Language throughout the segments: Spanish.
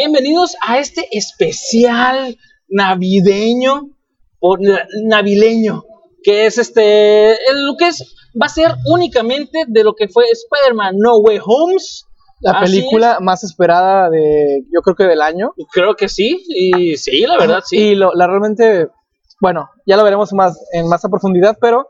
Bienvenidos a este especial navideño, o na- navileño, que es este, lo que es, va a ser únicamente de lo que fue Spider-Man No Way Homes. La Así película más esperada de, yo creo que del año. Creo que sí, y sí, la verdad sí. Y lo, la realmente, bueno, ya lo veremos más en más a profundidad, pero,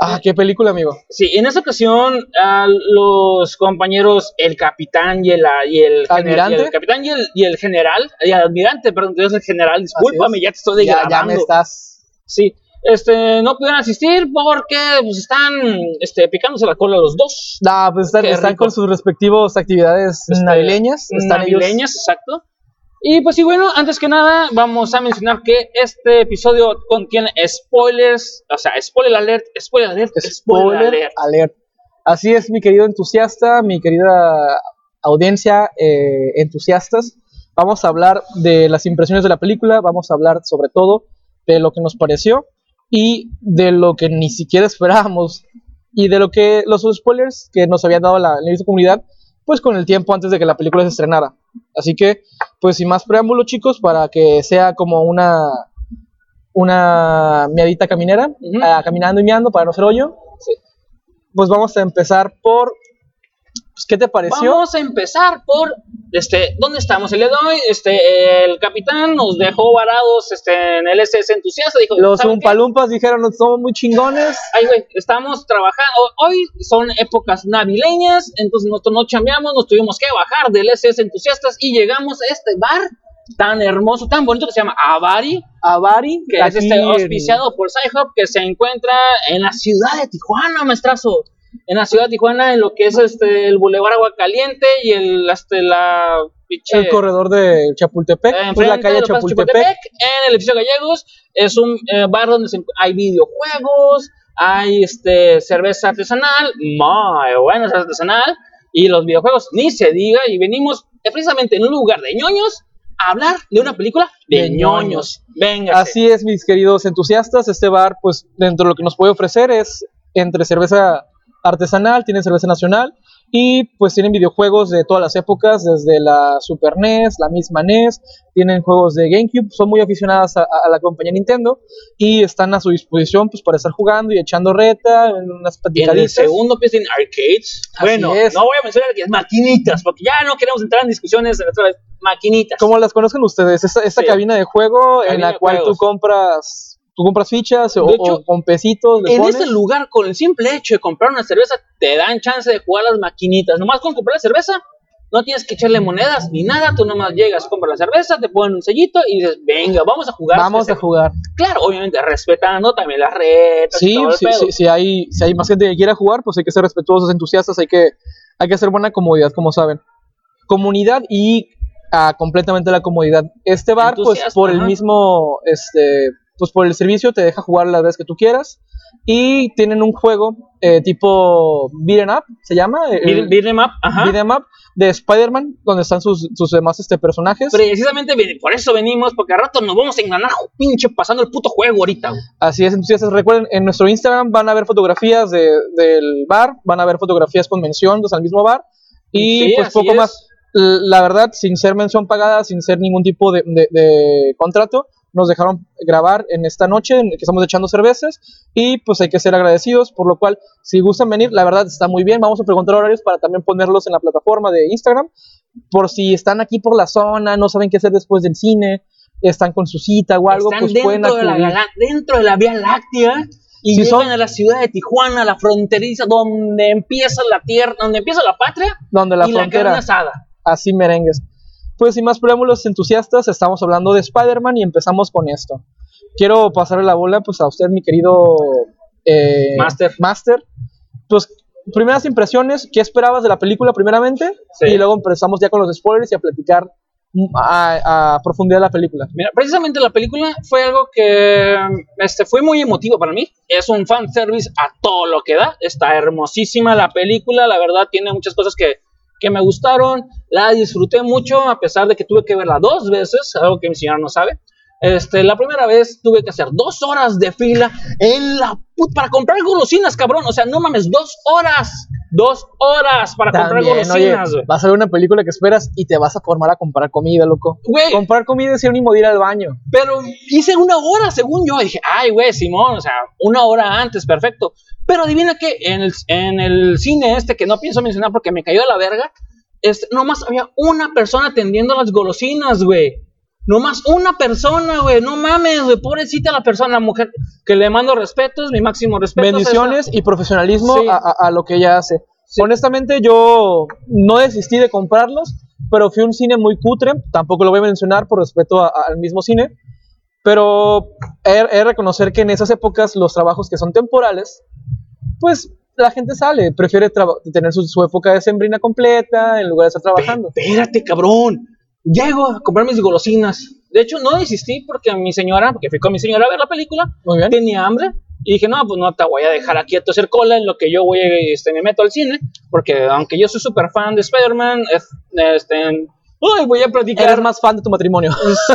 ah, qué película, amigo. Sí, en esta ocasión a los compañeros, el capitán y el, y el, y el capitán y el, y el general, y el almirante, perdón, yo el general, discúlpame, ya te estoy Ya, grabando. ya me estás. Sí, este, no pudieron asistir porque pues, están este, picándose la cola los dos. Nah, pues están, están con sus respectivos actividades Este, navileñas. Están ellos- navideñas, exacto. Y pues sí, bueno, antes que nada, vamos a mencionar que este episodio contiene spoilers, o sea, spoiler alert, spoiler alert, spoiler, Spoiler alert. alert. Así es, mi querido entusiasta, mi querida audiencia eh, entusiastas. Vamos a hablar de las impresiones de la película, vamos a hablar sobre todo de lo que nos pareció y de lo que ni siquiera esperábamos y de lo que los spoilers que nos había dado la, la comunidad, pues con el tiempo antes de que la película se estrenara. Así que, pues sin más preámbulo, chicos, para que sea como una una miadita caminera, ah, caminando y meando para no ser hoyo. Sí. Pues vamos a empezar por pues, ¿qué te pareció? Vamos a empezar por este, ¿dónde estamos el día de hoy? Este, el capitán nos dejó varados este, en el SS entusiasta, dijo, Los umpalumpas dijeron, somos muy chingones. Ay, güey, estamos trabajando. Hoy son épocas navileñas, entonces nosotros no chambeamos, nos tuvimos que bajar del SS Entusiastas y llegamos a este bar tan hermoso, tan bonito que se llama Avari, Avari, que es este auspiciado por Sci-Hub, que se encuentra en la ciudad de Tijuana, maestrazo. En la ciudad de Tijuana, en lo que es este el Boulevard Agua Caliente y el este la el corredor de Chapultepec, eh, pues la calle Plaza Chapultepec. en el edificio Gallegos. Es un eh, bar donde se hay videojuegos, hay este cerveza artesanal, muy buena artesanal, y los videojuegos ni se diga. Y venimos precisamente en un lugar de ñoños a hablar de una película de, De ñoños. Venga. Así es, mis queridos entusiastas, este bar, pues dentro de lo que nos puede ofrecer es entre cerveza artesanal, tiene cerveza nacional y pues tienen videojuegos de todas las épocas, desde la Super NES, la misma NES, tienen juegos de GameCube, son muy aficionadas a, a la compañía Nintendo y están a su disposición pues para estar jugando y echando reta, en unas Y en el platicaditas. segundo piso tiene arcades. Así Bueno, es. no voy a mencionar es maquinitas, porque ya no queremos entrar en discusiones de. Maquinitas. Como las conocen ustedes, esta, esta Sí. cabina de juego en la cual tú juegos. compras, tú compras fichas o, hecho, o con pesitos. le En pones. este lugar, con el simple hecho de comprar una cerveza, te dan chance de jugar las maquinitas. Nomás con comprar la cerveza, no tienes que echarle monedas ni nada. Tú nomás llegas, compras la cerveza, te ponen un sellito y dices, venga, vamos a jugar. Vamos a jugar. Claro, obviamente respetando también las retas. y Sí, todo el sí, pedo. sí, si hay, si hay más gente que quiera jugar, pues hay que ser respetuosos, entusiastas, hay que, hay que hacer buena comodidad, como saben. Comunidad y ah, completamente la comodidad. Este bar, pues por el mismo, este, pues por el servicio te deja jugar las veces que tú quieras. Y tienen un juego eh, tipo beat'em up, se llama. Beat- el- beat 'em up, ajá. beat'em up de Spider-Man, donde están sus, sus demás este, personajes. Precisamente por eso venimos, porque a rato nos vamos a enganar, pinche, pasando el puto juego ahorita. güey. Así es, entusiastas. Recuerden, en nuestro Instagram van a ver fotografías de- del bar, van a ver fotografías con mención pues, al mismo bar. Y Sí, pues poco es. más. La verdad, sin ser mención pagada, sin ser ningún tipo de, de- de contrato, nos dejaron grabar en esta noche en que estamos echando cervezas y pues hay que ser agradecidos, por lo cual si gustan venir, la verdad está muy bien, vamos a preguntar horarios para también ponerlos en la plataforma de Instagram, por si están aquí por la zona, no saben qué hacer después del cine, están con su cita o algo, Están pues pueden dentro de, la, dentro de la Vía Láctea y Si llegan son- a la ciudad de Tijuana, la fronteriza, donde empieza la tierra, donde empieza la patria donde la y la frontera carne asada. así merengues. Pues sin más preámbulos entusiastas, estamos hablando de Spider-Man y empezamos con esto. Quiero pasarle la bola pues a usted, mi querido eh, Master. Master. Pues primeras impresiones, ¿qué esperabas de la película primeramente? Sí. Y luego empezamos ya con los spoilers y a platicar mm, a, a profundidad la película. Mira, precisamente la película fue algo que este, fue muy emotivo para mí. Es un fan service a todo lo que da. Está hermosísima la película. La verdad, tiene muchas cosas que, que me gustaron. La disfruté mucho, a pesar de que tuve que verla dos veces, algo que mi señora no sabe. Este, la primera vez tuve que hacer dos horas de fila en la put- para comprar golosinas, cabrón. O sea, no mames, dos horas. Dos horas para comprar También, golosinas, güey. vas a ver una película que esperas y te vas a formar a comprar comida, loco. Güey, Comprar comida es sinónimo de ir al baño. pero hice una hora, según yo. Y dije, ay, güey, Simón, o sea, una hora antes, perfecto. Pero adivina que en el, en el cine este, que no pienso mencionar porque me cayó de la verga, este, nomás había una persona atendiendo las golosinas, güey. Nomás una persona, güey. No mames, güey. Pobrecita la persona, la mujer, que le mando respetos, mi máximo respeto. Bendiciones y profesionalismo Sí. a, a- a lo que ella hace. Sí. Honestamente, yo no desistí de comprarlos, pero fui a un cine muy cutre. Tampoco lo voy a mencionar por respeto a- a- al mismo cine. Pero he, he de reconocer que en esas épocas los trabajos que son temporales, pues la gente sale, prefiere tener su, su época de sembrina completa en lugar de estar trabajando. Espérate, cabrón. Llego a comprar mis golosinas. De hecho, no desistí porque mi señora, porque fui con mi señora a ver la película, Muy bien. tenía hambre. Y dije, no, pues no te voy a dejar aquí a hacer cola en lo que yo voy, este, me meto al cine. Porque aunque yo soy súper fan de Spider-Man, es- este, uy, voy a platicar. Eres más fan de tu matrimonio.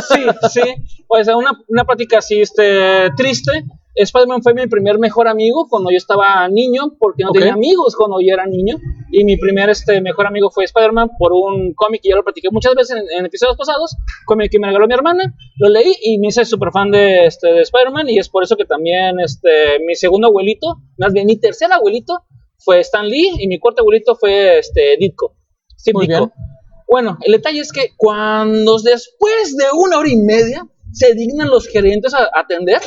Sí, sí. Pues una, una plática así, este, triste. Spider-Man fue mi primer mejor amigo cuando yo estaba niño, porque no tenía amigos cuando yo era niño. Y mi primer este, mejor amigo fue Spider-Man por un cómic que ya lo platiqué muchas veces en, en episodios pasados, cómic que me regaló mi hermana. Lo leí y me hice súper fan de, este, de Spider-Man. Y es por eso que también este, mi segundo abuelito, más bien mi tercer abuelito, fue Stan Lee y mi cuarto abuelito fue este, Ditko. Steve Muy Ditko. bien. Bueno, el detalle es que cuando después de una hora y media se dignan los gerentes a atender,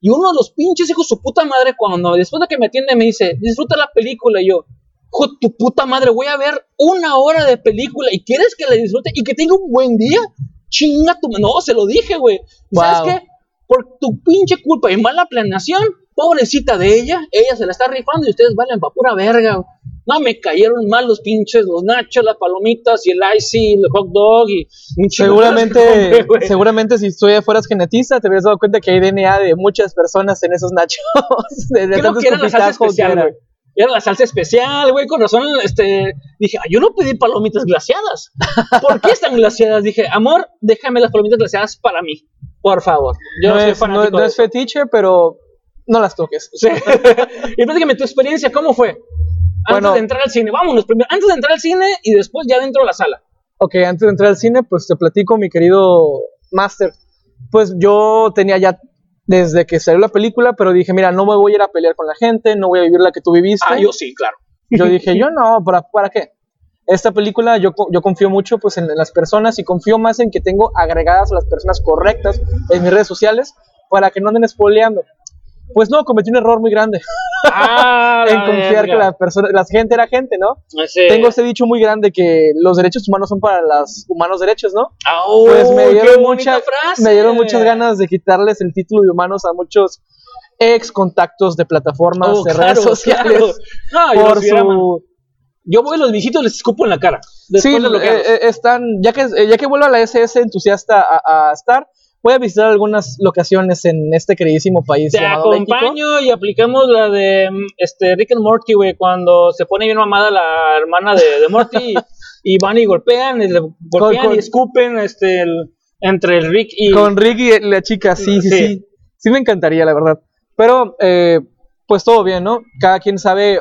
y uno de los pinches hijos su puta madre, cuando después de que me atiende me dice, disfruta la película, y yo, hijo tu puta madre, voy a ver una hora de película y quieres que la disfrute y que tenga un buen día, chinga tu... No, se lo dije, güey. ¿Y Wow. ¿Sabes qué? Por tu pinche culpa y mala planeación, pobrecita de ella, ella se la está rifando y ustedes valen pa' pura verga. No, me cayeron mal los pinches, los nachos, las palomitas y el icy, el hot dog y... Seguramente, güey. seguramente si tú fueras genetista, te hubieras dado cuenta que hay DNA de muchas personas en esos nachos. De, de Creo tantos que era la salsa especial, era. güey. Era la salsa especial, güey, con razón, este, dije, "Ay, yo no pedí palomitas glaseadas. ¿Por qué están glaseadas? Dije, amor, déjame las palomitas glaseadas para mí, por favor. Yo no, soy es, no- fanático no de es fetiche, pero no las toques. Sí. y platícame tu experiencia, ¿cómo fue? Antes Bueno. de entrar al cine, vámonos primero, antes de entrar al cine y después ya dentro de la sala. Ok, antes de entrar al cine, pues te platico, mi querido Master. Pues yo tenía ya desde que salió la película, pero dije, mira, no me voy a ir a pelear con la gente, no voy a vivir la que tú viviste. Ah, yo sí, claro. Yo dije, yo no, ¿para, para qué? Esta película yo, yo confío mucho pues, en las personas y confío más en que tengo agregadas a las personas correctas en mis redes sociales para que no anden spoileando. Pues no, cometí un error muy grande Ah, en confiar que la, persona, la gente era gente, ¿no? Tengo este dicho muy grande que los derechos humanos son para los humanos derechos, ¿no? Pues me dieron, mucha- me dieron muchas ganas de quitarles el título de humanos a muchos ex contactos de plataformas Oh, de claro, redes sociales claro. No, yo, por man- su yo voy a los visitos les escupo en la cara. Después Sí, de bloquearlos. eh, eh, están, ya que, eh, ya que vuelva la SS entusiasta a, a estar, voy a visitar algunas locaciones en este queridísimo país Te llamado México. acompaño y aplicamos la de mm, este Rick and Morty, güey, cuando se pone bien mamada la hermana de, de Morty y, y van y golpean, y le golpean con- y escupen este el- entre el Rick y Con Ricky y la chica, sí, sí, Sí. sí. Sí me encantaría, la verdad. Pero, eh, pues todo bien, ¿no? Cada quien sabe,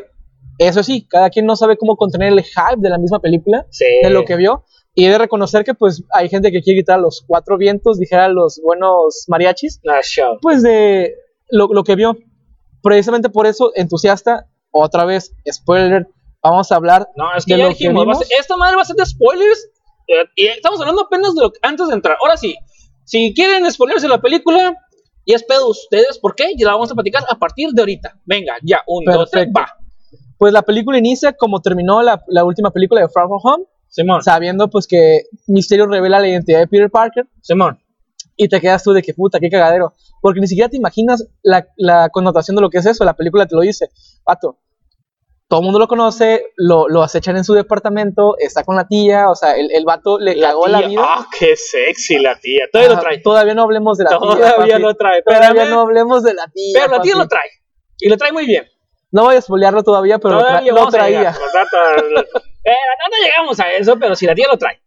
eso sí, cada quien no sabe cómo contener el hype de la misma película, Sí. de lo que vio. Y he de reconocer que, pues, hay gente que quiere quitar los cuatro vientos, dijera los buenos mariachis, Ah, show. pues de lo, lo que vio. Precisamente por eso, entusiasta, otra vez, spoiler, vamos a hablar No, es que de ya lo que dijimos, a ser- esta madre va a ser de spoilers. eh, y estamos hablando apenas de lo que- antes de entrar. Ahora sí, si quieren spoilerse la película, y es pedo de ustedes, ¿por qué? Ya la vamos a platicar a partir de ahorita. Venga, ya, un, dos, tres, va. Pues la película inicia como terminó la, la última película de Far From Home, Simón, sabiendo pues que Misterio revela la identidad de Peter Parker Simón. y te quedas tú de que puta, qué cagadero. Porque ni siquiera te imaginas la, la connotación de lo que es eso, la película te lo dice. Pato, todo el mundo lo conoce, lo, lo acechan en su departamento, está con la tía, o sea, el, el vato le cagó la vida. Ah, qué sexy la tía. Todavía lo trae. Todavía no hablemos de la tía. Todavía lo trae. Todavía Espérame, no hablemos de la tía. pero la tía papi. lo trae. Y lo trae muy bien. No voy a spoilearlo todavía, pero lo, tra- Todavía lo vamos a traía. llegar. Eh, no, no llegamos a eso, pero si la tía lo trae.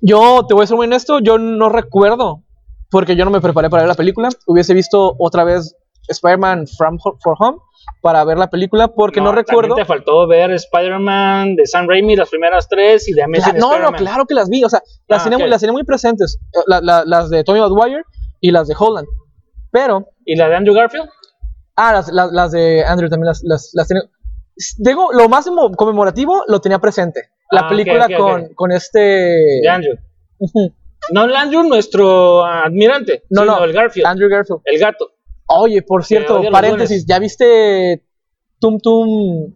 Yo te voy a ser muy honesto, yo no recuerdo porque yo no me preparé para ver la película. Hubiese visto otra vez Spider-Man From Ho- For Home para ver la película, porque no, también recuerdo. te faltó ver Spider-Man de Sam Raimi, las primeras tres, y de Amazing no, no, Spider-Man. claro que las vi. O sea, las, Ah, tenía, muy- ok. las tenía muy presentes. eh, la- la- las de Tommy Maguire y las de Holland. Pero ¿Y la de Andrew Garfield? Ah, las, las, las de Andrew también las, las, las tenía. Digo, lo más emo- conmemorativo lo tenía presente. La Ah, película con, con este. De Andrew. No el Andrew, nuestro admirante, No, no. el Garfield, Andrew Garfield. el gato. Oye, por cierto, paréntesis. ¿ya viste Tum Tum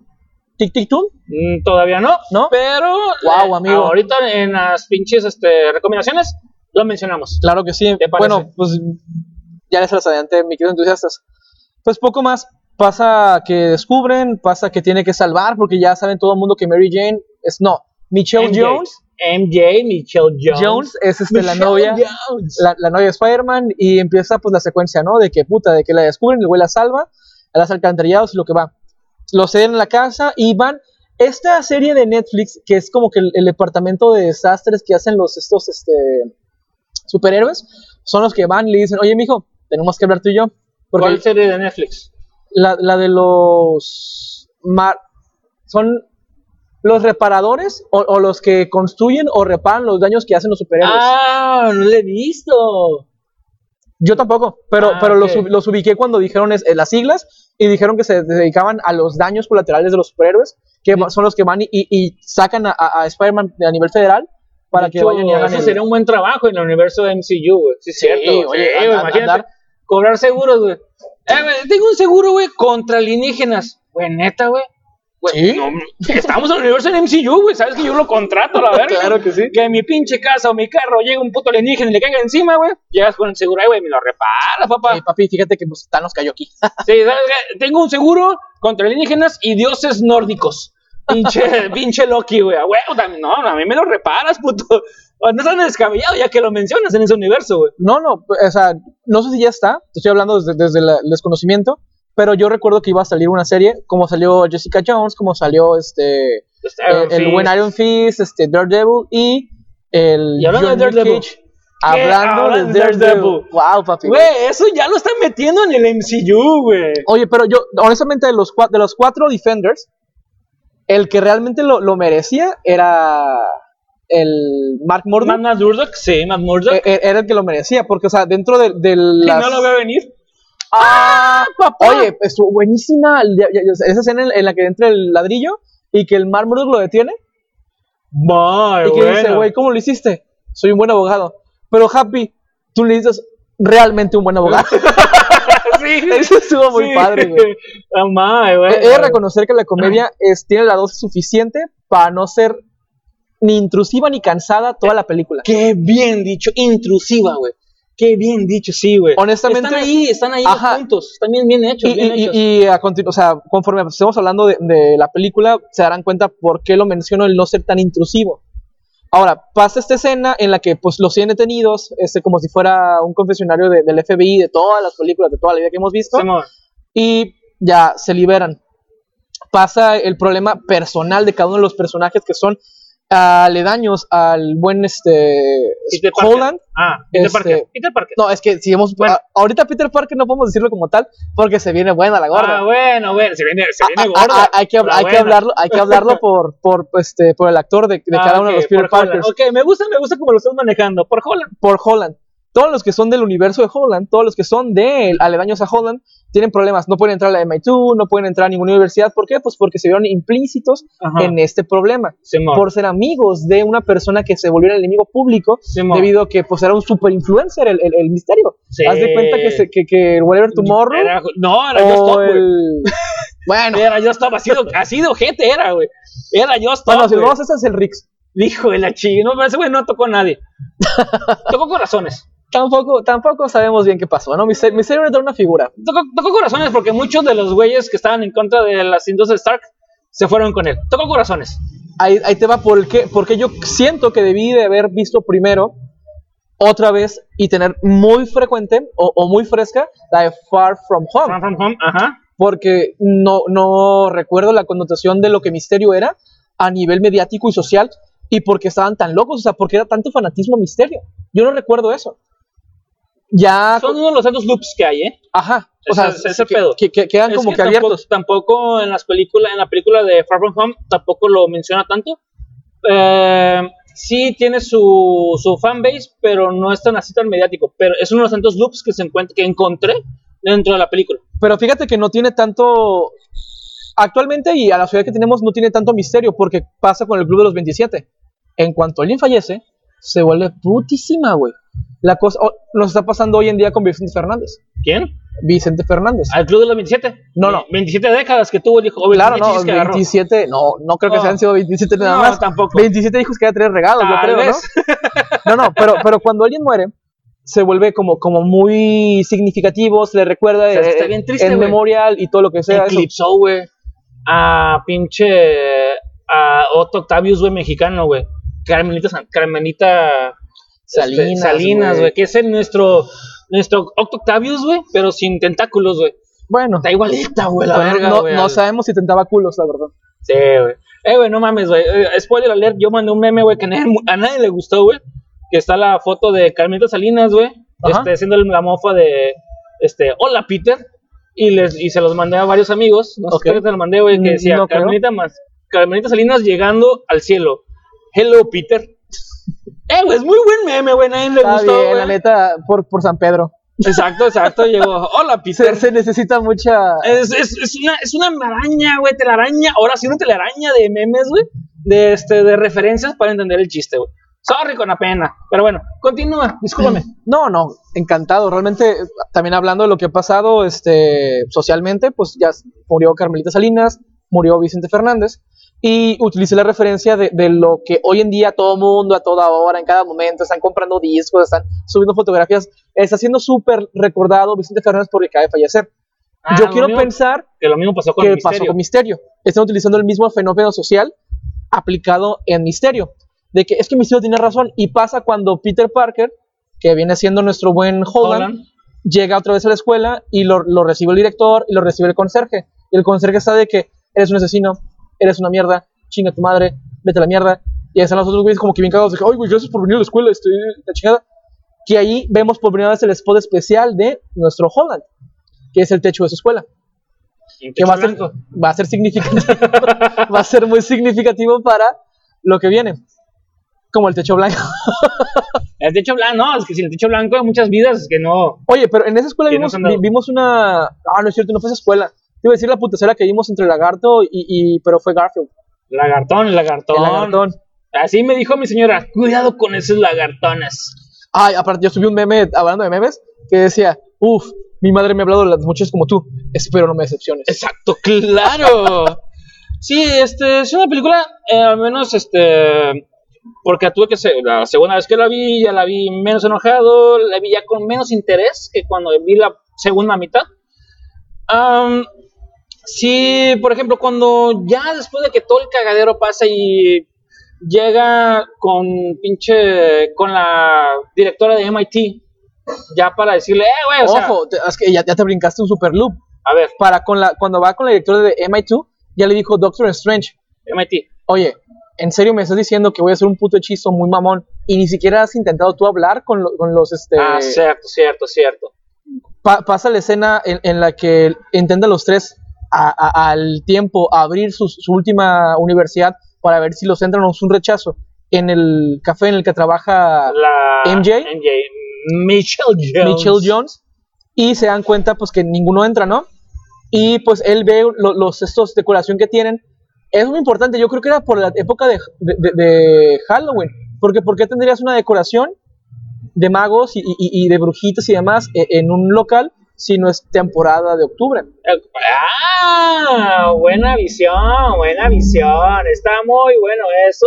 Tic Tic Tum? Mm, todavía no, ¿No? pero eh, amigo. ahorita en las pinches este, recomendaciones lo mencionamos. Claro que sí. Bueno, pues ya les las adelanté, mi querido entusiastas. Pues poco más. Pasa que descubren, pasa que tiene que salvar, porque ya saben todo el mundo que Mary Jane es. No, Michelle MJ. Jones. MJ, Michelle Jones. Jones es este, la novia. La, la novia de Spider-Man y empieza pues la secuencia, ¿no? De que puta, de que la descubren, el güey la salva, a las alcantarillados y lo que va. Lo ceden en la casa y van. Esta serie de Netflix, que es como que el, el departamento de desastres que hacen los estos este, superhéroes, son los que van y le dicen, oye, mijo, tenemos que hablar tú y yo. Porque ¿Cuál serie de Netflix? La, la de los... mar- son los reparadores o, o los que construyen o reparan los daños que hacen los superhéroes. Ah, no lo he visto. Yo tampoco, pero, Ah, pero los, los ubiqué cuando dijeron es- eh, las siglas y dijeron que se dedicaban a los daños colaterales de los superhéroes, que Sí. son los que van y, y- y sacan a, a- Spider-Man a nivel federal para De que hecho, vayan y hagan el- sería un buen trabajo en el universo de MCU, güey. Sí, Sí, cierto. oye, imagínate. andar- Cobrar seguros, güey. Eh, güey, tengo un seguro, güey, contra alienígenas. Güey, neta, güey. Güey, ¿Sí? no, estamos en el universo de MCU, güey. ¿Sabes que yo lo contrato, a la verga? Claro que sí. Que en mi pinche casa o mi carro llegue un puto alienígena y le caiga encima, güey. Llegas con el seguro, ay, güey, me lo repara, papá. Eh, papi, fíjate que pues, Thanos cayó aquí. Sí, ¿sabes qué? Tengo un seguro contra alienígenas y dioses nórdicos. Pinche, pinche Loki, güey. A huevo, también. No, a mí me lo reparas, puto. No tan descabellado ya que lo mencionas en ese universo, güey. No, no, o sea, no sé si ya está, te estoy hablando desde, desde la- el desconocimiento, pero yo recuerdo que iba a salir una serie, como salió Jessica Jones, como salió este el, el buen Iron Fist, este Daredevil y el Y hablando de John Daredevil. Cage. Hablando de de Daredevil. Daredevil. Wow, papi. Güey, eso ya lo están metiendo en el MCU, güey. Oye, pero yo, honestamente, de los, de los cuatro Defenders, el que realmente lo, lo merecía era el Mark Murdock. Matt Murdock, sí, Matt Murdock. E- e- Era el que lo merecía, porque, o sea, dentro de, de las... no lo veo venir. ¡Ah! papá! Oye, estuvo buenísima ya- ya- ya- esa escena en, en la que entra el ladrillo y que el Mark Murdock lo detiene Muy y que dice, güey, ¿cómo lo hiciste? Soy un buen abogado. Pero, Happy, tú necesitas realmente un buen abogado. sí, Eso estuvo muy sí. padre, güey. Ah, my, güey. He de reconocer que la comedia es, tiene la dosis suficiente para no ser ni intrusiva ni cansada toda la película. Qué bien dicho, intrusiva, güey. Qué bien dicho, sí, güey. Honestamente- Están ahí, están ahí Ajá. los puntos. Están bien, bien hechos, Y, bien y- hechos. y a continu- o sea, conforme estemos hablando de, de la película, se darán cuenta por qué lo menciono el no ser tan intrusivo. Ahora, pasa esta escena en la que pues los tienen detenidos, este, como si fuera un confesionario de- del FBI, de todas las películas, de toda la vida que hemos visto. Simón. y ya se liberan. Pasa el problema personal de cada uno de los personajes que son aledaños al buen este Peter Parker. Holland. Ah, Peter Este- Parker. Peter Parker. No, es que si hemos Bueno. a- ahorita Peter Parker no podemos decirlo como tal porque se viene buena la gorda. Ah, bueno, bueno, se viene, se viene Ah, gorda. ah, hay que, hay que hablarlo, hay que hablarlo por, por, este, por el actor de, de Ah, cada uno de los Peter. Parkers, Ok, me gusta, me gusta como lo estás manejando. Por Holland. por Holland. Todos los que son del universo de Holland, todos los que son de aledaños a Holland, tienen problemas. No pueden entrar a la MIT, no pueden entrar a ninguna universidad. ¿Por qué? Pues porque se vieron implícitos Ajá. en este problema. Simón. Por ser amigos de una persona que se volviera el enemigo público Simón. debido a que pues era un super influencer el, el, el misterio. Sí. Haz de cuenta que, se, que, que Whatever Tomorrow Era- no, era Just Stop, el... bueno, Era Just Stop, así de, así de ojete era, güey. Era Just Stop, bueno, si vamos ese es el Rix. Hijo de la chingada. No, ese güey no tocó a nadie. tocó corazones. Tampoco, tampoco sabemos bien qué pasó, ¿no? Misterio, Misterio era una figura. Tocó, tocó corazones porque muchos de los güeyes que estaban en contra de las industrias Stark se fueron con él. Tocó corazones. Ahí, ahí te va por qué, porque yo siento que debí de haber visto primero otra vez y tener muy frecuente o, o muy fresca la de Far From Home. From, from home, ajá. porque no, no recuerdo la connotación de lo que Misterio era a nivel mediático y social y porque estaban tan locos, o sea, porque era tanto fanatismo Misterio. Yo no recuerdo eso. Ya, Son uno de los tantos loops que hay, ¿eh? ajá, o ese- sea, ese es el que- pedo. que- que quedan Es como que que, tampoco, abiertos. tampoco en las películas, en la película de Far From Home, tampoco lo menciona tanto. Eh, sí tiene su, su fanbase, pero no es tan así tan mediático. Pero es uno de los tantos loops que se encuentra, que encontré dentro de la película. Pero fíjate que no tiene tanto. Actualmente y a la ciudad que tenemos no tiene tanto misterio porque pasa con el Club de los 27. En cuanto alguien fallece, se vuelve putísima, güey. La cosa oh, nos está pasando hoy en día con Vicente Fernández. ¿Quién? Vicente Fernández. Al Club de los 27. No, no. 27 décadas que tuvo el hijo. claro, 27 no, hijos que agarró. 27, no, no creo que No. sean sido 27 nada No, más. tampoco. 27 hijos que ya tres regalos, yo creo, vez. ¿no? No, no, pero, pero cuando alguien muere, se vuelve como, como muy significativo, se le recuerda O sea, eh, está bien triste, en güey. memorial y todo lo que sea. Eclipsó, güey. A pinche. A Otto Octavius, güey, mexicano, güey. Carmenita, Carmenita Salinas, este, Salinas, güey. güey. Que es el nuestro. Nuestro Octavius, güey. Pero sin tentáculos, güey. Bueno, Está igualita, güey, la verga, no, no sabemos si tentaba culos, la verdad. Sí, güey. Eh, güey, no mames, güey. Eh, spoiler alert, yo mandé un meme, güey, que a nadie, le gustó, güey. Que está la foto de Carmenita Salinas, güey. Este, haciendo la mofa de, este, hola, Peter. Y, les, y se los mandé a varios amigos. No Ok. sé qué se los mandé, güey, que decía no. Carmenita, más, Carmenita Salinas llegando al cielo. Hello, Peter. Eh, güey, es muy buen meme, güey. Nadie le Está gustó, bien, güey. la neta, por, por San Pedro. Exacto, exacto. Llegó, hola, Peter. Se, se necesita mucha... Es, es, es una, es una maraña, güey, telaraña. Ahora sí, una telaraña de memes, güey. De, este, de referencias para entender el chiste, güey. Sorry con la pena. Pero bueno, continúa, discúlpame. No, no, encantado. Realmente, también hablando de lo que ha pasado este, socialmente, pues ya murió Carmelita Salinas, murió Vicente Fernández, y utilicé la referencia de, de lo que hoy en día todo mundo, a toda hora, en cada momento, están comprando discos, están subiendo fotografías. Está siendo súper recordado Vicente Fernández porque acaba de fallecer. Ah, Yo quiero mismo- pensar que lo mismo pasó con que el pasó misterio. con Misterio. Están utilizando el mismo fenómeno social aplicado en Misterio. De que es que Misterio tiene razón y pasa cuando Peter Parker, que viene siendo nuestro buen Holland, Holland. llega otra vez a la escuela y lo, lo recibe el director y lo recibe el conserje. Y el conserje está de que eres un asesino, eres una mierda, chinga tu madre, vete a la mierda. Y ahí están los otros güeyes como que bien cagados de que, ay, güey, gracias por venir a la escuela, estoy la chingada. Que ahí vemos por primera vez el spot especial de nuestro Holland, que es el techo de su escuela que va a ser, va a ser significativo, va a ser muy significativo para lo que viene. Como el techo blanco. El techo blanco, no, es que sin el techo blanco hay muchas vidas que no. Oye, pero en esa escuela no vimos, vi- vimos una. Ah, no es cierto, no fue esa escuela. Te iba a decir la putacera que vimos entre Lagarto y. y- pero fue Garfield. Lagartón, lagartón. El lagartón. Así me dijo mi señora, cuidado con esos lagartones. Ay, aparte, yo subí un meme hablando de memes que decía: Uf, mi madre me ha hablado de las muchachas como tú. Espero no me decepciones. Exacto, claro. sí, este, es una película, eh, al menos, este, porque tuve que ser, la segunda vez que la vi, ya la vi menos enojado, la vi ya con menos interés que cuando vi la segunda mitad. Am, sí, por ejemplo, cuando ya después de que todo el cagadero pasa y llega con pinche, con la directora de MIT, ya para decirle, eh, güey, o sea, Ojo, te- es que ya, ya te brincaste un super loop. a ver, Para con la, cuando va con la directora de MI2, ya le dijo Doctor Strange: MIT. Oye, ¿en serio me estás diciendo que voy a hacer un puto hechizo muy mamón y ni siquiera has intentado tú hablar con, lo- con los, este... Ah, cierto, cierto, cierto. pa- pasa la escena en, en la que intentan los tres a- a- al tiempo abrir su, su última universidad para ver si los entran o es un rechazo en el café en el que trabaja La MJ. Michelle Jones. Michelle Jones y se dan cuenta pues que ninguno entra, ¿no? Y pues él ve lo- los estos decoración que tienen. Es muy importante, yo creo que era por la época de, de- de- de Halloween, porque ¿por qué tendrías una decoración de magos y, y- y de brujitas y demás e- en un local si no es temporada de octubre? Ah, buena visión, buena visión. Está muy bueno eso.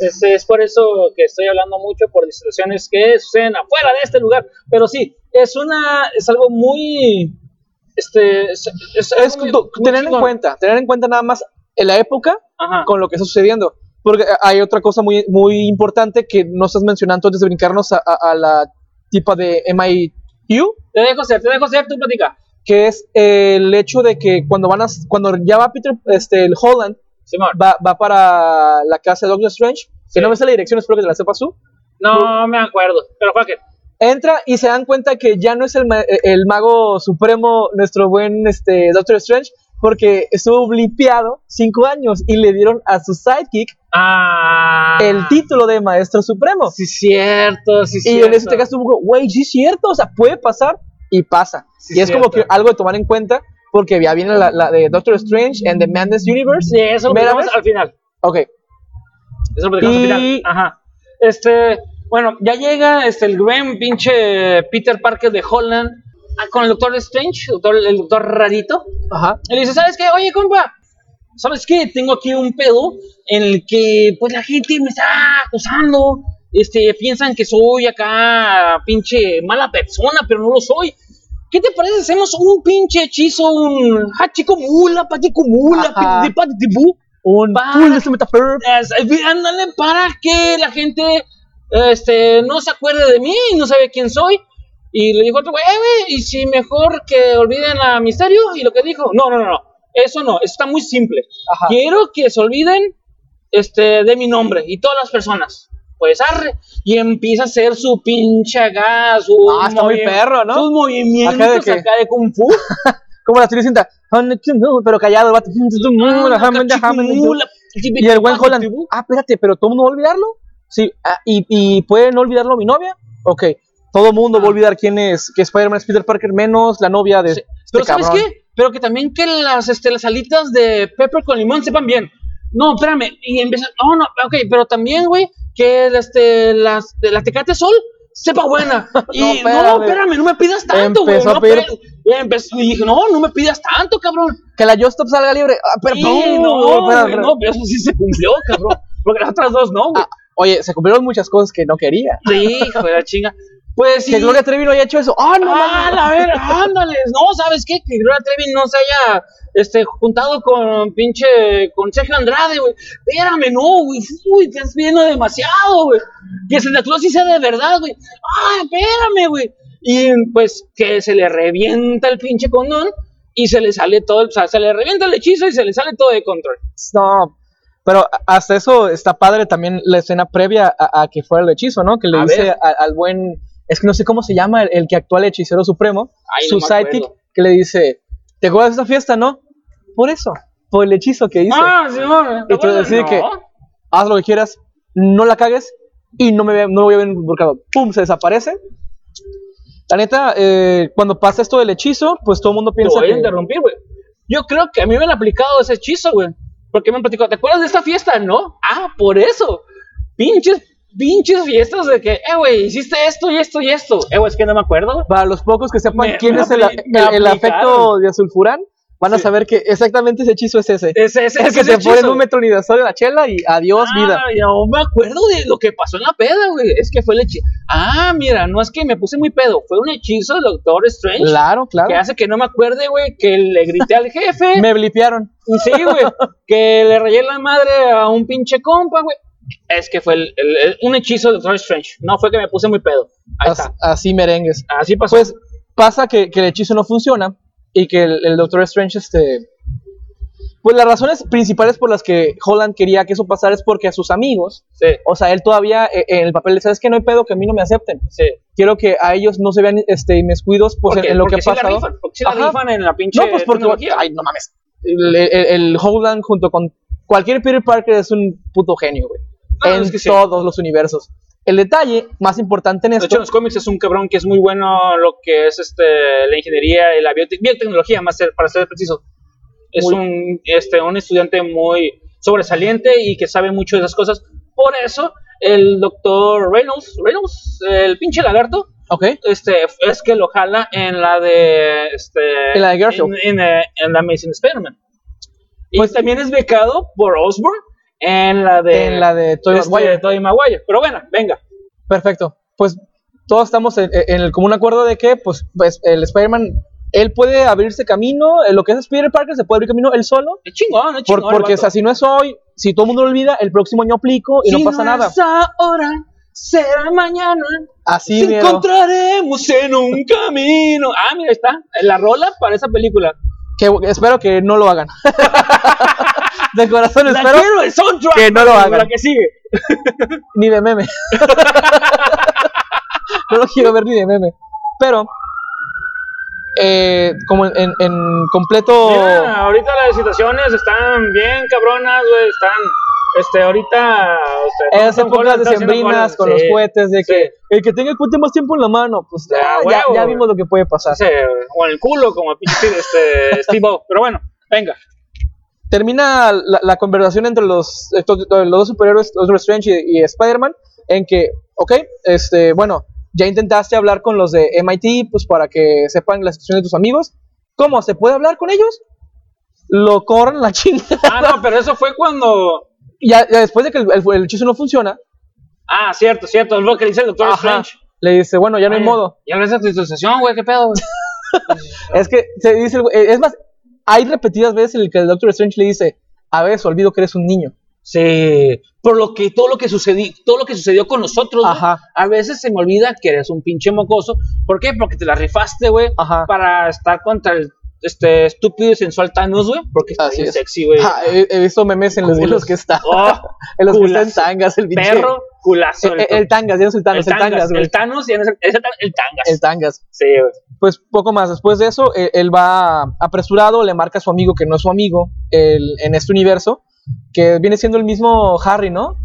Es, es por eso que estoy hablando mucho por situaciones que suceden afuera de este lugar. Pero sí, es una, es algo muy, este, es, es algo Es muy- tu- muy tener en cuenta, tener en cuenta nada más en la época Ajá. con lo que está sucediendo. Porque hay otra cosa muy, muy importante que no estás mencionando antes de brincarnos a, a- a la tipa de MIU, Te dejo ser, te dejo ser, tú platica. que es el hecho de que cuando van a, cuando ya va Peter, este, el Holland, Simón. va, va para la casa de Doctor Strange, Sí. que no me sé la dirección, espero que te la sepas tú. No me acuerdo. Pero Joaquín, Entra y se dan cuenta que ya no es el, ma- eh, el mago supremo, nuestro buen este, Doctor Strange, porque estuvo blipeado cinco años y le dieron a su sidekick Ah. el título de Maestro Supremo. Sí, cierto, sí, y cierto. en este caso, güey, sí cierto, o sea, puede pasar y pasa. Sí, y es como que algo de tomar en cuenta, porque ya viene la, la de Doctor Strange and the Madness Universe. Sí, eso lo platicamos al final. Ok, Eso lo platicamos Y- al final. Ajá. Este, bueno, ya llega este, el buen pinche Peter Parker de Holland ah, con el Doctor Strange, doctor- el doctor rarito. ajá. Y le dice, ¿sabes qué? Oye, compa, ¿sabes qué? Tengo aquí un pedo en el que, pues, la gente me está acusando. Este, piensan que soy acá pinche mala persona, pero no lo soy. ¿Qué te parece? Hacemos un pinche hechizo, un hachico mula, patico mula, Ajá. piti- patitibú. Un Va. full de Ándale, para que la gente este, no se acuerde de mí y no sabe quién soy. Y le dijo otro güey, eh, güey, y si mejor que olviden a Misterio y lo que dijo. No, no, no, no. Eso no, eso está muy simple. Ajá. Quiero que se olviden este, de mi nombre y todas las personas. Pues arre. Y empieza a hacer su pinche acá, su Ah, está muy perro, ¿no? Sus movimientos ¿Acá acá de de, qué? Kung Fu. Como la cinta, pero callado, el vato. Ah, Y el buen Holland, ah, espérate, pero todo el mundo va a olvidarlo. Sí, ah, y, y puede no olvidarlo mi novia. Ok, todo el mundo va a olvidar quién es, que Spider-Man es Peter Parker, menos la novia de. Sí, este Pero ¿sabes qué? Pero que también que las, este, las alitas de pepper con limón sepan bien. No, espérame. Y empieza. No, no, ok, pero también, güey, que este, las la Tecate Sol sepa buena. Y no, espérame. espérame, no me pidas tanto, güey. No, pedir- espérame. empezó- y dije, no, no me pidas tanto, cabrón. Que la Just Stop salga libre. Ah, pero, Sí, no, güey, espera. no, pero eso sí se cumplió, cabrón. Porque las otras dos no, güey. Ah, oye, se cumplieron muchas cosas que no quería. Sí, hijo de la chinga. Pues sí. Que Gloria Trevi no haya hecho eso. ¡Ah, no! Ah, la ver, ándale. No, ¿sabes qué? Que Gloria Trevi no se haya este, juntado con pinche. con Sergio Andrade, güey. Espérame, no, güey. Uy, te estás pidiendo demasiado, güey. Que Santa Claus sí sea de verdad, güey. Ah, espérame, güey. Y pues que se le revienta el pinche condón y se le sale todo, el- o sea, se le revienta el hechizo y se le sale todo de control. No. Pero hasta eso está padre también la escena previa a, a que fuera el hechizo, ¿no? Que le A dice a- al buen. Es que no sé cómo se llama el, el que actúa el hechicero supremo. Ay, su no sidekick, que le dice: ¿Te acuerdas de esta fiesta, no? Por eso, por el hechizo que hice. Ah, sí, no, Y tú decís no. que- Haz lo que quieras, no la cagues y no me no voy a ver involucrado. ¡Pum! Se desaparece. La neta, eh, cuando pasa esto del hechizo, pues todo el mundo Te piensa voy a interrumpir, güey. Yo creo que a mí me han aplicado ese hechizo, güey. Porque me han platicado, ¿te acuerdas de esta fiesta? No. Ah, por eso. Pinches, pinches fiestas de que, eh, güey, hiciste esto y esto y esto. Eh, güey, es que no me acuerdo. Para los pocos que sepan Me- quién me es el, el- el afecto de Azulfurán, van a Sí. saber que exactamente ese hechizo es ese. Ese, ese, el ese que te hechizo, ponen un metronidazol en la chela y adiós vida. Ah, no me acuerdo de lo que pasó en la peda, güey. Es que fue el hechizo. Ah, mira, no es que me puse muy pedo. Fue un hechizo del Doctor Strange. Claro, claro. Que hace que no me acuerde, güey, que le grité al jefe. Me blipearon. Sí, güey. que le rayé la madre a un pinche compa, güey. Es que fue el- el- el- un hechizo de Doctor Strange. No fue que me puse muy pedo. Ahí As- está. así merengues. Así pasó. Pues pasa que, que el hechizo no funciona y que el, Doctor Strange, este. Pues las razones principales por las que Holland quería que eso pasara es porque a sus amigos, sí, o sea, él todavía eh, en el papel de, ¿sabes que No hay pedo que a mí no me acepten. sí. Quiero que a ellos no se vean este, inmiscuidos pues, en, Porque- en lo que ha sí la pasado. rifan, porque sí la Ajá. rifan en la pinche. No, pues porque. Ay, no mames. El, el- el Holland junto con cualquier Peter Parker es un puto genio, güey. No, en es que sí. todos los universos. El detalle más importante en De hecho, esto. en los cómics es un cabrón que es muy bueno lo que es este la ingeniería y la biotec- biotecnología, más para ser preciso. Es Muy- un, este, un estudiante muy sobresaliente y que sabe mucho de esas cosas. Por eso, el doctor Reynolds, Reynolds, el pinche lagarto, Ok. este, es que lo jala en la de, este, En la de en, en, eh, en la Amazing Spider-Man. Y Pues- también es becado por Osborn en la de, En la de Tobey este, Maguire. Tobey Maguire. Pero bueno, venga. Perfecto. Pues todos estamos en, en el común acuerdo de que pues, pues el Spider-Man, él puede abrirse camino, lo que es Peter Parker se puede abrir camino él solo, Es chingón, es por- chingón. el porque o sea, si no es hoy, si todo el mundo lo olvida, el próximo año aplico y Si no pasa nada. es ahora, será mañana. Así Nos encontraremos en un camino. Ah, mira, está. La rola para esa película. Que, espero que no lo hagan. de corazón La espero quiero, el soundtrack. que no lo hagan. La que sigue. ni de meme. no lo quiero ver ni de meme. Pero, eh, como en, en completo. Mira, ahorita las situaciones están bien cabronas, güey. Están. Este, ahorita. Este, Esas Tom épocas Holland está de haciendo sembrinas goles, con sí. los cohetes, de que sí. el que tenga el cohete más tiempo en la mano, pues Ya, ya, huevo, ya vimos lo que puede pasar. Sí, o en el culo, como este, Steve O. Pero bueno, venga. termina la, la conversación entre los, estos- los dos superhéroes, Doctor Strange y, y Spider-Man, en que, ok, este, bueno, ya intentaste hablar con los de MIT, pues para que sepan la situación de tus amigos. ¿Cómo? ¿Se puede hablar con ellos? Lo corren la chingada. Ah, no, pero eso fue cuando. Ya, ya después de que el, el- el hechizo no funciona, Ah, cierto, cierto. Es lo que dice el Doctor Strange. le dice, bueno, ya no hay modo. Ya ves a tu situación, güey, qué pedo, güey. Es que se dice, güey- es más, hay repetidas veces en el que el Doctor Strange le dice, a veces olvido que eres un niño. Sí, por lo que todo lo que sucedió, todo lo que sucedió con nosotros, a veces se me olvida que eres un pinche mocoso. ¿Por qué? Porque te la rifaste, güey, para estar contra el este estúpido y sensual Thanos, güey, porque está Así bien es. sexy, güey. Ah, he, he visto memes en los, en los que está, Oh, en los que está en tangas, el perro, culazo. El, el tangas, ya no es el tangas, el, Tangas, güey. el Thanos ya no es el, el, Tangas. El tangas. sí, güey. Pues poco más. Después de eso, él, él va apresurado, le marca a su amigo que no es su amigo el- en este universo, que viene siendo el mismo Harry, ¿no?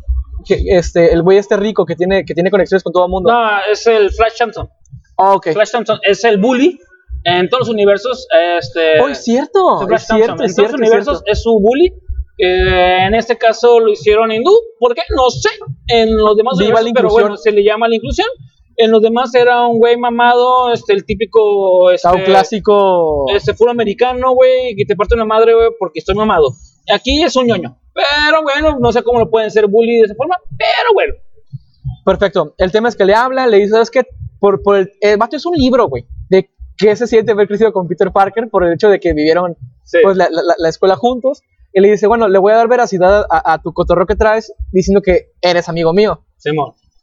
Que, este, el güey este rico que tiene, que tiene conexiones con todo el mundo. No, es el Flash Thompson. Ah, ok. Flash Thompson es el bully en todos los universos. Este, Oh, es cierto, es cierto, en todos cierto, los universos cierto. es su bully. Eh, en este caso lo hicieron hindú. ¿Por qué? No sé. En los demás Viva universos, pero bueno, se le llama la inclusión. En los demás era un güey mamado, este, el típico. Este, Está un clásico. Este fue americano, güey, que te parte una madre, güey, porque estoy mamado. Aquí es un ñoño. Pero bueno, no sé cómo lo pueden ser bully de esa forma, pero bueno. Perfecto. El tema es que le habla, le dice, ¿sabes qué? Por, por el, el vato es un libro, güey, qué se siente haber crecido con Peter Parker por el hecho de que vivieron Sí. pues, la, la- la escuela juntos. Y le dice, bueno, le voy a dar veracidad a, a tu cotorreo que traes diciendo que eres amigo mío.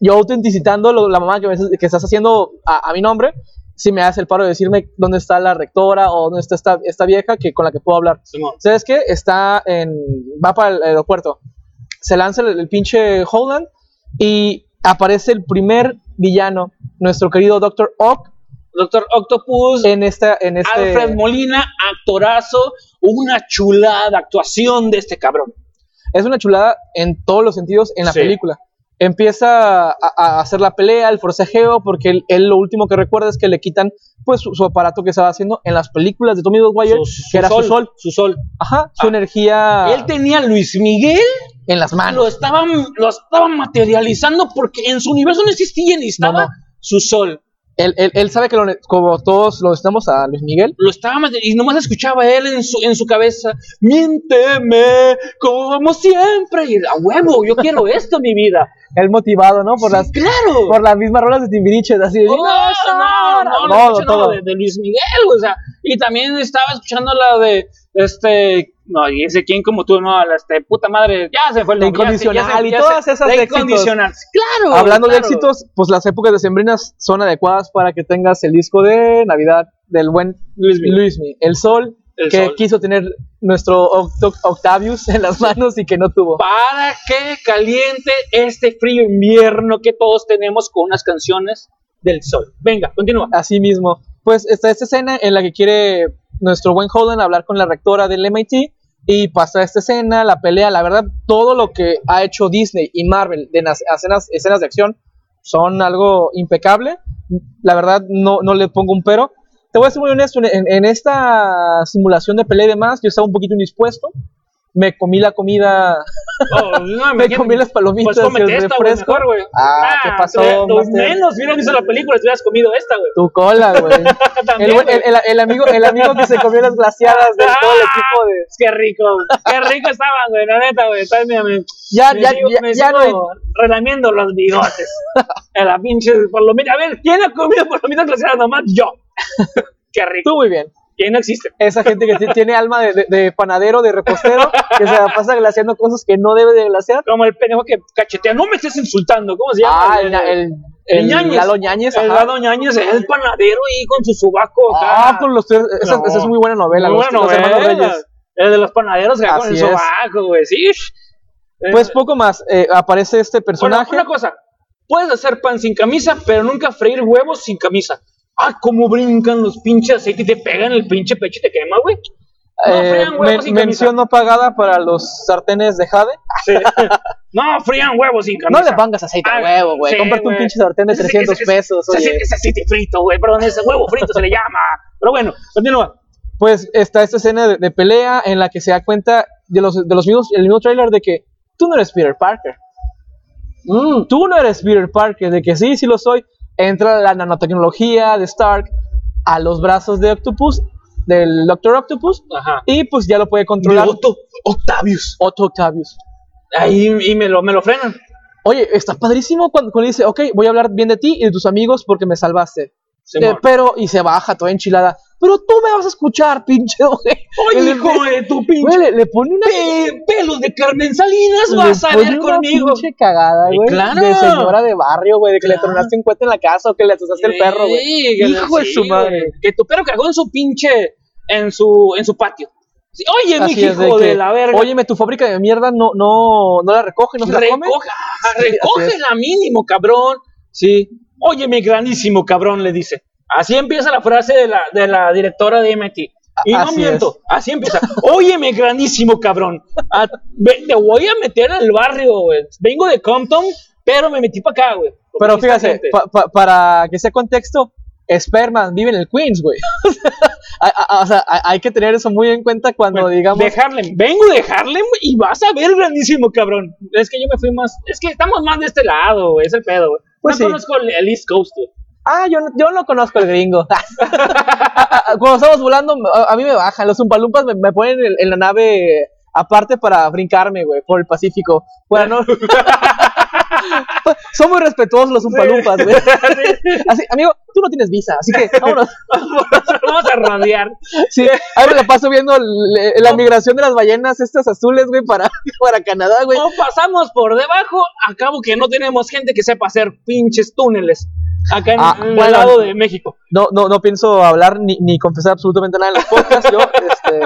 Yo autenticitando lo- la mamá que, me- que estás haciendo a, a mi nombre, si me hace el paro de decirme dónde está la rectora o dónde está esta, esta vieja que, con la que puedo hablar. ¿Sabes qué? Está en. Va para el aeropuerto. Se lanza el, el pinche Holland y aparece el primer villano, nuestro querido Doctor Ock, Doctor Octopus, en esta. En este, Alfred Molina, actorazo, una chulada actuación de este cabrón. es una chulada en todos los sentidos en la Sí. película. Empieza a, a hacer la pelea, el forcejeo, porque él, él lo último que recuerda es que le quitan pues su, su aparato que estaba haciendo en las películas de Tommy Maguire, que era su sol. Su sol. Ajá, su Ah. energía Él tenía Luis Miguel, en las lo manos. estaban, lo estaban materializando porque en su universo no existía ni estaba No, no. su sol. Él, él- él sabe que lo como todos lo necesitamos a Luis Miguel, Lo estaba mate- y nomás escuchaba él en su, en su cabeza, miénteme como siempre. Y a huevo, yo quiero esto en mi vida. él motivado, ¿no? Por Sí, las claro. por las mismas rolas de Timbiriche, así de, Oh, no, no, no, todo, no, todo. de, de Luis Miguel, o sea, y también estaba escuchando la de, este, no, y ese quién como tú, no, la, este, puta madre, ya se fue el nombre, ya se- ya se- Incondicional y ya todas se- esas de. Incondicional, claro. Hablando de éxitos, pues las épocas decembrinas son adecuadas para que tengas el disco de Navidad del buen Luis Miguel. Luismi, El Sol, El que Sol. quiso tener nuestro Octavius en las manos y que no tuvo. Para que caliente este frío invierno que todos tenemos con unas canciones del sol. Venga, continúa. Así mismo, pues está esta escena en la que quiere nuestro buen Holden hablar con la rectora del MIT y pasa esta escena, la pelea, la verdad, todo lo que ha hecho Disney y Marvel de escenas, escenas de acción son algo impecable. La verdad, no, no le pongo un pero. Te voy a ser muy honesto, en, en esta simulación de pelea y demás, yo estaba un poquito indispuesto. Me comí la comida, Oh, no, me comí las palomitas Pues el esta, mejor. Ah, ¿qué pasó, te- Lo Master? menos hubieras visto la película si hubieras comido esta, güey. Tu cola, güey. El, güey. el- el- el amigo, el amigo que se comió las glaciadas de todo el equipo de. Qué rico, qué rico estaban, güey, la neta, güey. Está- mira, me, Ya, me ya, sigo, ya, me ya no hay- sigo relamiendo los bigotes. En la pinche palomita. A ver, ¿quién ha comido palomitas glaseadas nomás? Yo. qué rico. Tú muy bien. ¿Quién no existe? Esa gente que ti- tiene alma de, de- de panadero, de repostero, que se la pasa glaseando cosas que no debe de glasear. Como el pendejo que cachetea. No me estés insultando. ¿Cómo se llama? Ah, el, el, el el Ñañez. Lalo Ñañez, El. Lado Ñañez, el panadero ahí con su sobaco acá. Ah, con los tres. Esa, No. esa es muy buena novela. Muy los, buena los hermanos novela. Reyes. El de los panaderos acá con el es. sobaco, güey. Sí. Pues poco más. eh, aparece este bueno, personaje. una cosa. puedes hacer pan sin camisa, pero nunca freír huevos sin camisa. Ah, cómo brincan los pinches aceites y te pegan el pinche pecho y te quema, güey. No, Eh, frían huevos men- mención no pagada para los sartenes de Jade. Sí. no, frían huevos sin No camisa. le pongas aceite Ah, a huevo, güey. sí, Cómprate un pinche sartén de Ese- 300 ese- pesos, Ese, oye. ese aceite frito, güey, perdón, ese huevo frito se le llama. Pero bueno, continúa. Pues está esta escena de, de pelea en la que se da cuenta de los, de los mismos, el mismo trailer de que tú no eres Peter Parker. Mm, tú no eres Peter Parker, de que sí, sí lo soy. Entra la nanotecnología de Stark a los brazos de Octopus, del Doctor Octopus, Ajá. y pues ya lo puede De controlar Otto Octavius. Otto Octavius. Ahí y me lo, me lo frenan. Oye, está padrísimo cuando, cuando dice, ok, voy a hablar bien de ti y de tus amigos porque me salvaste. Eh, pero, y se baja toda enchilada. Pero tú me vas a escuchar, pinche güey. Oye, hijo de tu pinche Güey, le, le pone una, pe- pelos de Carmen Salinas, le vas a ver conmigo. pinche cagada, Ay, güey. claro. De señora de barrio, güey, de que le tronaste un cohete en la casa o que le asustaste el perro, güey. Sí, Hijo de sí, su madre. Que tu perro cagó en su pinche, en su, en su patio. Sí, Oye, mi hijo de, que, la verga. Óyeme, tu fábrica de mierda no, no, no la recoge, no se la come. Recoja, así es. recógela mínimo, cabrón. Sí. Oye, mi grandísimo cabrón, le dice. Así empieza la frase de la, de la directora de MIT. Y no miento, así empieza. Oye, mi grandísimo cabrón. Ve- te voy a meter al barrio, güey. Vengo de Compton, pero me metí para acá, güey. Pero fíjate, pa- pa- para que sea contexto, Sperman vive en el Queens, güey. O sea, hay- que tener eso muy en cuenta cuando Bueno, digamos. De Harlem. Vengo de Harlem y vas a ver, grandísimo cabrón. Es que yo me fui más. Es que estamos más de este lado, güey. Es el pedo, güey. Pues no sí. conozco el, el East Coast, güey. Ah, yo no, yo no conozco el gringo. Cuando estamos volando, a, a mí me bajan. Los Umpalumpas me, me ponen en, en la nave aparte para brincarme, güey, por el Pacífico. Bueno, no. Son muy respetuosos los Umpalumpas, güey. Así, amigo, tú no tienes visa, así que vámonos. Vamos a radiar. Sí, me la paso viendo la migración de las ballenas estas azules, güey, para, para Canadá, güey. O pasamos por debajo, acabo que no tenemos gente que sepa hacer pinches túneles. Acá en, Ah, en el bueno. lado de México. No, no, no pienso hablar ni, ni confesar absolutamente nada en los podcasts. Yo, este,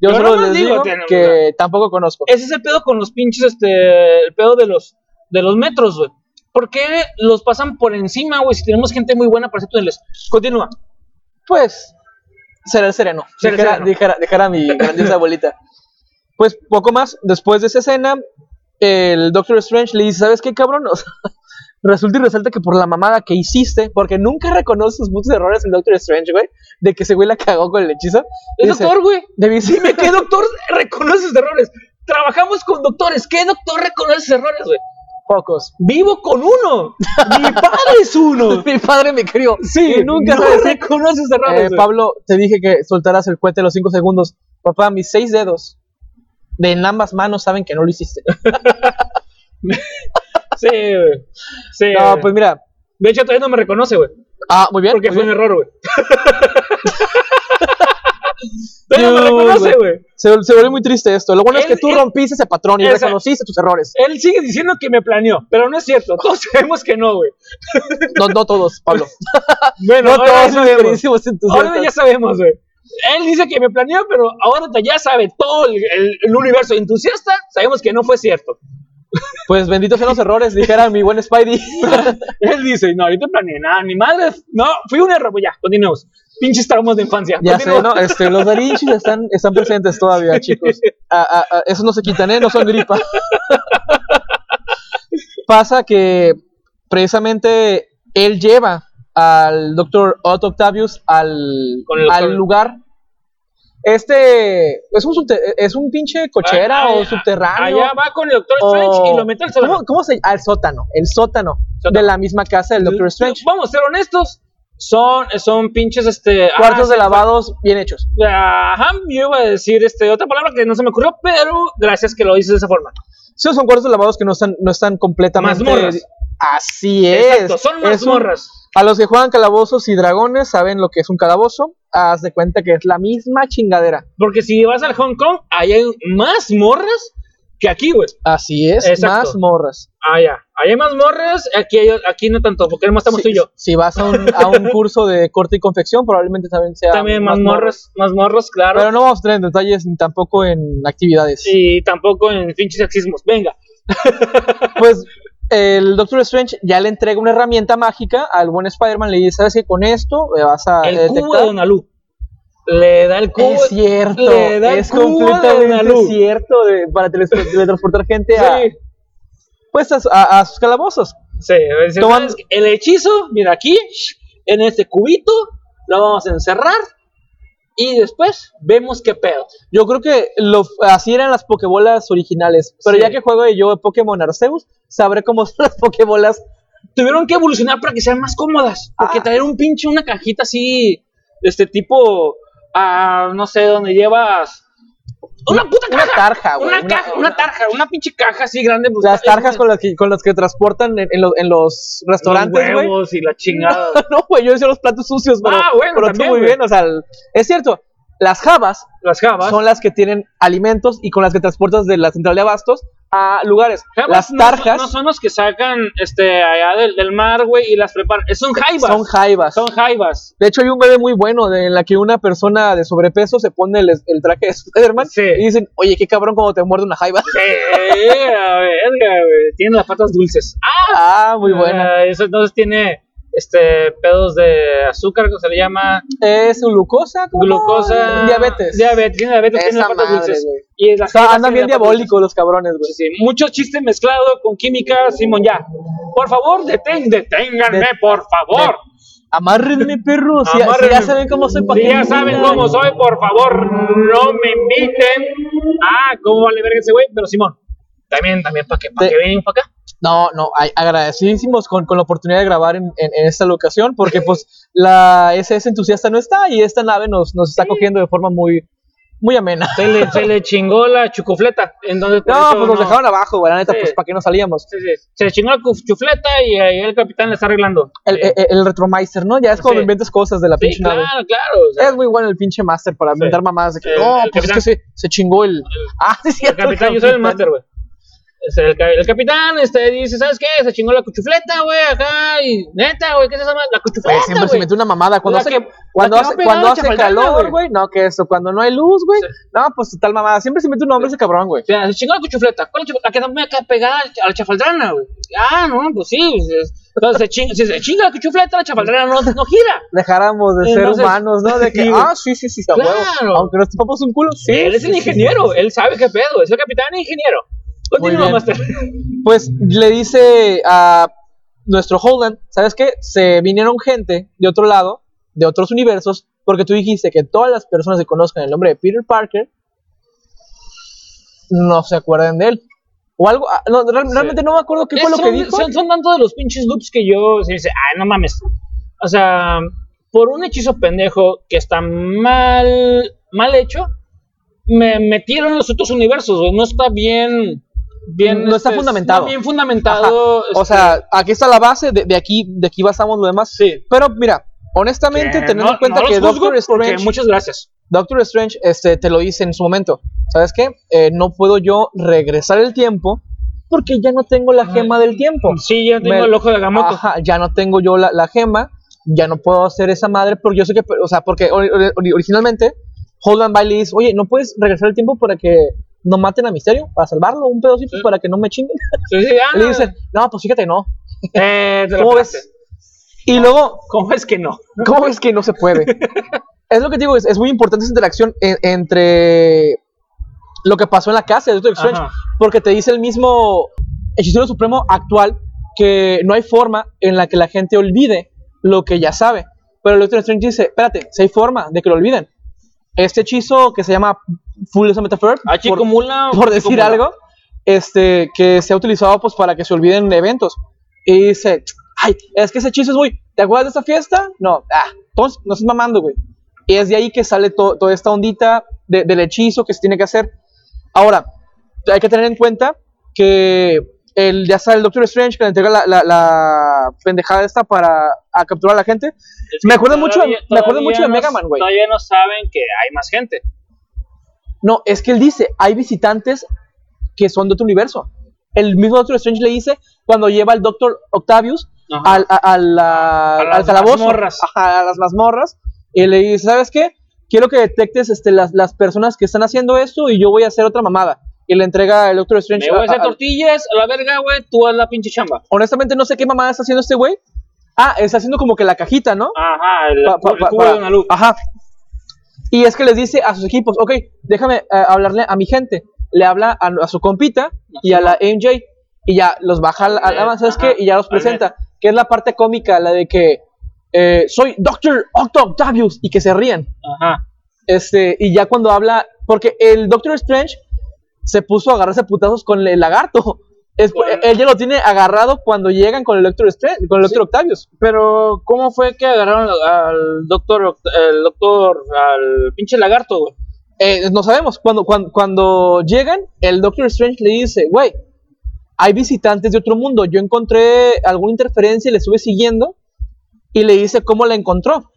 yo, Yo solo les digo digo que tampoco conozco. Ese es el pedo con los pinches, este, el pedo de los, de los metros, güey. ¿Por qué los pasan por encima, güey? Si tenemos gente muy buena para hacer. Continúa. Pues, será el sereno. Ser el dijera, sereno. dijera- dijera mi grandiosa abuelita. Pues poco más, después de esa escena, el Doctor Strange le dice, ¿sabes qué, cabrón? O sea, resulta y resalta que por la mamada que hiciste, porque nunca reconoce sus muchos errores el Doctor Strange, güey, de que ese güey la cagó con el hechizo. Es dice, doctor, güey. Debí Dime qué doctor reconoce sus errores. Trabajamos con doctores. ¿Qué doctor reconoce sus errores, güey? pocos. Vivo con uno. Mi padre es uno. Mi padre me crió. Sí, Y nunca no reconoce sus errores. Eh. Pablo, te dije que soltaras el cohete a los 5 segundos. Papá, mis seis dedos de en ambas manos saben que no lo hiciste. Sí, güey. Sí, No, pues mira. De hecho, todavía no me reconoce, güey. Ah, muy bien. Porque muy fue un error, güey. todavía no me No, reconoce, güey. Se, se vuelve muy triste esto. Lo bueno es que tú él- rompiste ese patrón y Esa- reconociste tus errores. Él sigue diciendo que me planeó, pero no es cierto. Todos sabemos que no, güey. No, no todos, Pablo. Bueno, No ahora todos Ahora ya sabemos, güey. Él dice que me planeó, pero ahora ya sabe todo el, el- el universo entusiasta. Sabemos que no fue cierto. Pues benditos sean los errores, dijera mi buen Spidey. Él dice, no, yo te planeé nada, mi madre, no, fui un error. Ya, continuemos. Pinches traumas de infancia. ya sé. ¿no? Este, los Darinchis están, están presentes todavía, chicos. Ah, ah, ah, esos no se quitan, ¿eh? No son gripa. Pasa que precisamente él lleva al doctor Otto Octavius al, al lugar. Este es un, es un pinche cochera Ah, o subterráneo. Allá va con el Doctor Strange o- y lo mete al sótano. ¿Cómo, cómo se llama? Al sótano. El sótano, Sótano. de la misma casa del Doctor Strange. Vamos a ser honestos. Son, son pinches, este... Cuartos ah, de lavados bien hechos. Ajá, yo iba a decir este, otra palabra que no se me ocurrió, pero gracias que lo dices de esa forma. Sí, son cuartos de lavados que no están, no están completamente. Mazmorras. Así es. Exacto, son un- mazmorras. a los que juegan calabozos y dragones saben lo que es un calabozo. Haz de cuenta que es la misma chingadera. Porque si vas al Hong Kong, ahí hay más morras que aquí, güey. Así es, Exacto. mazmorras. Allá. Ahí hay más morras, aquí, hay- aquí no tanto, porque más estamos Si, tú y yo. si vas a un, a un curso de corte y confección, probablemente también sea. También más morras, más morros, claro. Pero no vamos a entrar en detalles ni tampoco en actividades. Y tampoco en pinches sexismos. Venga. Pues el Doctor Strange ya le entrega una herramienta mágica al buen Spider-Man. Le dice: ¿Sabes que con esto vas a El detectar? cubo de Donalu. Le da el cubo. Es cierto, le da el es cubo de completamente Donalu. cierto de- para teletransportar gente a, pues a, a- a sus calabozos. sí. dice, Toman- ¿sabes qué? El hechizo, mira aquí, en este cubito, lo vamos a encerrar. Y después vemos qué pedo. Yo creo que lo, así eran las Pokébolas originales. Pero Sí. ya que juego yo de Pokémon Arceus, sabré cómo son las Pokébolas. Tuvieron que evolucionar para que sean más cómodas. Porque Ah. traer un pinche, una cajita así, este tipo, ah, no sé, donde llevas. Una puta Una caja. tarja, güey. Una, caja, una tarja, una pinche caja así grande. pues, Las tarjas con las que, con las que transportan en, en lo- en los restaurantes, los güey. huevos y la chingada. No, güey, yo decía los platos sucios, pero, Ah, bueno, pero tú también, muy güey. bien. O sea, el- es cierto, las jabas Las jabas. son las que tienen alimentos y con las que transportas de la central de abastos a lugares. Las tarjas No son, los que sacan este, allá del, del mar, güey, y las preparan. Son jaibas. son jaibas. Son jaibas. De hecho, hay un bebé muy bueno de, en la que una persona de sobrepeso se pone el, el traje de Spider-Man Sí. y dicen, oye, qué cabrón como te muerde una jaiba. Eh, a verga, güey. Tiene las patas dulces. Ah, Ah, muy buena. Ah, eso entonces tiene este pedos de azúcar, que se le llama Es glucosa, ¿cómo? glucosa. Diabetes. Diabetes, tiene diabetes, tiene patas madre, dulces. güey. Y las O sea, andan bien diabólicos los cabrones, güey. Sí, sí. Mucho chiste mezclado con química, Simón, ya. Por favor, detén, deténganme, De- por favor. Amárrenme, perros. Si, si Amárrenme. ya saben cómo soy, ¿pa' Si qué ya me saben invitan? cómo soy, por favor, no me inviten. Ah, cómo vale verga ese güey, pero Simón, también, también, ¿para qué? ¿Para Sí. qué vienen para acá? No, no, agradecidísimos con, con la oportunidad de grabar en, en- en esta locación, porque pues la SS entusiasta no está y esta nave nos, nos está cogiendo de forma muy, muy amena. Se le, se le chingó la chucufleta. Entonces, por No, pues nos no- dejaron abajo, güey, la neta, Sí. pues para qué nos salíamos. Sí, sí. Se le chingó la chufleta y ahí el capitán le está arreglando. El, el, el retromeister, ¿no? Ya es cuando Sí. inventes cosas de la pinche nave. claro, claro. o sea, Es muy bueno el pinche master para inventar mamadas de que, no, el pues es que se, se chingó el... Ah, sí, es el cierto, capitán, yo soy el máster, güey. El, ca- el capitán este, dice, ¿sabes qué? Se chingó la cuchufleta, güey, acá. Y neta, güey, ¿qué esa madre? La Güey, cuchufleta, siempre se güey. mete una mamada. Cuando La hace, que- cuando hace, cuando hace calor, güey. güey. No, que eso. Cuando no hay luz, güey. Sí. No, pues tal mamada. Siempre se mete un nombre ese cabrón, güey. O sea, se chingó la cuchufleta. ¿Cuál? La que también acá pegada a la chafaldrana, güey. Ah, no, pues sí. es- Entonces, se chinga, si se chinga la cuchufleta, la chafaldrana no, no gira. Dejáramos de ser humanos, ¿no? De que, sí, güey. ah, sí, sí, sí, a Claro. huevo. Aunque nos topamos un culo, sí. él es el ingeniero, él sabe qué pedo, es el capitán e ingeniero. Continúa. Master. Pues le dice a nuestro Holland, ¿sabes qué? Se vinieron gente de otro lado, de otros universos, porque tú dijiste que todas las personas que conozcan el nombre de Peter Parker no se acuerdan de él. O algo, ah, no, real- Sí. realmente no me acuerdo qué fue lo son, que dijo. Son, son tanto de los pinches loops que yo se dice, ay, no mames. O sea, por un hechizo pendejo que está mal, mal hecho, me metieron en los otros universos, güey. No está bien. Bien No está este, fundamentado. no bien fundamentado. O este, sea, aquí está la base, de, de aquí, de aquí basamos lo demás. sí. Pero mira, honestamente, Que teniendo no- en cuenta no que Doctor porque Strange, Muchas gracias. Doctor Strange este, te lo dice en su momento. ¿Sabes qué? Eh, no puedo yo regresar el tiempo porque ya no tengo la gema del tiempo. Sí, ya tengo Me- el ojo de Agamotto. Ajá, ya no tengo yo la, la gema, ya no puedo hacer esa madre porque yo sé que, o sea, porque ori- ori- originalmente Holland Bailey dice, oye, ¿no puedes regresar el tiempo para que no maten a Misterio? Para salvarlo, un pedo así, pues, Sí. para que no me chinguen. Sí, sí, ah, Y le dice, no, pues fíjate, no. eh, ¿Cómo ves? Y luego, ¿Cómo es que no? ¿Cómo es que no se puede? es lo que te digo, es, es muy importante esa interacción en- entre lo que pasó en la casa de Doctor Strange, Ajá. porque te dice el mismo hechicero supremo actual que no hay forma en la que la gente olvide lo que ya sabe. Pero el Doctor Strange dice, espérate, si hay forma de que lo olviden. Este hechizo que se llama Full Metaphor, Ah, por, por decir mula. algo, este, que se ha utilizado pues para que se olviden eventos. Y dice, ay, es que ese hechizo es muy, ¿te acuerdas de esta fiesta? No, ah, entonces no estás mamando, güey. Y es de ahí que sale to- toda esta ondita de- del hechizo que se tiene que hacer. Ahora, hay que tener en cuenta que el, ya sale el Doctor Strange que le entrega la, la- la pendejada esta para a capturar a la gente. Es Me acuerdo mucho, todavía- me acuerdo mucho de Mega Man, güey. Todavía no saben que hay más gente. No, es que él dice, hay visitantes que son de otro universo. El mismo Doctor Strange le dice cuando lleva al Doctor Octavius al, a, a la- A las al calabozo, mazmorras. A las mazmorras, y le dice, ¿sabes qué? Quiero que detectes este, las, las personas que están haciendo esto y yo voy a hacer otra mamada. Y le entrega el Doctor Strange. Me voy a hacer a- tortillas, a la verga, güey, tú haz la pinche chamba. honestamente no sé qué mamada está haciendo este güey. Ah, está haciendo como que la cajita, ¿no? Ajá, el, Pa- pa- el cubo de una luz. Ajá. Y es que les dice a sus equipos, ok, déjame eh, hablarle a mi gente. Le habla a, a su compita y a la MJ y ya los baja al, Al ¿sabes qué? Y ya los presenta. Que es la parte cómica, la de que eh, soy Doctor Octo Octavius y que se rían. Ajá. Este, y ya cuando habla, porque el Doctor Strange se puso a agarrarse a putazos con el lagarto. Es, él ya lo tiene agarrado cuando llegan con el Doctor Strange, con el Doctor Octavius. Pero, ¿cómo fue que agarraron al, doctor, Oct- el doctor, al pinche lagarto, güey? Eh, no sabemos. Cuando, cuando, cuando llegan, el Doctor Strange le dice, güey, hay visitantes de otro mundo. Yo encontré alguna interferencia y le estuve siguiendo. Y le dice cómo la encontró.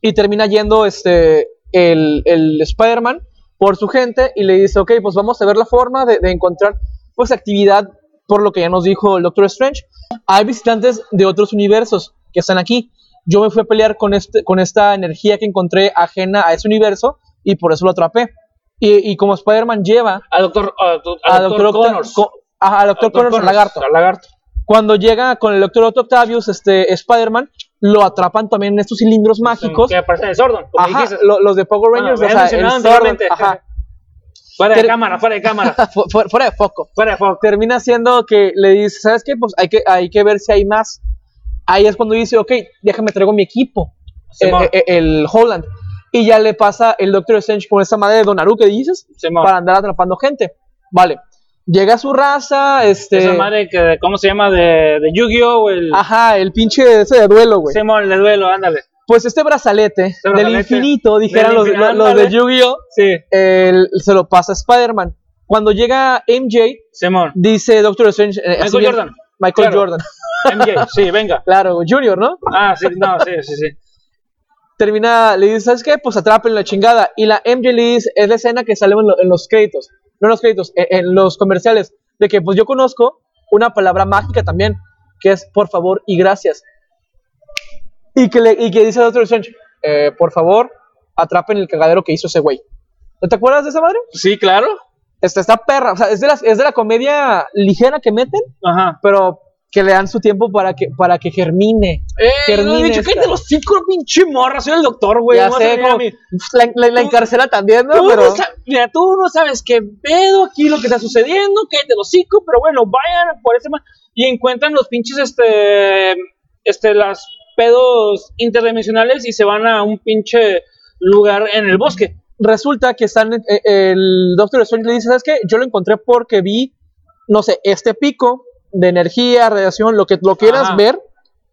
Y termina yendo este, el, el Spider-Man por su gente y le dice, ok, pues vamos a ver la forma de, de encontrar pues actividad por lo que ya nos dijo el Doctor Strange. Hay visitantes de otros universos que están aquí. Yo me fui a pelear con, este, con esta energía que encontré ajena a ese universo y por eso lo atrapé. Y, y como Spider-Man lleva Al doctor, a Doctor, doctor Connors. co- al Doctor Connors, al lagarto. Al lagarto. Cuando llega con el Doctor Otto Octavius, este Spider-Man, lo atrapan también en estos cilindros mágicos. Que aparecen de Sordon, como Ajá, dijiste. lo- los de Power Bueno, Rangers, lo o sea, el ajá, Fuera de Ter- cámara, fuera de cámara. fu- fu- fuera de foco. fuera de foco. Termina siendo que le dice, ¿sabes qué? Pues hay que, hay que ver si hay más. Ahí es cuando dice, ok, déjame traigo mi equipo, eh, Simón. eh, el Holland. Y ya le pasa el Doctor Strange con esta madre de Donaru que dices, Simón. para andar atrapando gente. Vale. Llega su raza, este... Esa madre que, ¿cómo se llama? De, de Yu-Gi-Oh! o El, Ajá, el pinche ese de duelo, güey. Simón, el de duelo, ándale. Pues este brazalete, del brazalete infinito, dijeran del los, los- los de. Yu-Gi-Oh! Sí, el- se lo pasa a Spider-Man. Cuando llega MJ, Simón. dice Doctor Strange. eh, Michael bien- Jordan. Michael Claro. Jordan. MJ, sí, venga. Claro, Junior, ¿no? Ah, sí, no, sí, sí, sí. Termina, le dice, ¿sabes qué? Pues atrapen la chingada. Y la MJ le dice, es la escena que sale en, lo- en los créditos. No en los créditos, en, en los comerciales. De que, pues yo conozco una palabra mágica también, que es por favor y gracias. Y que, le, y que dice Doctor Strange, eh, por favor, atrapen el cagadero que hizo ese güey. ¿No te acuerdas de esa madre? Sí, claro. Esta, esta perra, o sea, es de, las, es de la comedia ligera que meten, Ajá. pero que le dan su tiempo para que, para que germine. Eh, he dicho, cállate los cinco, pinche morra, soy el doctor, güey. ya sé, como- la, la- encarcela también, ¿no? Tú Pero, no mira, tú no sabes qué pedo aquí lo que está sucediendo, cállate los cinco, pero bueno, vayan por ese ma- y encuentran los pinches, este, este, las pedos interdimensionales y se van a un pinche lugar en el bosque. resulta que están, eh, el Doctor Strange le dice, ¿sabes qué? Yo lo encontré porque vi, no sé, este pico de energía, radiación, lo que lo quieras Ajá. ver,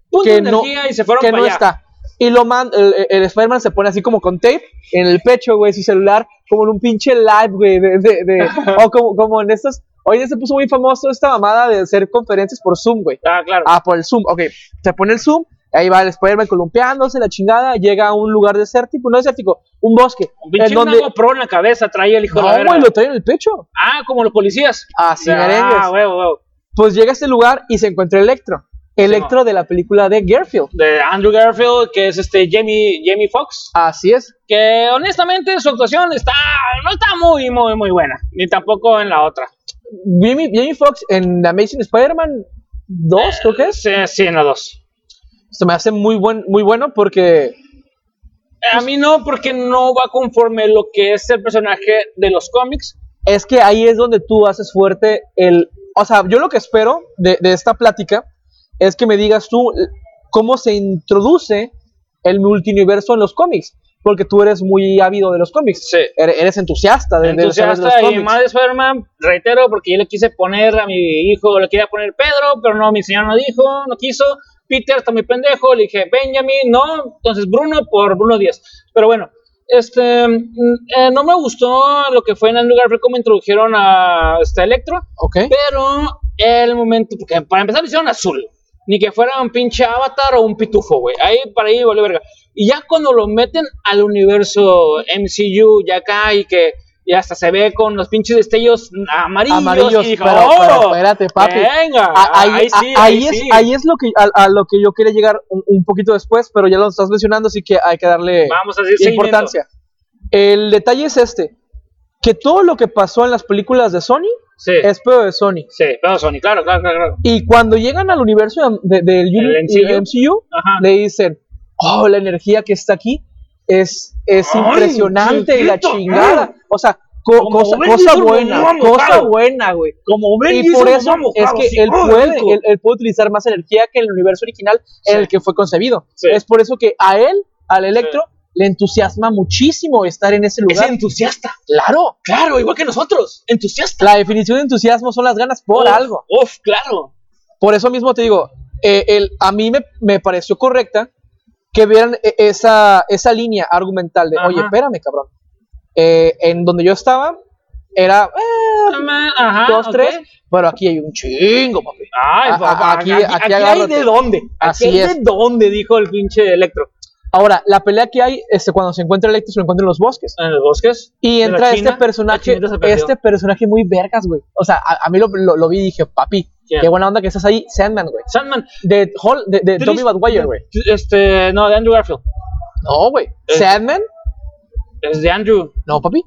Punto Que no- y se fueron que no allá. está. Y lo man, el, el Spider-Man se pone así como con tape en el pecho, güey, su celular, como en un pinche live, güey, de, de, de- o como, como en estos, hoy se puso muy famoso esta mamada de hacer conferencias por Zoom, güey. Ah, claro. Ah, por el Zoom, ok, se pone el Zoom, ahí va el Spider-Man columpiándose, la chingada, llega a un lugar desértico, no desértico, un bosque, un pinche en donde... una GoPro en la cabeza traía el hijo de la No, güey, lo trae en el pecho. Ah, como los policías. Así ah, merengues. huevo, huevo. Pues llega a este lugar y se encuentra Electro. Electro de la película de Garfield. De Andrew Garfield, que es este Jamie, Jamie Foxx. Así es. Que honestamente su actuación está, no está muy, muy, muy buena. Ni tampoco en la otra. Jamie, Jamie Foxx en Amazing Spider-Man 2, creo que es. Sí, sí, en la dos. Se me hace muy, buen, muy bueno porque A mí no, porque no va conforme lo que es el personaje de los cómics. es que ahí es donde tú haces fuerte el... O sea, yo lo que espero de, de esta plática es que me digas tú cómo se introduce el multiverso en los cómics. Porque tú eres muy ávido de los cómics. Sí. Eres, entusiasta de, los- de los Entusiasta y cómics. más de Spider-Man, reitero, porque yo le quise poner a mi hijo, le quería poner Pedro, pero no, mi señor no dijo, no quiso. Peter está muy pendejo, le dije Benjamin, no, entonces Bruno por Bruno Díaz. Pero bueno, este, mm, eh, no me gustó lo que fue en Andrew Garfield, cómo introdujeron a este Electro, Ok. pero el momento, porque para empezar lo hicieron azul, ni que fuera un pinche avatar o un pitufo, güey. Ahí para ahí vale verga. Y ya cuando lo meten al universo MCU, ya acá, y que y hasta se ve con los pinches destellos amarillos. Amarillos, y dijo, pero, "Oh, pero espérate, papi. Venga, A- ahí, ahí, sí, a- ahí, ahí es, sí. ahí es lo que a, a lo que yo quería llegar un, un poquito después, pero ya lo estás mencionando, así que hay que darle Vamos a decir importancia. El detalle es este. que todo lo que pasó en las películas de Sony Sí, es pedo de Sony. sí, pero Sony, claro, claro, claro. Y cuando llegan al universo de- de- del uni- ¿El MCU? MCU, le dicen, oh, la energía que está aquí es, es Ay, impresionante y la chingada. O sea, co- cosa, buena, cosa buena, güey. Como ven, Y por eso es que sí, él puede, él, él puede utilizar más energía que el universo original en el que fue concebido. Sí. Es por eso que a él, al Electro, le entusiasma muchísimo estar en ese Es lugar. entusiasta. Claro. Claro, igual que nosotros. Entusiasta. La definición de entusiasmo son las ganas por Uf, algo. Uf, claro. Por eso mismo te digo, eh, el, a mí me, me pareció correcta que vieran eh, esa, esa línea argumental de, Ajá. oye, espérame, cabrón. Eh, en donde yo estaba era eh, Ajá. dos, tres, pero aquí hay un chingo, papi. Ay, A- papá, a- aquí, aquí- aquí, aquí hay de dónde. Aquí Así hay es. de dónde, dijo el pinche Electro. Ahora, la pelea que hay, este, cuando se encuentra Electro, se lo encuentra en los bosques. En los bosques. Y entra China, este personaje, este personaje muy vergas, güey. O sea, a, a mí lo, lo- lo vi y dije, papi, qué buena onda que estás ahí, Sandman, güey. Sandman. De, Hall, de, de Tommy Maguire, güey. Este, no, de Andrew Garfield. No, güey. Sandman, Es de Andrew. no, papi.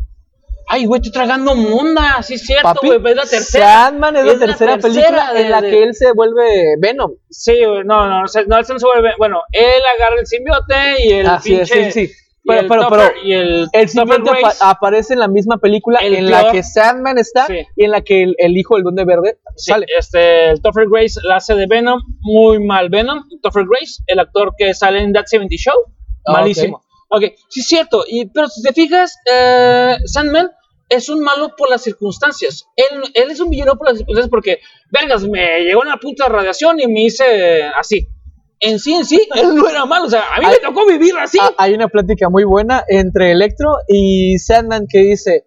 Ay, güey, estoy tragando monda. Sí, es cierto, güey. Es la tercera. Sandman es, la Es la tercera, tercera película de- en la de- que él se vuelve Venom. Sí, güey, no, no, no, no, él se no se vuelve. Bueno, él agarra el simbiote y el Así es, pinche. sí, sí. y Pero, pero, pero y el, el Grace. aparece en la misma película El en la que Sandman está Sí. y en la que el, el hijo del Duende Verde Sí, sale. este, el Topher Grace la hace de Venom, muy mal Venom. Topher Grace, el actor que sale en That 70 Show, Ah, malísimo. ok, sí es cierto, y, pero si te fijas, eh, Sandman es un malo por las circunstancias. Él, él es un villano por las circunstancias porque, vergas, me llegó una puta radiación y me hice así. En sí, en sí, él no era malo, o sea, a mí Ay, me tocó vivir así. Hay una plática muy buena entre Electro y Sandman que dice,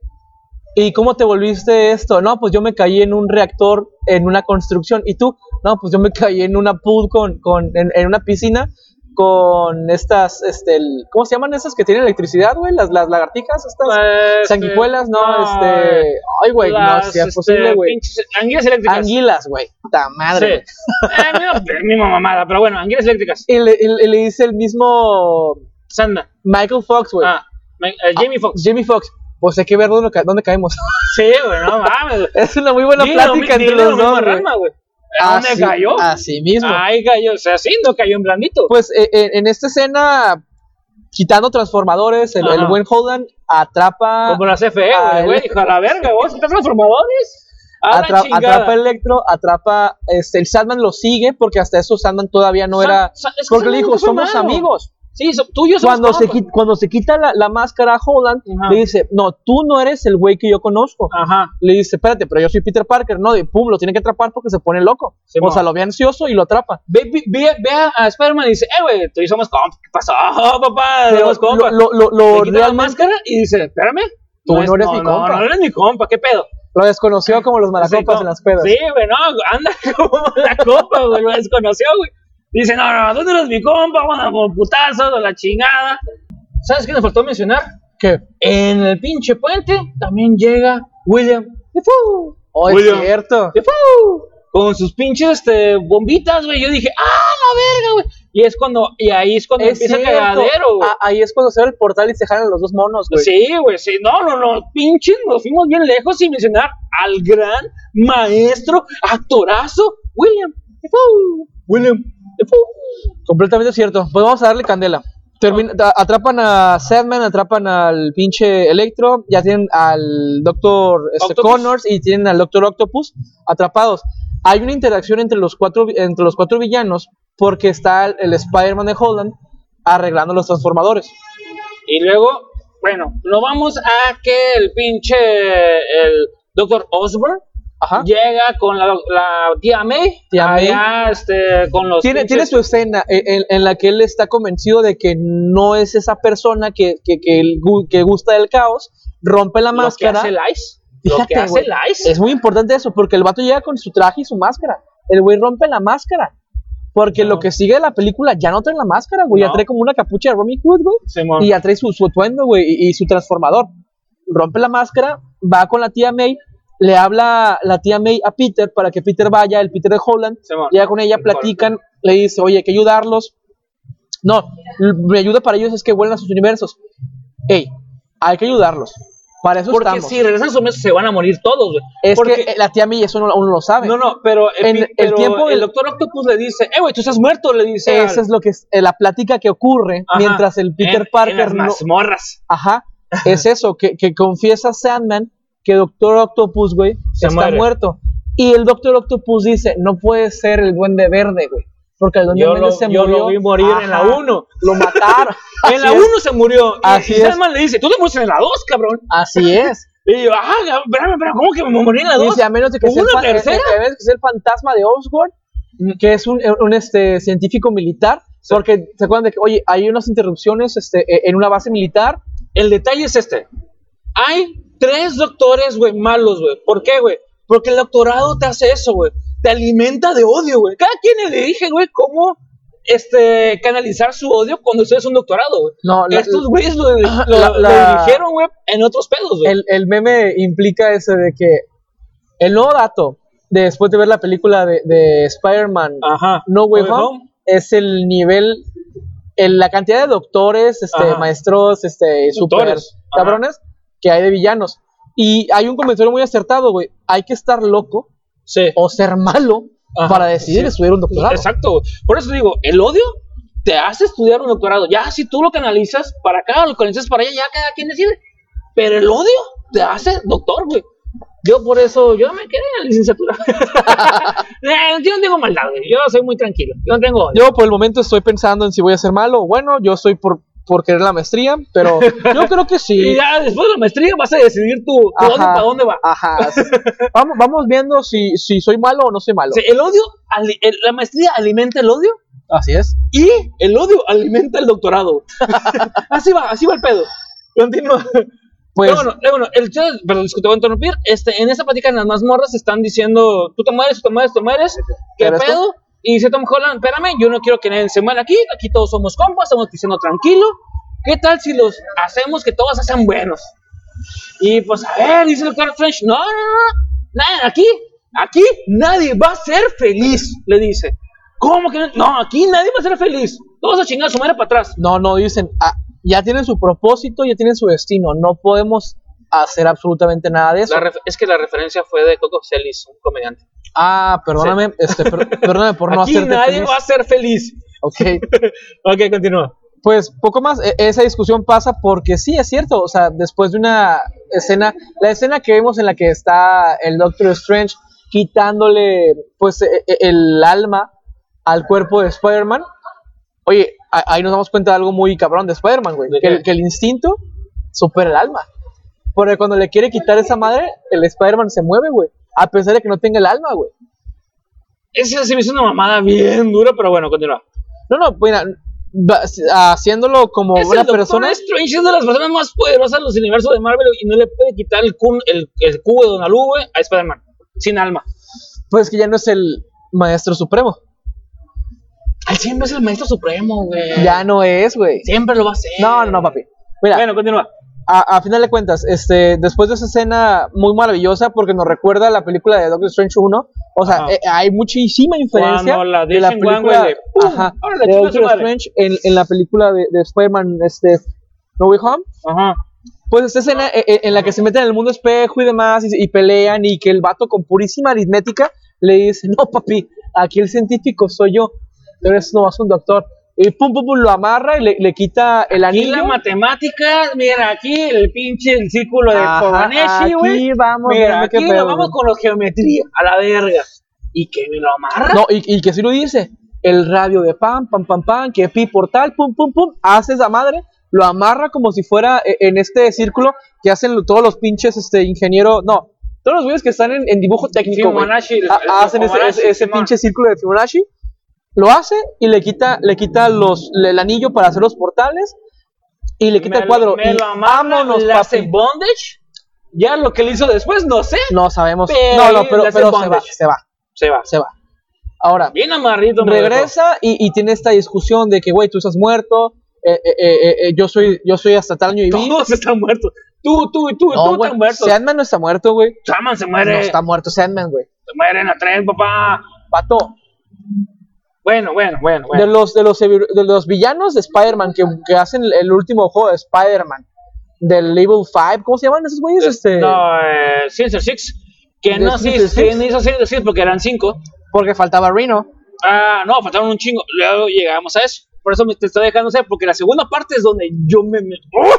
¿y cómo te volviste esto? No, pues yo me caí en un reactor en una construcción. ¿Y tú? No, pues yo me caí en una pool con, con en, en una piscina con estas, este, el- ¿cómo se llaman esas que tienen electricidad, güey? Las, las lagartijas, estas Este, sanguijuelas, no, no, este, ay, güey, no, si es este, posible, güey. Anguilas eléctricas. Anguilas, güey, ta madre. Sí. Eh, mi- misma mamada, pero bueno, anguilas eléctricas. Y le, y le- le dice el mismo Sandman. Michael Fox, güey. Ah, eh, Jamie Foxx. Jamie Foxx. Pues hay que ver dónde, dónde caemos. Sí, güey, no mames. es una muy buena Dile lo plática mi- entre los dos. güey. ¿A dónde Así- cayó? Así mismo. Ahí cayó, o sea, sí, no cayó en blandito. Pues eh, eh, en esta escena, quitando transformadores, el, buen Holland atrapa, Como la CFE, güey, hijo la verga, vos, ¿estás transformadores? Atra- chingada. atrapa a Electro, atrapa, este, el Sandman lo sigue, porque hasta eso Sandman todavía no era, sa- es que porque le Sandman dijo, nunca fue somos malo. amigos. Sí, so- tú y yo somos Cuando se, compas. qui- cuando se quita la, la máscara a Holland, Ajá. le dice, no, tú no eres el güey que yo conozco. Ajá. Le dice, espérate, pero yo soy Peter Parker, no, y pum, lo tiene que atrapar porque se pone loco. Sí, o sea, lo ve ansioso y lo atrapa. Ve, ve, ve, ve a Spider-Man y dice, eh, güey, tú y somos compas. ¿Qué pasó, papá? Pero Somos compas. lo, lo, lo, lo Le quita la máscara y dice, espérame. Tú no eres mi no, compa. No, eres mi compa, ¿qué pedo? lo desconoció como los malacopas Sí, en las pedas. Sí, güey, no, anda como la copa, güey, lo desconoció, güey. Dice, no, no, tú no eres mi compa, vamos a con putazos, la chingada. ¿Sabes qué me faltó mencionar? ¿Qué? En el pinche puente también llega William Defoe. Oh, es cierto. Defoe. Con sus pinches este, bombitas, güey. Yo dije, ¡ah, la verga, güey! Y es cuando, y ahí es cuando Es empieza el cagadero, güey. Ah, ahí es cuando se abre el portal y se jalan los dos monos, güey. Sí, güey, sí. No, no, no. Pinches, nos fuimos bien lejos sin mencionar al gran maestro, actorazo, William Defoe. William. Completamente cierto. Pues vamos a darle candela. Termina- atrapan a Sandman, atrapan al pinche Electro, ya tienen al Doctor este. Connors y tienen al Doctor Octopus atrapados. Hay una interacción entre los cuatro, entre los cuatro villanos porque está el, el Spider-Man de Holland arreglando los transformadores. Y luego, bueno, lo vamos a que el pinche, el Dr. Osborn Ajá. llega con la, la tía May. Tía May. este, con los Tiene, pinches- tiene su escena en, en- la que él está convencido de que no es esa persona que, que, que, que gusta del caos, rompe la lo que máscara. hace el Ice. Lo Fíjate, que hace el Ice. Es muy importante eso, porque el vato llega con su traje y su máscara. El güey rompe la máscara. Porque No. lo que sigue de la película ya no trae la máscara, güey. Ya trae como una capucha de Robin Hood, güey. Y ya trae su, su atuendo, güey, y, y su transformador. Rompe la máscara, va con la tía May, le habla la tía May a Peter para que Peter vaya, el Peter de Holland, llega con ella, platican, le dice, oye, hay que ayudarlos. No, me ayuda para ellos es que vuelvan a sus universos. Ey, hay que ayudarlos. Para eso Porque estamos. si regresan a su mesa se van a morir todos, güey. es porque- que eh, la tía May eso no, uno lo sabe. No, no, pero, En el pero tiempo el doctor Octopus le dice, eh, güey, tú estás muerto, le dice. al- Esa es lo que es eh, la plática que ocurre Ajá. mientras el Peter en Parker las no, mazmorras. Ajá, es eso, que, que confiesa Sandman que Doctor Octopus, güey, Se está muere. muerto. Y el Doctor Octopus dice, no puede ser el Duende Verde, güey. Porque el Duende Yo, Verde lo, se yo murió. lo vi morir en la Ajá, 1. Lo mataron. En la Así 1 es. se murió. Y, Así y es. Sandman le dice, tú te mueres en la 2, cabrón. Así es. Y yo, ah, espérame, pero ¿cómo que me morí en la 2? Dice, a menos de que ¿Hubo sea el, una eh, tercera? eh, que sea el fantasma de Osborn, que es un, un, este, científico militar, Sí. porque se acuerdan de que, oye, hay unas interrupciones este, eh, en una base militar. El detalle es este. Hay tres doctores, güey, malos, güey. ¿Por qué, güey? Porque el doctorado te hace eso, güey. Te alimenta de odio, güey. Cada quien le dije, güey, cómo este, canalizar su odio cuando usted es un doctorado, güey. No, Estos güeyes lo, lo, lo dirigieron, güey, en otros pedos, güey. el, el meme implica ese de que el nuevo dato, después de ver la película de, de Spider-Man. No Way Way Home, Home. es el nivel, el- la cantidad de doctores, este, Ajá. maestros, este, super Doctores, cabrones que hay de villanos. Y hay un comentario muy acertado, güey. Hay que estar loco Sí. o ser malo Ajá, para decidir sí. estudiar un doctorado. Exacto. güey. Por eso digo, el odio te hace estudiar un doctorado. Ya si tú lo canalizas para acá, lo canalizas para allá, ya cada quien decide. Pero el odio te hace doctor, güey. Yo por eso, yo me quedé en la licenciatura. Eh, yo no tengo maldad, güey. Yo soy muy tranquilo. Yo no tengo odio. Yo por el momento estoy pensando en si voy a ser malo o bueno. Yo soy por, por querer la maestría, pero yo creo que Y sí. ya después de la maestría vas a decidir tu, tu odio Ajá. para dónde va. Ajá. vamos, vamos viendo si, si soy malo o no soy malo. Sea, el odio, el- la maestría alimenta el odio Así es. y el odio alimenta el doctorado. así va, así va el pedo. Continúa. Pues, Pero bueno, bueno, el chat, perdón, es que te voy a interrumpir. Este, en esa plática en las mazmorras están diciendo, tú te mueres, tú te mueres, tú te mueres, ¿qué ¿Pero esto? Y dice Tom Holland, espérame, yo no quiero que nadie se muera aquí, aquí todos somos compas, estamos diciendo tranquilo. ¿Qué tal si los hacemos que todos sean buenos? Y pues, a ver, dice el Doctor Strange, no, no, no, nadie, aquí, aquí nadie va a ser feliz, le dice. ¿Cómo que no? No, aquí nadie va a ser feliz. Todos a chingar a su madre para atrás. no, no, dicen, ah, ya tienen su propósito, ya tienen su destino. No podemos hacer absolutamente nada de eso. Es que la referencia fue de Coco Celis, un comediante. Ah, perdóname, este, per- perdóname por no Aquí hacerte nadie feliz. va a ser feliz. Ok. Ok, continúa. Pues poco más, e- esa discusión pasa porque sí, es cierto, o sea, después de una escena, la escena que vemos en la que está el Doctor Strange quitándole pues e- e- el alma al cuerpo de Spider-Man, oye, ahí nos damos cuenta de algo muy cabrón de Spider-Man, güey, ¿De que, que el instinto supera el alma. Porque cuando le quiere quitar esa madre, el Spider-Man se mueve, güey, a pesar de que no tenga el alma, güey. Esa se me hizo una mamada bien dura, pero bueno, continúa. No, no, mira, va- haciéndolo como Es una el persona... Strange es de las personas más poderosas de los universos de Marvel y no le puede quitar el, cun- el, el cubo de Donalu, güey, a Spider-Man. Sin alma. Pues que ya no es el maestro supremo. Él siempre es el maestro supremo, güey. Ya no es, güey. Siempre lo va a hacer. No, no, no, papi. Mira, Bueno, continúa. A, a final de cuentas, este, después de esa escena muy maravillosa, porque nos recuerda a la película de Doctor Strange 1, o sea, eh, hay muchísima inferencia Cuando la de la película de ¡pum! ajá, Ahora de Doctor. Strange en, en la película de, de Spider-Man este, No Way Home. Ajá. Pues esta escena eh, eh, en la que se meten en el mundo espejo y demás y, y pelean y que el vato con purísima aritmética le dice, no papi, aquí el científico soy yo, eres nomás un doctor. Y pum, pum, pum, lo amarra y le, le quita el Aquí anillo. la matemática, mira, aquí el pinche el círculo de Ajá, güey. aquí vamos, Mira, aquí pedo, vamos con la geometría, a la verga. Y que me lo amarra. No, y, y que sí lo dice. El radio de pam, pam, pam, pam, que pi portal, pum, pum, pum, hace esa madre, lo amarra como si fuera eh, en este círculo que hacen todos los pinches este, ingenieros, no, todos los güeyes que están en, en dibujo técnico, Ha- el hacen ese, ese- ese pinche círculo de Fibonacci, lo hace y le quita, le quita los, el anillo para hacer los portales y le quita Me el cuadro. Me y lo vámonos, le hace bondage. Ya lo que le hizo después, no sé. No sabemos. Pero no, no, pero, pero se va, se va, Se va. se va. Ahora, Bien amarrito. regresa y, y tiene esta discusión de que, güey, tú estás muerto, eh, eh, eh, eh, yo, soy, yo soy hasta tal año y vi. Todos están muertos. Tú, tú y tú No, tú están muertos. Sandman no está muerto, güey. Saman se No muere. está muerto Sandman, güey. Se mueren a tres, papá. Pato, Bueno, bueno, bueno, de, bueno. los, de, los, de los villanos de Spider-Man que, que hacen el último juego de Spider-Man, del Level 5, ¿cómo se llaman esos güeyes? Este, No, eh, Sinister Six. Que ¿De no, sí, Six? no hizo Sinister Six porque eran cinco. Porque faltaba Reno. Ah, no, faltaron un chingo. Luego llegamos a eso. Por eso me te estoy dejando ser, porque la segunda parte es donde yo me. me- ¡Oh!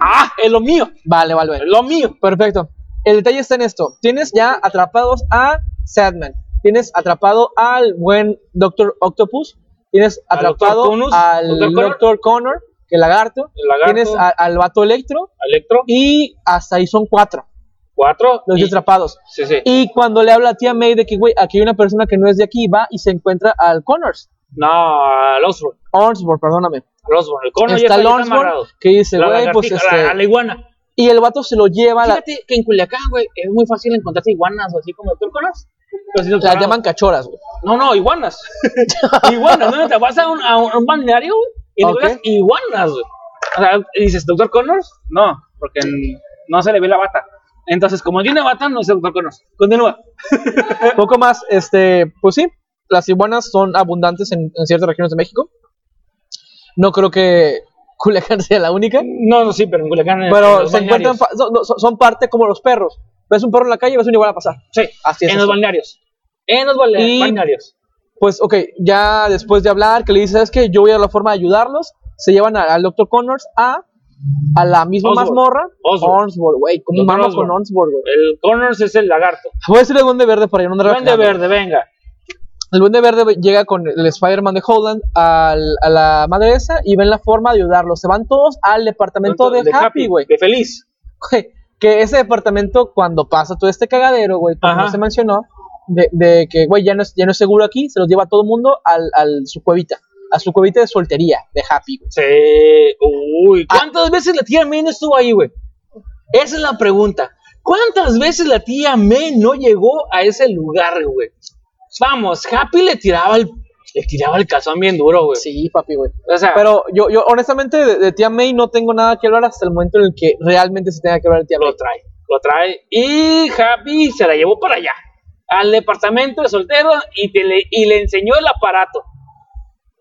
¡Ah! Es lo mío. Vale, vale, Es vale. lo mío. Perfecto. El detalle está en esto. Tienes ya atrapados a Sadman. Tienes atrapado al buen Doctor Octopus. Tienes Al atrapado Dr. Conus, al. Connor. Doctor Connor, que lagarto. El lagarto, Tienes a- al vato Electro. Electro, Y hasta ahí son cuatro cuatro. los y- atrapados. Sí, sí. Y cuando le habla a tía May de que, güey, aquí hay una persona que no es de aquí, va y se encuentra al Connors. No, al Osborn. Osborn, perdóname. Al Osborn. El cono ya está está, el ya está Osborn amarrado. que dice, La güey, pues este. la, la iguana. Y el vato se lo lleva, la, Fíjate que en Culiacán, güey, es muy fácil encontrarte iguanas o así como Doctor Conas. Los las llaman cachoras, güey. No, no, iguanas. iguanas, ¿no? Te vas a un, a un, balneario güey, y Ok. encuentras iguanas, güey. O sea, dices, ¿Doctor Connors? No, porque no se le ve la bata. Entonces, como tiene bata, no es Doctor Connors. Continúa. Poco más, este, pues sí, las iguanas son abundantes en, en ciertas regiones de México. No creo que Culiacán sea la única, No, no, sí, pero en Culiacán. en pero se encuentran, son parte como los perros. Ves un perro en la calle, ves una iguana pasar. Sí, Así es. en los balnearios. En los Y- balnearios. Pues, ok, ya después de hablar, que le dices, es que yo voy a dar la forma de ayudarlos, se llevan a- al Dr. Connors a, a la misma mazmorra. Osborn. Osborn, güey, ¿cómo Osborn. con Osborn, güey? El Connors es el lagarto. Voy a decirle Duende Verde para yo no andar Duende verde, venga. El Duende Verde llega con el Spider-Man de Holland al- a la madre esa y ven la forma de ayudarlos. Se van todos al departamento de, Happy, güey. De feliz. Güey, Que ese departamento, cuando pasa todo este cagadero, güey, porque Ajá. no se mencionó, de, de que, güey, ya no, es, ya no es seguro aquí, se los lleva a todo el mundo al, al su cuevita. A su cuevita de soltería de Happy, güey. Sí. Uy. ¿cuántas veces la tía May no estuvo ahí, güey? Esa es la pregunta. ¿Cuántas veces la tía May no llegó a ese lugar, güey? Vamos, Happy le tiraba el, le tiraba el calzón bien duro, güey. Sí, papi, güey. O sea, Pero yo, yo honestamente, de, de tía May no tengo nada que hablar hasta el momento en el que realmente se tenga que hablar de tía May. lo trae, lo trae. Y Happy se la llevó para allá, al departamento de soltero y, te le, y le enseñó el aparato.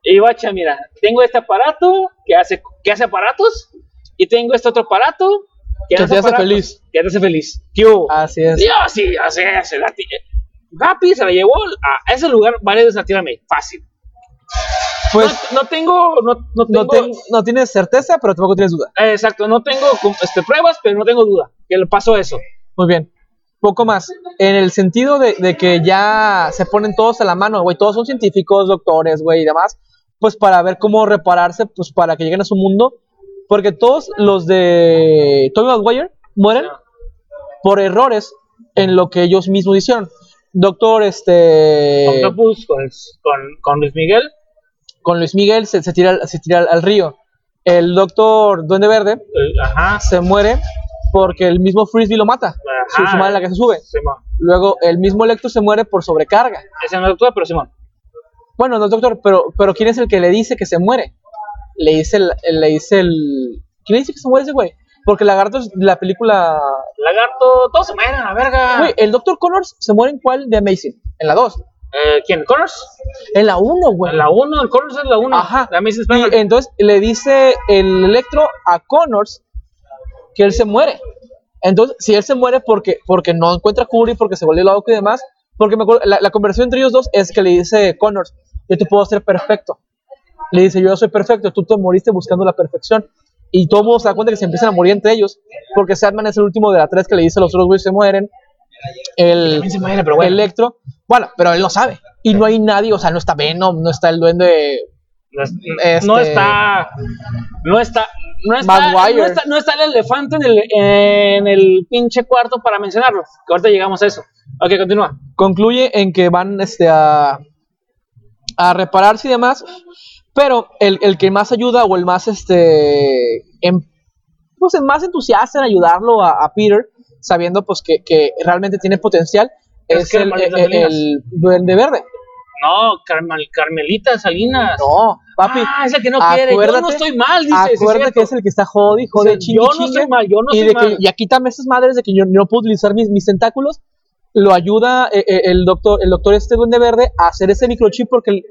Y bacha, mira, tengo este aparato que hace, que hace aparatos y tengo este otro aparato que, Que te hace feliz. Que te hace feliz. ¿Qué hubo? Así es. Dios, sí, así es. la ti- Happy se la llevó a ese lugar a tirarme. Fácil. Pues no, no tengo, no, no tengo, no, ten- no tienes certeza, pero tampoco tienes duda. eh, exacto, no tengo este, pruebas, pero no tengo duda que le pasó eso. Muy bien. Poco más. En el sentido de, de que ya se ponen todos a la mano, güey. Todos son científicos, doctores, güey, y demás. Pues para ver cómo repararse, pues para que lleguen a su mundo. Porque todos los de Tobey Maguire mueren por errores en lo que ellos mismos hicieron. Doctor, este. Octopus con, con, con Luis Miguel. Con Luis Miguel se, se tira, al- se tira al, al río. El doctor Duende Verde ajá. se muere porque el mismo Frisbee lo mata. Su, Ajá. su madre en la que se sube. Simón. Luego el mismo Electro se muere por sobrecarga. Ese no es doctor, pero Simón. Bueno, no es doctor, pero, pero ¿quién es el que le dice que se muere? Le dice el- le dice el. ¿Quién le dice que se muere ese güey? Porque Lagarto es la película. Lagarto, todos se mueren a la verga. Güey, el Doctor Connors se muere en cuál de Amazing? En la 2. Eh, ¿Quién? ¿Connors? En la 1, güey. En la 1, el Connors es la 1. Ajá. La Mrs. Y entonces le dice el Electro a Connors que él se muere. Entonces, si él se muere porque, porque no encuentra cura y porque se volvió loco y demás, porque me acuerdo, la, la conversación entre ellos dos es que le dice Connors, yo te puedo hacer perfecto. Le dice, yo soy perfecto, tú te moriste buscando la perfección. Y todo el mundo se da cuenta que se empiezan a morir entre ellos, porque Sandman es el último de la tres que le dice los otros güeyes se mueren. El, También se muere, pero bueno. Electro, bueno, pero él lo sabe. Y no hay nadie, o sea, no está Venom, no está el duende No, es- Este- no está. No está. No está, no, está, no está el elefante en el, en el pinche cuarto para mencionarlo. Que ahorita llegamos a eso. Ok, continúa. concluye en que van este, a, a repararse y demás, pero el, el que más ayuda o el más, este, em- pues el más entusiasta en ayudarlo a, a Peter, sabiendo pues que, que realmente tiene potencial, Es el, Margarita el, Salinas. el Duende Verde. No, Carmel- Carmelita Salinas. No, papi, Ah, es la que no quiere. Yo no estoy mal, dice. acuérdate que es el que está jode jode, chingue, yo no estoy mal, yo no y, estoy de mal. que, y aquí quítame esas madres de que yo no puedo utilizar mis, mis tentáculos. Lo ayuda eh, eh, el doctor, el doctor este duende verde a hacer ese microchip porque el-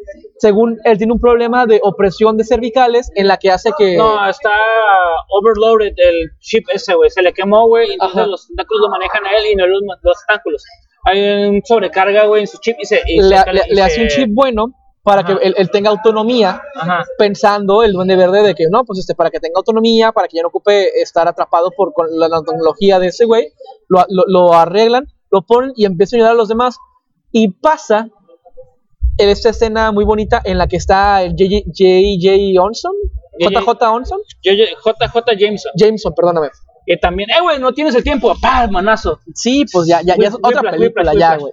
según él tiene un problema de opresión de cervicales en la que hace que... No, está overloaded el chip ese, güey. Se le quemó, güey. Entonces Ajá. los tentáculos lo manejan a él y no los, los tentáculos. Hay un sobrecarga, güey, en su chip y se. y le, se- le- y le hace se- un chip bueno para Ajá. que él, él tenga autonomía, Ajá. pensando el duende verde de que no, pues este, para que tenga autonomía, para que ya no ocupe estar atrapado por con la, la tecnología de ese güey, lo, lo- lo arreglan, lo ponen y empieza a ayudar a los demás. Y pasa en esta escena muy bonita en la que está el JJ Onson, JJ. Onson, JJ Jameson. Jameson, perdóname. Que también, eh, güey, no tienes el tiempo. ¡Pah, manazo! Sí, pues ya, ya, ya es otra película ya, güey.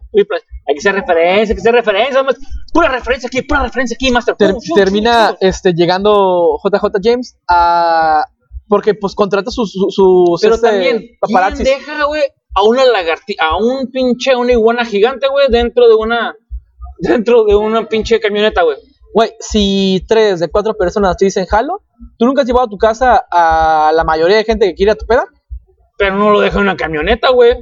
Hay que hacer referencia, hay que hacer referencia. Pura referencia aquí, pura referencia aquí, Master. Termina este llegando JJ James a porque pues contrata sus sus, Pero este, también, ¿quién paparazzis. deja, güey, a una lagartija, a un pinche, una iguana gigante, güey, dentro de una, dentro de una pinche camioneta, güey? Güey, si tres de cuatro personas te dicen jalo, ¿tú nunca has llevado a tu casa a la mayoría de gente que quiere a tu peda? Pero no lo deja en una camioneta, güey.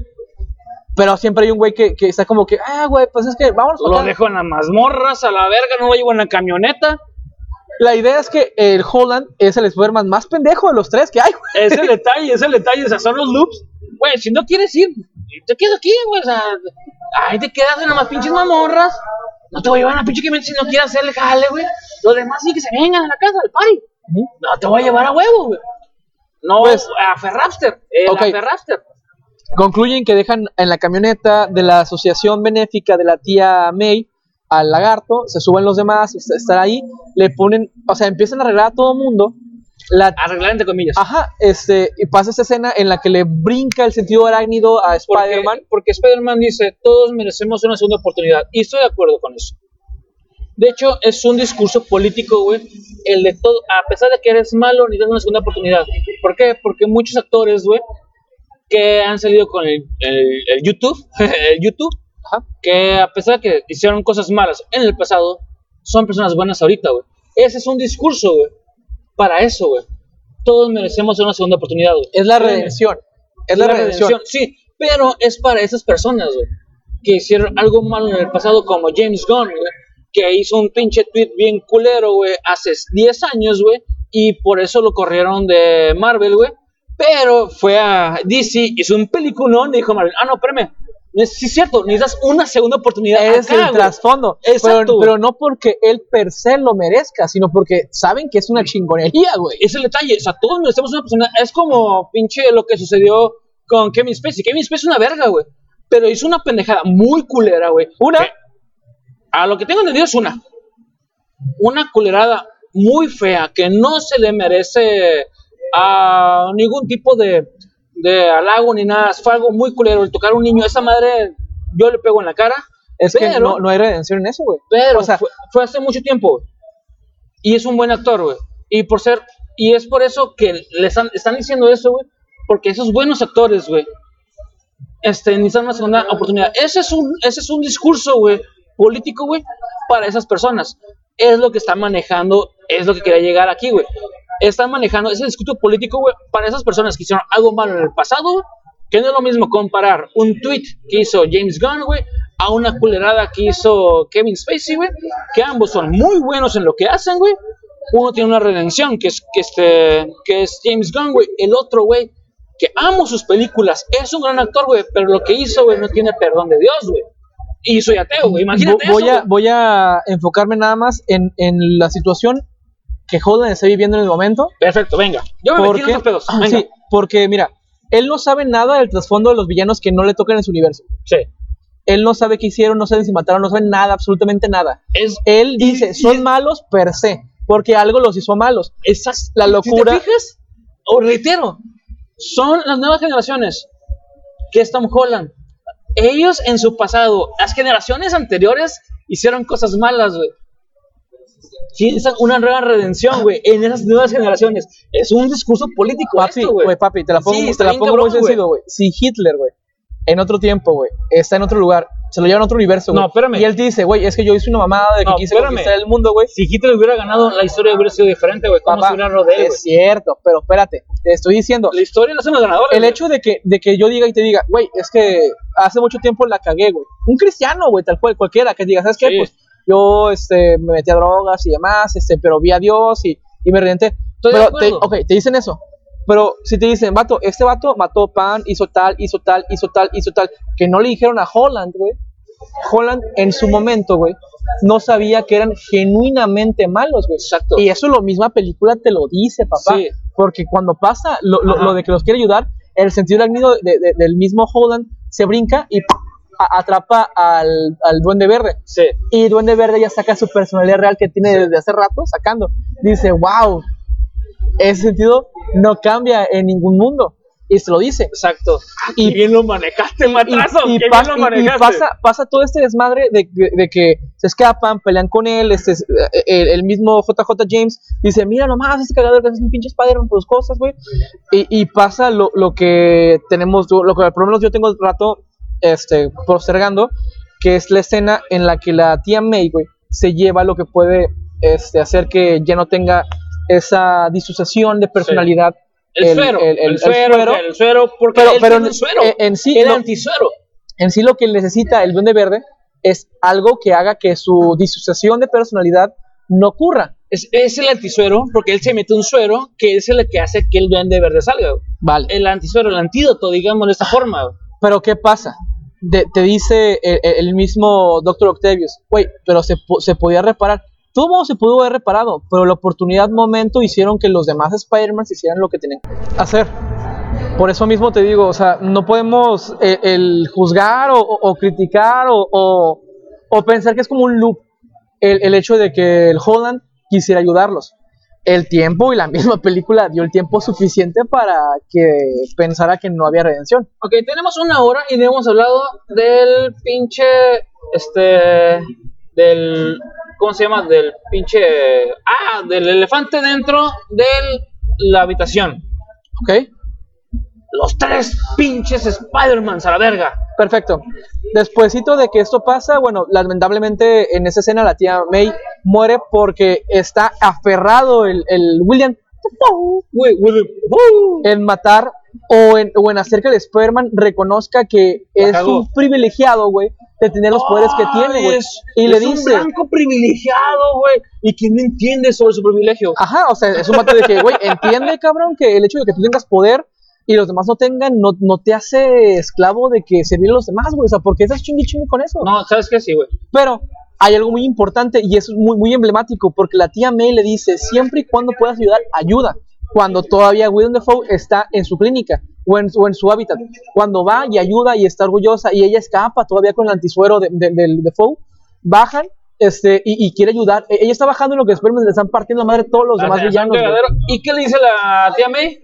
Pero siempre hay un güey que, que está como que, ah, güey, pues es que vámonos Lo dejo en las mazmorras, a la verga, no lo llevo en la camioneta. La idea es que el Holland es el Spider-Man más pendejo de los tres que hay, güey. Es el detalle, es el detalle, o sea, son los loops. Güey, si no quieres ir, te quedas aquí, güey, o sea, ahí te quedas en las pinches mamorras. No te voy a llevar a la pinche camioneta si no quieres hacer el jale, güey. Los demás sí que se vengan a la casa, al party. No te voy a llevar a huevo, güey. No, Pues- a Ferrapster, eh, Ok. a Ferrapster. Concluyen que dejan en la camioneta de la asociación benéfica de la tía May al lagarto, se suben los demás, est- están ahí, le ponen, o sea, empiezan a arreglar a todo mundo. La, Arreglar entre comillas. ajá, este, y pasa esta escena en la que le brinca el sentido arácnido a Porque- Spider-Man. Porque Spider-Man dice, todos merecemos una segunda oportunidad. Y estoy de acuerdo con eso. De hecho, es un discurso político, güey. El de todo, a pesar de que eres malo, necesitas una segunda oportunidad. ¿Por qué? Porque muchos actores, güey, que han salido con el, el- el YouTube, el YouTube, Ajá. que a pesar de que hicieron cosas malas en el pasado, son personas buenas ahorita, güey. Ese es un discurso, güey. Para eso, güey. Todos merecemos una segunda oportunidad, güey. Es la redención. Es la, redención. Sí, pero es para esas personas, güey, que hicieron algo malo en el pasado, como James Gunn, güey, que hizo un pinche tweet bien culero, güey, hace 10 años, güey, y por eso lo corrieron de Marvel, güey. Pero fue a DC, hizo un peliculón y dijo Marvel, ah, no, espérame, sí es cierto, necesitas una segunda oportunidad Es acá, el güey". trasfondo. Exacto, Pero, no porque él per se lo merezca, sino porque saben que es una chingonería, güey. Es el detalle, o sea, todos merecemos una persona. Es como pinche lo que sucedió con Kevin Spacey. Kevin Spacey es una verga, güey. Pero hizo una pendejada muy culera, güey. Una. A lo que tengo entendido es una. Una culerada muy fea que no se le merece a ningún tipo de, de halago ni nada. Fue algo muy culero el tocar a un niño. Esa madre, yo le pego en la cara. Es que Pero- no, no hay redención en eso, güey. Pero O sea- fue, fue hace mucho tiempo. Y es un buen actor, güey. Y por ser. Y es por eso que le están, están diciendo eso, güey. Porque esos buenos actores, güey. Este, necesitan una segunda oportunidad. Ese es un, ese es un discurso, güey. Político, güey. Para esas personas. Es lo que están manejando. Es lo que quería llegar aquí, güey. Están manejando ese discurso político, güey. Para esas personas que hicieron algo malo en el pasado. Que no es lo mismo comparar un tweet que hizo James Gunn, güey, a una culerada que hizo Kevin Spacey, güey, que ambos son muy buenos en lo que hacen, güey. Uno tiene una redención, que es, que este, que es James Gunn, güey. El otro, güey, que amo sus películas, es un gran actor, güey, pero lo que hizo, güey, no tiene perdón de Dios, güey. Y soy ateo, güey, imagínate Vo- voy, eso, a, voy a enfocarme nada más en, en la situación que Holden está viviendo en el momento. Perfecto, venga. Yo me metí en Porque, pedos, Ah, venga. sí, porque mira, él no sabe nada del trasfondo de los villanos que no le tocan en su universo. Sí. Él no sabe qué hicieron, no sabe si mataron, no sabe nada, absolutamente nada. Es, Él dice, y- son malos per se, porque algo los hizo malos. esas, La locura- Si te fijas, o reitero, son las nuevas generaciones que es Tom Holland. Ellos en su pasado, las generaciones anteriores hicieron cosas malas, güey. Sí, esa- una nueva redención, güey, en esas nuevas generaciones. Es un discurso político Papi, esto, güey. papi, te la pongo, Sí, te la pongo cabrón, muy sencillo, güey. Si Hitler, güey, en otro tiempo, güey, está en otro lugar, se lo lleva a otro universo, güey. No, espérame. Y él dice, güey, es que yo hice una mamada de que No, quise espérame. conquistar el mundo, güey. Si Hitler hubiera ganado, la historia hubiera sido diferente, güey. ¿Cómo Papá, se hubiera rodeado, es cierto, pero espérate, te estoy diciendo, La historia no son los ganadores. el güey. hecho de que, de que yo diga y te diga, güey, es que hace mucho tiempo la cagué, güey. Un cristiano, güey, tal cual, cualquiera, que diga, ¿sabes qué? Sí. Pues yo este, me metí a drogas y demás, este, pero vi a Dios y, y me redenté. Pero te, ok, te dicen eso. Pero si te dicen, vato, este vato mató pan, hizo tal, hizo tal, hizo tal, hizo tal, que no le dijeron a Holland, güey. Holland en su momento, güey, no sabía que eran genuinamente malos, güey. Exacto. Y eso lo misma película te lo dice, papá. Sí. Porque cuando pasa lo, lo- lo de que los quiere ayudar, el sentido arácnido de- de- del mismo Holland se brinca y a- atrapa al, al Duende Verde. Sí. Y Duende Verde ya saca su personalidad real que tiene desde hace rato sacando. Dice, wow, ese sentido no cambia en ningún mundo. Y se lo dice. Exacto. Y- Y bien lo manejaste, matrazo. y, y qué bien lo y- y manejaste. pasa, pasa todo este desmadre de, de- de que se escapan, pelean con él, este, es- eh, el, el mismo JJ James dice, mira nomás, este cagador que es un pinche Spider-Man por sus cosas, güey. Y, y pasa lo, lo que tenemos, lo que por lo menos yo tengo rato este, postergando, que es la escena en la que la tía May, güey, se lleva lo que puede este, hacer que ya no tenga esa disociación de personalidad. El, suero. El, el- el suero. suero. El suero. Porque Pero, él pero tiene el suero. en, en sí, el no- antisuero. en sí lo que necesita el duende verde es algo que haga que su disociación de personalidad no ocurra. Es, es el antisuero porque él se mete un suero que es el que hace que el duende verde salga. Vale. El antisuero, el antídoto, digamos, de esta forma. Pero ¿qué pasa? Te dice el, mismo Dr. Octavius, güey, pero se, se podía reparar. Todo se pudo haber reparado, pero la oportunidad, momento, hicieron que los demás Spider-Man hicieran lo que tenían que hacer. Por eso mismo te digo, o sea, no podemos eh, el juzgar o, criticar o, o- o pensar que es como un loop el, el hecho de que el Holland quisiera ayudarlos. El tiempo y la misma película dio el tiempo suficiente para que pensara que no había redención. Ok, tenemos una hora y hemos hablado del pinche. Este. Del. ¿Cómo se llama? Del pinche. Ah, del elefante dentro de la habitación. ¿Ok? Los tres pinches Spider-Mans a la verga. Perfecto. Despuésito de que esto pasa, bueno, lamentablemente en esa escena la tía May muere porque está aferrado el, el William uh. en matar o en, o en hacer que el Spider-Man reconozca que es un privilegiado, güey, de tener los poderes que tiene, güey. Es- Y le es un dice, blanco privilegiado, güey. Y que no entiende sobre su privilegio. ajá, o sea, es un mato de que, güey, entiende, cabrón, que el hecho de que tú tengas poder y los demás no tengan, no, no te hace esclavo de que servir a los demás, güey. O sea, ¿por qué estás chingui chingue con eso? No, ¿sabes qué? Sí, güey. Pero hay algo muy importante y eso es muy, muy emblemático porque la tía May le dice, siempre y cuando puedas ayudar, ayuda. Cuando todavía Willem Dafoe está en su clínica o en, o en su hábitat. Cuando va y ayuda y está orgullosa y ella escapa todavía con el antisuero de, de- del bajan este, y, y quiere ayudar. E- Ella está bajando en lo que después le están partiendo la madre todos los demás es un villanos. ¿Y qué le dice la tía May?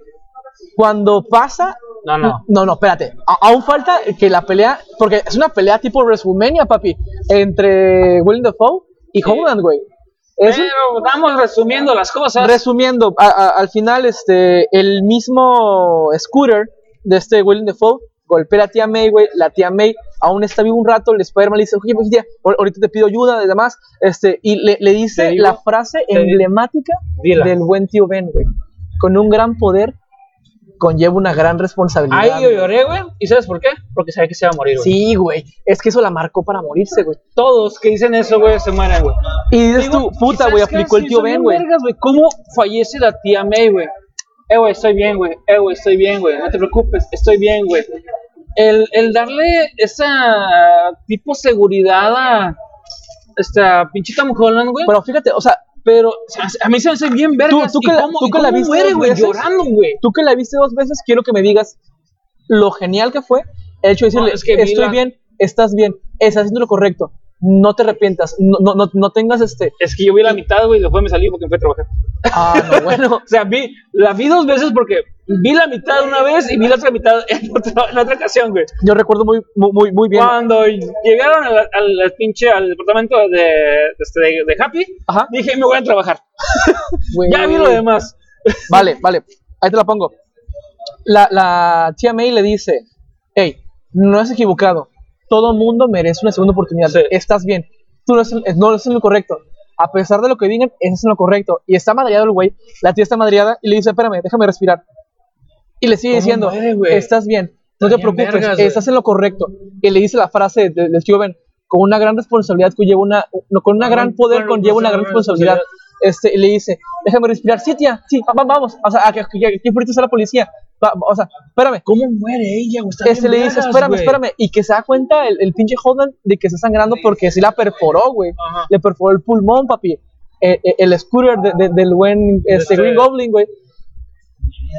Cuando pasa... No, no. No, no, espérate. A- aún falta que la pelea, porque es una pelea tipo WrestleMania, papi, entre Willem Dafoe y Sí. Holland, güey. Es Pero estamos resumiendo las cosas. resumiendo, a- a- al final, este, el mismo scooter de este Willem Dafoe golpea a la tía May, güey. La tía May aún está vivo un rato. El Spider-Man le dice, oye, pues, tía, ahor- ahorita te pido ayuda y demás. Este, y le, le dice digo- la frase digo- emblemática del buen tío Ben, güey. Con un gran poder conlleva una gran responsabilidad. Ahí yo lloré, güey. ¿Y sabes por qué? Porque sabía que se iba a morir, güey. Sí, güey. Es que eso la marcó para morirse, güey. Todos que dicen eso, güey, se mueren, güey. Y dices Digo, tú, puta, ¿y güey, aplicó el tío Ben, güey. ¿Cómo fallece la tía May, güey? Eh, güey, estoy bien, güey. Eh, güey, estoy bien, güey. No te preocupes, estoy bien, güey. El, el darle esa tipo seguridad a esta pinche Tom Holland, güey. Pero fíjate, o sea, Pero o sea, a mí se me hace bien vergas. tú ¿Y que la- cómo, tú que la viste muere, güey? Llorando, güey. tú que la viste dos veces, quiero que me digas lo genial que fue el hecho de decirle, No, es que estoy la- bien, estás bien, estás haciendo lo correcto, no te arrepientas, no, no, no, no tengas este... Es que yo vi la mitad, güey, y después me salí porque me fui a trabajar. Ah, no, bueno. O sea, vi, la vi dos veces porque vi la mitad una vez y vi la otra mitad en otra, en otra ocasión, güey. Yo recuerdo muy, muy, muy, bien. Cuando llegaron al, al, al pinche al departamento de, de, este, de- Happy, Ajá. dije, me voy a trabajar. Ya vi lo demás. Vale, vale, ahí te la pongo. La, la tía May le dice, hey, no has equivocado, todo mundo merece una segunda oportunidad, Sí. estás bien, tú no estás, no estás en lo correcto, a pesar de lo que digan, estás en lo correcto, y está madreado el güey, la tía está madreada, y le dice, espérame, déjame respirar, y le sigue ¿Cómo diciendo, muere, estás bien, no te preocupes, vergas, estás en lo correcto, y le dice la frase de- del tío Ben, con una gran responsabilidad conlleva una, no, con una gran poder conlleva una gran responsabilidad. Este, y le dice, déjame respirar, sí, tía, sí, va- va- vamos, o sea, aquí, aquí, aquí ahorita está la policía, Va- o sea, espérame. ¿Cómo muere ella, Este le dice, espérame, espérame, y que se da cuenta el, el pinche Holden de que está sangrando porque sí la perforó, güey, le perforó el pulmón, papi, Eh, eh, el scooter de- de- del buen Este- Green Goblin, güey.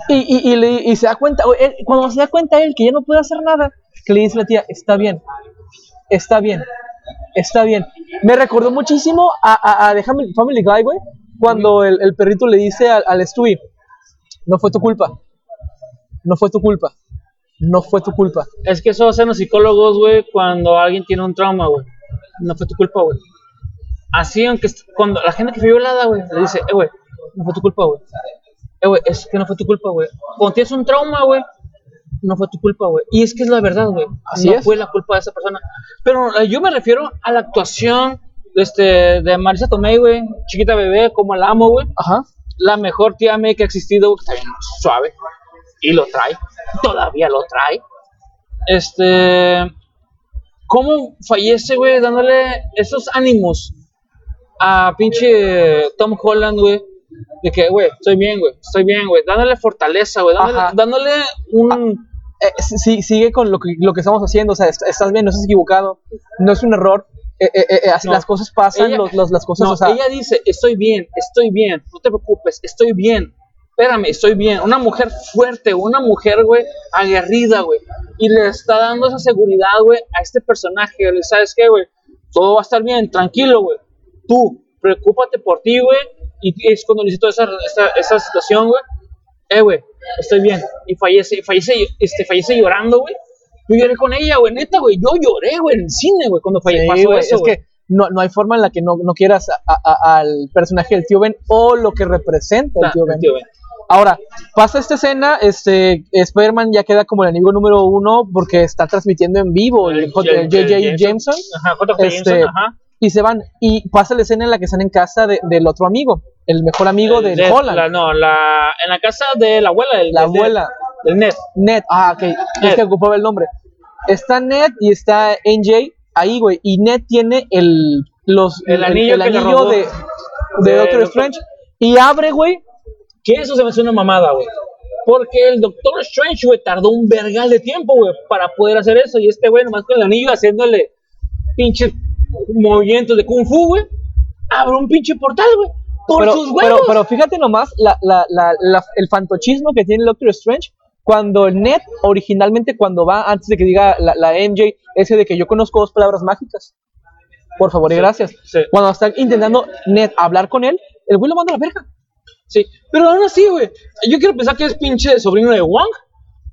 Y, y, y, le- y se da cuenta, él- cuando se da cuenta él que ya no puede hacer nada, que le dice la tía, está bien, está bien, está bien. Me recordó muchísimo a, a, a The Family, Guy, güey, cuando el, el perrito le dice al, al Stewie, no fue tu culpa, no fue tu culpa, no fue tu culpa. Es que eso hacen los psicólogos, güey, cuando alguien tiene un trauma, güey. No fue tu culpa, güey. Así, aunque cuando la gente que fue violada, güey, le dice, eh, güey, no fue tu culpa, güey. Eh, güey, es que no fue tu culpa, güey. Cuando tienes un trauma, güey, no fue tu culpa, güey. Y es que es la verdad, güey. Así no es. fue la culpa de esa persona. Pero eh, yo me refiero a la actuación este, de Marisa Tomei, güey, chiquita bebé, como la amo, güey. Ajá. La mejor tía May que ha existido, güey, está bien suave. Y lo trae. Todavía lo trae. Este. ¿Cómo fallece, güey? Dándole esos ánimos a pinche Tom Holland, güey. De que, güey, estoy bien, güey, estoy bien, güey. Dándole fortaleza, güey. Dándole, dándole un. Eh, sí, sigue con lo que, lo que estamos haciendo, o sea, est- estás bien, no estás equivocado, no es un error, eh, eh, eh, as- No. las cosas pasan, Ella- los, los- las cosas, No, o sea, ella dice, estoy bien, estoy bien, no te preocupes, estoy bien. Espérame, estoy bien. Una mujer fuerte, una mujer, güey, aguerrida, güey. Y le está dando esa seguridad, güey, a este personaje. Le sabes qué, güey, todo va a estar bien, tranquilo, güey. Tú, preocúpate por ti, güey. Y es cuando le hice toda esa, esa, esa situación, güey. Eh, güey, estoy bien. Y fallece, fallece, este, fallece llorando, güey. Yo lloré con ella, güey, neta, güey. Yo lloré, güey, en el cine, güey, cuando falle, sí, pasó güey, eso, es güey. que no, no hay forma en la que no, no quieras a- a- a- al personaje del tío Ben o lo que representa el Ah, tío Ben. tío Ben. Ahora, pasa esta escena, este, Spider-Man ya queda como el enemigo número uno porque está transmitiendo en vivo el J- el J.J. Jameson Ajá, J.J. Este, Jameson, ajá. Y se van, y pasa la escena en la que están en casa de- del otro amigo, el mejor amigo El Ned, Holland, la- no, la, en la casa de la abuela. la abuela. Del Ned. Ned, ah, ok, es Ned. que ocupaba el nombre. Está Ned y está NJ ahí, güey, y Ned tiene el, los, El anillo le robó. de, de De Doctor Strange, y abre, güey, Que eso se me hace una mamada, güey. Porque el Doctor Strange, güey, tardó un vergal de tiempo, güey, para poder hacer eso. Y este güey, nomás con el anillo, haciéndole pinches movimientos de Kung Fu, güey, abre un pinche portal, güey. Por pero, sus pero, huevos. pero fíjate nomás la, la, la, el fantochismo que tiene el Doctor Strange cuando el Ned, originalmente cuando va, antes de que diga la, la MJ, ese de que yo conozco dos palabras mágicas. Por favor y gracias. sí. Cuando está intentando Ned hablar con él, el güey lo manda a la verga. Sí, pero aún así, güey, yo quiero pensar que es pinche sobrino de Wong.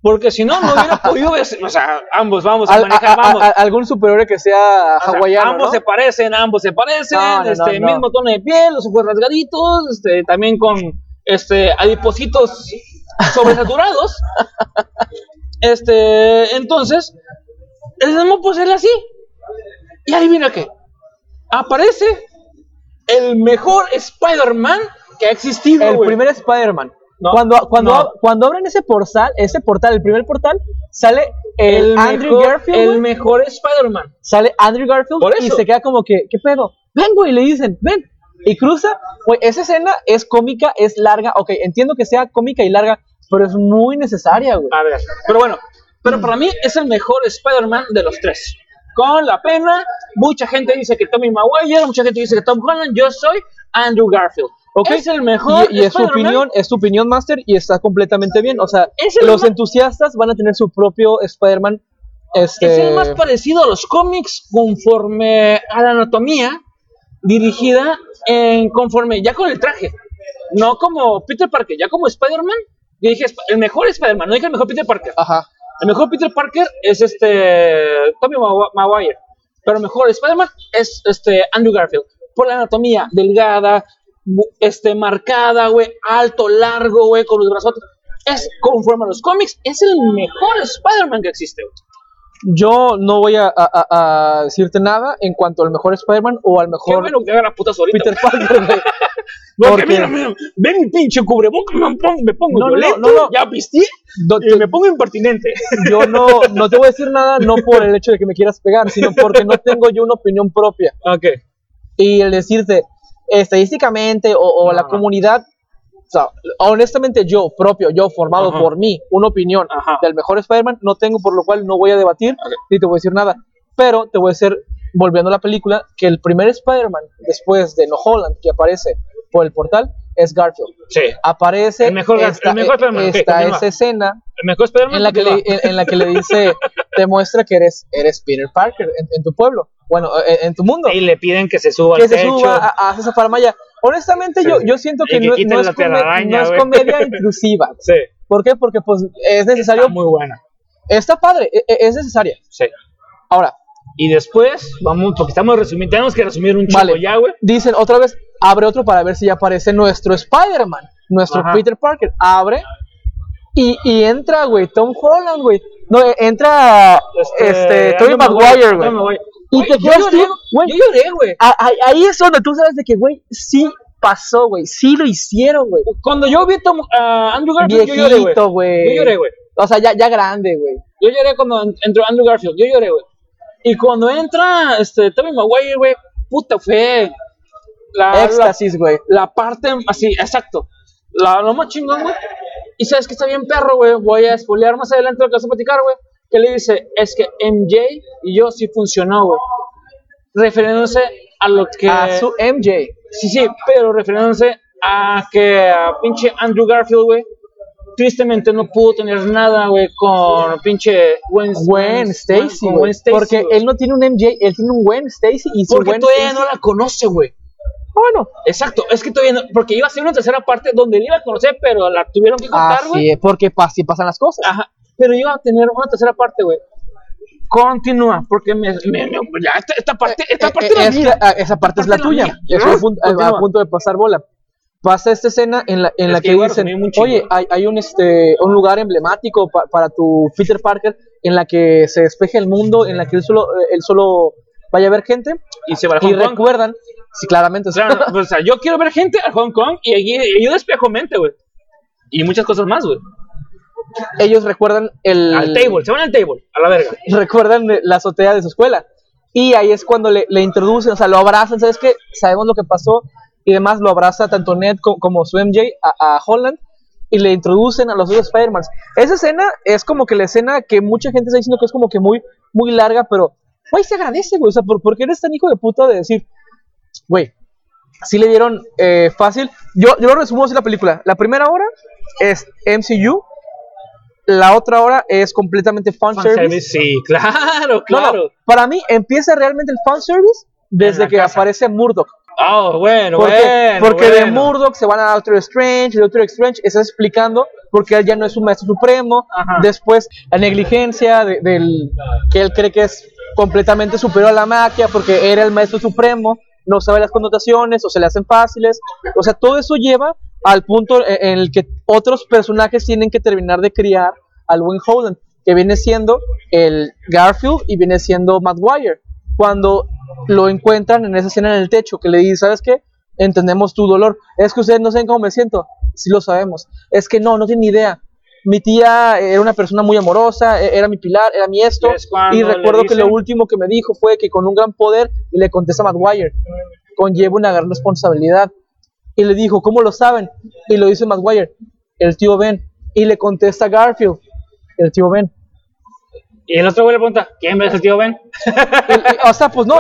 Porque si no, no hubiera podido ver. O sea, ambos vamos a Al- manejar, a- a- vamos. a- algún superior que sea O sea, hawaiano, ambos ¿no? se parecen, ambos se parecen, No, no, este, mismo tono de piel, los ojos rasgaditos, este, también con este adipositos sobresaturados. este, entonces, el mismo puede ser así. Y adivina qué. Aparece el mejor Spider-Man que ha existido, El primer Spider-Man. No, cuando, cuando, no. cuando abren ese portal, ese portal, el primer portal, sale el, el Andrew mejor, Garfield. el mejor Spider-Man. sale Andrew Garfield y se queda como que, ¿qué pedo? Ven, güey, le dicen, ven. Y cruza, güey, esa escena es cómica, es larga, ok, entiendo que sea cómica y larga, pero es muy necesaria, güey. A ver, pero bueno, pero para mí es el mejor Spider-Man de los tres. Con la pena, mucha gente dice que Tommy Maguire, mucha gente dice que Tom Holland, yo soy Andrew Garfield. Ok. Es el mejor Y, y es su Spider-Man. opinión, es su opinión, Master, y está completamente bien. O sea, los entusiastas van a tener su propio Spider-Man. Este, Es el más parecido a los cómics conforme a la anatomía dirigida en conforme ya con el traje. No como Peter Parker, ya como Spider-Man. Yo dije el mejor Spider-Man, no dije el mejor Peter Parker. Ajá. El mejor Peter Parker es este Tommy Magu- Maguire, pero el mejor Spider-Man es este Andrew Garfield. Por la anatomía delgada, este marcada, güey, alto, largo, güey, con los brazos. Es conforme a los cómics, es el mejor Spider-Man que existe. güey. Yo no voy a, a- a- a decirte nada en cuanto al mejor Spider-Man o al Qué mejor bueno que haga la puta ahorita. Peter. Parker, güey. Porque, Porque- mira, mira, ven mi pinche cubreboca, me pongo, me pongo No, violento, no, no. ya pisteé No, y me pongo impertinente. yo no, no te voy a decir nada, no por el hecho de que me quieras pegar, sino porque no tengo yo una opinión propia. Ok. Y el decirte, estadísticamente, o, o la Ajá. comunidad, o sea, honestamente yo, propio, yo, formado Ajá. por mí, una opinión Ajá. del mejor Spider-Man, no tengo, por lo cual no voy a debatir, Ok. ni te voy a decir nada. Pero te voy a decir, volviendo a la película, que el primer Spider-Man, después de No Holland, que aparece por el portal, es Garfield. Sí. Aparece El mejor esta, el mejor esta- escena El mejor en la que le, en, la que le dice, te muestra que eres, eres Peter Parker en, en tu pueblo, bueno, en, en tu mundo, Y le piden que se suba que al se techo. suba a, a esa faramaya. Honestamente, Sí, yo, yo siento que, que no, no es, telaraña, no es comedia intrusiva. Sí. ¿Por qué? Porque pues es necesario, Está muy buena. está padre, e- e- es necesaria. Sí. Ahora, Y después, vamos, porque estamos resumiendo, tenemos que resumir un chico Vale. ya, güey. dicen otra vez, abre otro para ver si ya aparece nuestro Spider-Man, nuestro Ajá. Peter Parker. Abre y, y entra, güey, Tom Holland, güey. No, eh, entra este, Tobey Andrew Maguire, Tobey güey. Y te quedas. Yo lloré, güey. Ahí es donde tú sabes de que, güey, sí pasó, güey, sí lo hicieron, güey. Cuando yo vi a Tom- Andrew Garfield, yo lloré, güey. Yo lloré, güey. O sea, ya, ya grande, güey. Yo lloré cuando en- entró Andrew Garfield, yo lloré, güey. Y cuando entra este Tobey Maguire, güey, puta, fue la, Éxtasis, güey. la parte así, exacto. La, lo más chingón, güey. Y sabes que está bien perro, güey. Voy a spoilear más adelante lo que vas a platicar, güey. Que le dice, es que MJ y yo sí funcionó, güey. Refiriéndose a lo que... A su MJ. Sí, sí, pero refiriéndose a que a pinche Andrew Garfield, güey, tristemente no pudo tener nada, güey, con pinche Gwen, Gwen Stacy, con güey. Gwen Stacy, Porque güey. él no tiene un MJ, él tiene un Gwen Stacy y su Porque Gwen todavía Stacy- no la conoce, güey. Bueno, Exacto, es que todavía no, porque iba a ser una tercera parte donde él iba a conocer, pero la tuvieron que cortar, güey. es, porque así pasan las cosas. Ajá, pero iba a tener una tercera parte, güey. Continúa, porque me, me- me- ya esta, esta parte, esta Eh, parte eh, es la es mía. ah, esa parte es la parte es la tuya. mía. Estoy a punto de pasar bola. Pasa esta escena en la, en Es la que que dicen, oye, hay, hay un, este, un lugar emblemático pa- para tu Peter Parker en la que se despeje el mundo, en la que él solo, eh, él solo vaya a ver gente. Y se va a Y Hong Kong. recuerdan, sí, claramente, o sea, Claro, no, o sea, yo quiero ver gente a Hong Kong y, y- y yo despejo mente, güey. Y muchas cosas más, güey. ellos recuerdan el... Al table, se van al table, a la verga. recuerdan la azotea de su escuela. Y ahí es cuando le, le introducen, o sea, lo abrazan, ¿sabes qué? Sabemos lo que pasó y demás, lo abraza tanto Ned co- como, su MJ a, a Holland y le introducen a los otros Spider-Man. Esa escena es como que la escena que mucha gente está diciendo que es como que muy, muy larga, pero, güey, se agradece, güey, o sea, ¿por, por qué eres tan hijo de puta de decir, güey, sí le dieron eh, fácil? Yo, yo lo resumo así la película. La primera hora es MCU, la otra hora es completamente fan, service. Sí, claro, No, no, claro. para mí empieza realmente el fanservice desde la que casa. aparece Murdoch. Ah, bueno, Porque, bueno. porque de. Murdoch se van a Doctor Strange, de Doctor Strange está explicando porque él ya no es un maestro supremo. Ajá. Después la negligencia de- del que él cree que es completamente superior a la magia porque era el maestro supremo, no sabe las connotaciones o se le hacen fáciles. O sea, todo eso lleva al punto en el que otros personajes tienen que terminar de criar al buen Holland, que viene siendo el Garfield y viene siendo Maguire. Cuando lo encuentran en esa escena en el techo, que le dice, ¿sabes qué? Entendemos tu dolor. Es que ustedes no saben cómo me siento. Sí lo sabemos. Es que no, no tienen ni idea. Mi tía era una persona muy amorosa, e- era mi pilar, era mi esto. Y recuerdo que lo último que me dijo fue que con un gran poder, y le contesta Maguire, conlleva una gran responsabilidad. Y le dijo, ¿cómo lo saben? Y lo dice Maguire, el tío Ben. Y le contesta Garfield, el tío Ben. Y el otro güey le pregunta, ¿quién es el tío Ben? O sea, pues no.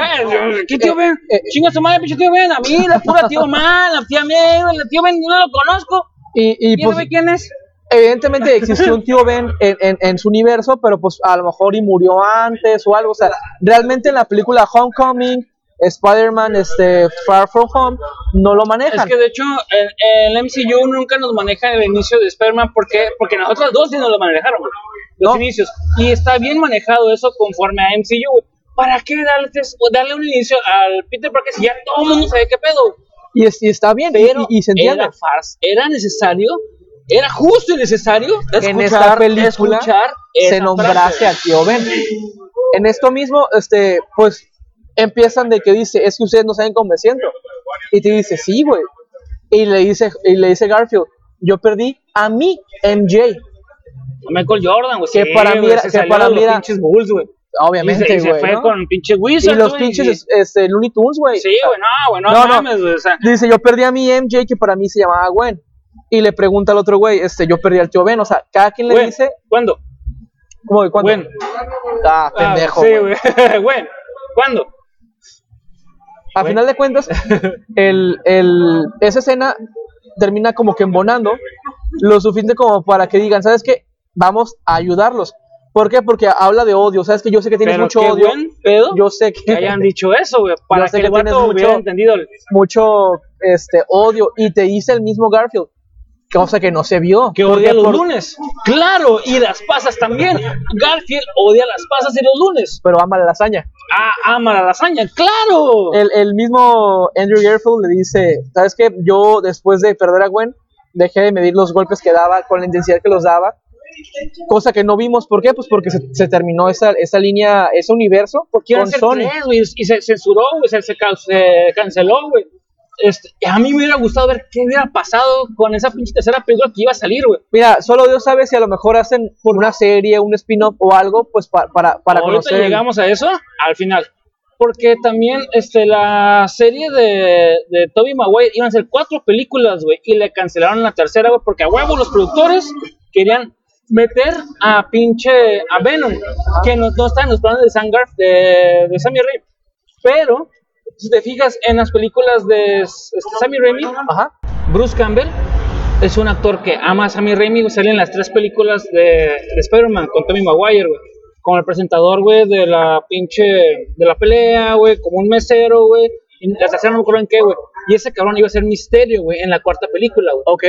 ¿Qué tío Ben? eh, Chinga su madre, pinche tío Ben. A mí, la pura tío Man, la tía May, el tío Ben, no lo conozco. Y, y, ¿Quién pues, sabe quién es? evidentemente existió un tío Ben en, en- en su universo, pero pues a lo mejor y murió antes o algo. O sea, realmente en la película Homecoming, Spider-Man, este, Far From Home, no lo manejan. Es que de hecho, el, el MCU nunca nos maneja el inicio de Spider-Man. ¿Por qué? Porque nosotros dos sí nos lo manejaron. Los No. inicios. Y está bien manejado eso conforme a MCU, güey. ¿Para qué darle, darle un inicio al Peter Parker si ya todo el mundo sabe qué pedo? y, es- y está bien, Pero y, y se entiende. era farsa, era necesario, era justo y necesario En escuchar, esta película escuchar se nombrase al tío Ben. En esto mismo, este, pues empiezan de que dice, es que ustedes no saben cómo me siento. Y te dice, sí, güey, Y le dice, y le dice Garfield, yo perdí a mi MJ. Michael Jordan, güey. Que sí, para mí güey, era- que para mí los era- pinches Bulls, güey. Obviamente, y se, y se güey. fue ¿no? con pinche Y Wizards, los güey, pinches y- este, Looney Tunes, güey. Sí, güey, no, güey, no, No, mames, güey. O sea, Dice, yo perdí a mi MJ, que para mí se llamaba Gwen. Y le pregunta al otro güey, este, yo perdí al tío Ben. O sea, cada quien le güey, dice, ¿cuándo? ¿cómo de cuándo? Gwen. Ah, Ah, pendejo. sí, güey. güey. Gwen. ¿Cuándo? A final de cuentas, el, el, esa escena termina como que embonando lo suficiente como para que digan, ¿sabes qué? Vamos a ayudarlos. ¿Por qué? Porque habla de odio. ¿Sabes que Yo sé que tienes Pero mucho qué odio. buen pedo Yo sé que que hayan dicho eso, güey. Para que, que el tienes mucho- hubiera entendido. mucho este, odio. Y te dice el mismo Garfield, cosa que no se vio. Que ¿Por odia los Por- lunes. Claro, y las pasas también. Garfield odia las pasas y los lunes. Pero ama la lasaña. Ah, ama la lasaña, claro. El, el mismo Andrew Garfield le dice, ¿sabes qué? Yo después de perder a Gwen, dejé de medir los golpes que daba con la intensidad que los daba. Cosa que no vimos, ¿por qué? Pues porque se, se terminó esa, esa línea, ese universo Quieren con Sony. tres, güey, y se censuró, güey, se, se se canceló, güey. Este, a mí me hubiera gustado ver qué hubiera pasado con esa pinche tercera película que iba a salir, güey. Mira, solo Dios sabe si a lo mejor hacen por una serie, un spin-off o algo, pues pa- para, para Ahorita conocer. llegamos a eso al final. Porque también este, la serie de, de Tobey Maguire iban a ser cuatro películas, güey, y le cancelaron la tercera, güey, porque a huevo los productores querían meter a pinche a Venom, que no, no está en los planes de Sangarf de, de Sammy Raimi. Pero, si te fijas en las películas de este, Sammy Raimi, Ajá. Bruce Campbell es un actor que ama a Sammy Raimi, sale en las tres películas de, de Spider-Man con Tobey Maguire, güey. Como el presentador, güey, de la pinche, de la pelea, güey, como un mesero, güey. La tercera no me acuerdo en qué, güey. Y ese cabrón iba a ser misterio, güey, en la cuarta película, güey. Ok.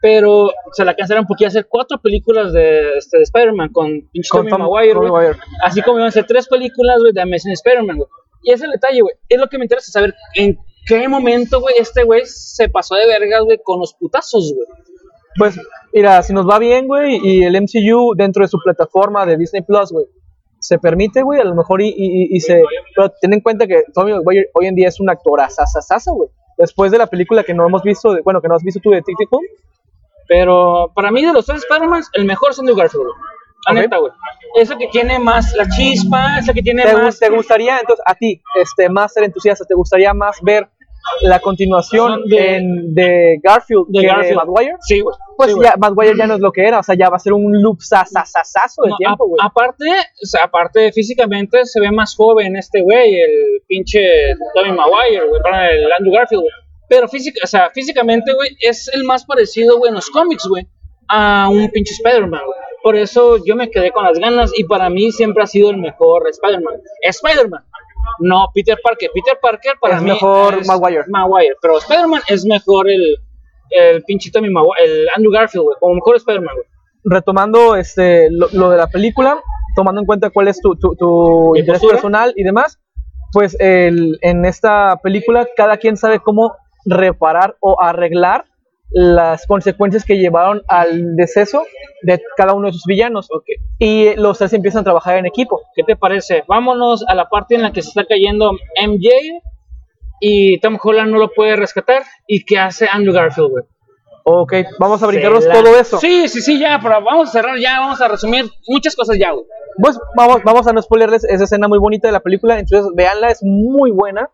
Pero se la cancelaron porque iba a ser cuatro películas de, este, de Spider-Man con pinche Con Tobey Tom- Maguire. Maguire. Así como iban a ser tres películas, güey, de Amazing Spider-Man, güey. Y ese es el detalle, güey. Es lo que me interesa saber en qué momento, güey, este güey se pasó de vergas, güey, con los putazos, güey. Pues, mira, si nos va bien, güey, y el MCU dentro de su plataforma de Disney Plus, güey, se permite, güey, a lo mejor y, y, y se. Pero ten en cuenta que Tommy Maguire hoy en día es un actor asasasasa, güey. Después de la película que no hemos visto, de- bueno, que no has visto tú de Tic Tic Boom, Pero para mí, de los tres Spider-Man, el mejor es Andrew Garfield, güey. La Ok. neta, güey. Es el que tiene más la chispa, es el que tiene ¿Te, más. te gustaría, entonces, a ti, este, más ser entusiasta, te gustaría más ver la continuación De- en- de Garfield de que Garfield. de Maguire? Sí, güey. Pues Sí, ya, Maguire ya no es lo que era, o sea, ya va a ser un loop sasasasazo de No, tiempo, güey. aparte, o sea, aparte físicamente se ve más joven este güey, el pinche Tobey Maguire, güey, para el Andrew Garfield, güey. Pero física, o sea, físicamente, güey, es el más parecido, güey, en los cómics, güey, a un pinche Spider-Man, güey. Por eso yo me quedé con las ganas y para mí siempre ha sido el mejor Spider-Man. Spider-Man, no Peter Parker. Peter Parker para Es mí mejor es Maguire. Maguire, pero Spider-Man es mejor el, el pinche Tommy Maguire, el Andrew Garfield, güey, como mejor Spider-Man, güey. retomando este lo, lo de la película, tomando en cuenta cuál es tu, tu, tu Mi interés postura. personal y demás, pues el, en esta película cada quien sabe cómo reparar o arreglar las consecuencias que llevaron al deceso de cada uno de sus villanos. Ok. Y los tres empiezan a trabajar en equipo. ¿Qué te parece? Vámonos a la parte en la que se está cayendo MJ y Tom Holland no lo puede rescatar. ¿Y qué hace Andrew Garfield, güey? Ok, vamos a brincarnos la- todo eso. Sí, sí, sí, ya, pero vamos a cerrar ya, vamos a resumir muchas cosas ya, güey. Pues vamos, vamos a no spoilerles esa escena muy bonita de la película, entonces véanla, es muy buena,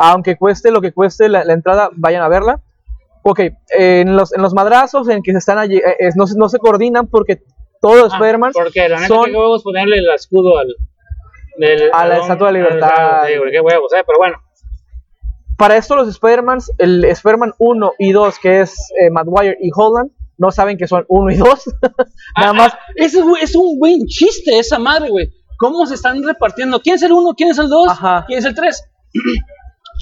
aunque cueste lo que cueste la, la entrada, vayan a verla. Ok, eh, en, los, en los madrazos en que se están allí, eh, no, se- no se coordinan porque todos los Ah, Spider-Man Porque la neta, son- qué huevos ponerle el escudo al. del- A la Estatua de Libertad. Güey, qué huevos, eh, pero bueno. Para esto los Spider-Man, el Spider-Man 1 y 2, que es eh, Maguire y Holland, no saben que son 1 y 2. Nada Ah, más, ah, ese es un buen chiste, esa madre, güey. ¿Cómo se están repartiendo? ¿Quién es el 1? ¿Quién es el 2? Ajá. ¿Quién es el 3?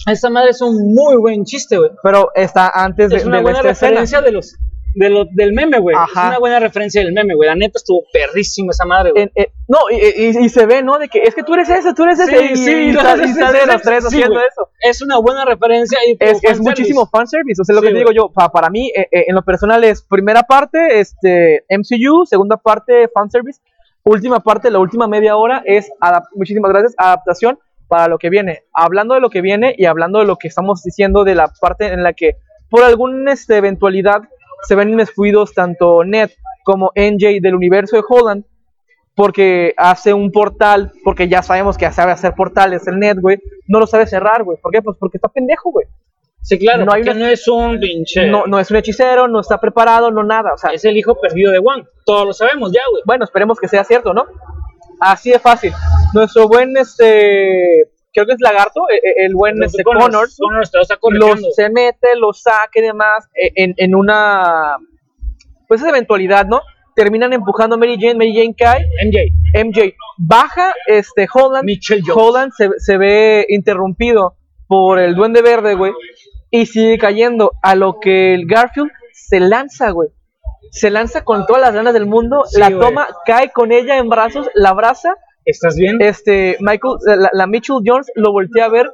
esa madre es un muy buen chiste, güey. pero está antes de, es una de buena escena. referencia de los, de lo- del meme, güey. Es una buena referencia del meme, güey. La neta estuvo perrísimo esa madre, güey. En- no, y, y- y se ve, ¿no? De que es que tú eres ese, tú eres ese. y, salen sí, los tres sí, haciendo eso. Es una buena referencia y es, es muchísimo fanservice, o sea, lo que te digo yo, pa- para mí, eh, eh, en lo personal es primera parte, este, MCU, segunda parte, fanservice, última parte, la última media hora es, muchísimas gracias, adaptación para lo que viene. Hablando de lo que viene y hablando de lo que estamos diciendo de la parte en la que por alguna este, eventualidad se ven inmiscuidos tanto Ned como NJ del universo de Holland, porque hace un portal, porque ya sabemos que sabe hacer portales el Ned, güey, no lo sabe cerrar, güey. ¿Por qué? Pues porque está pendejo, güey. Sí, claro, No hay una- no es un pinche. No, no es un hechicero, no está preparado, no nada. O sea, Es el hijo perdido de Wang. Todos lo sabemos ya, güey. bueno, esperemos que sea cierto, ¿no? Así de fácil. Nuestro buen, este, creo que es Lagarto, e- e- el buen este, lo corrigiendo. se mete, los saca y demás e- en, en una, pues esa eventualidad, ¿no? Terminan empujando a Mary Jane, Mary Jane cae, MJ. MJ baja, este, Holland. Holland se, se ve interrumpido por el Duende Verde, güey, y sigue cayendo, a lo que el Garfield se lanza, güey. Se lanza con todas las ganas del mundo, Sí, la toma, cae con ella en brazos, la abraza, ¿Estás bien? este, Michael, la, la Mitchell Jones lo voltea a ver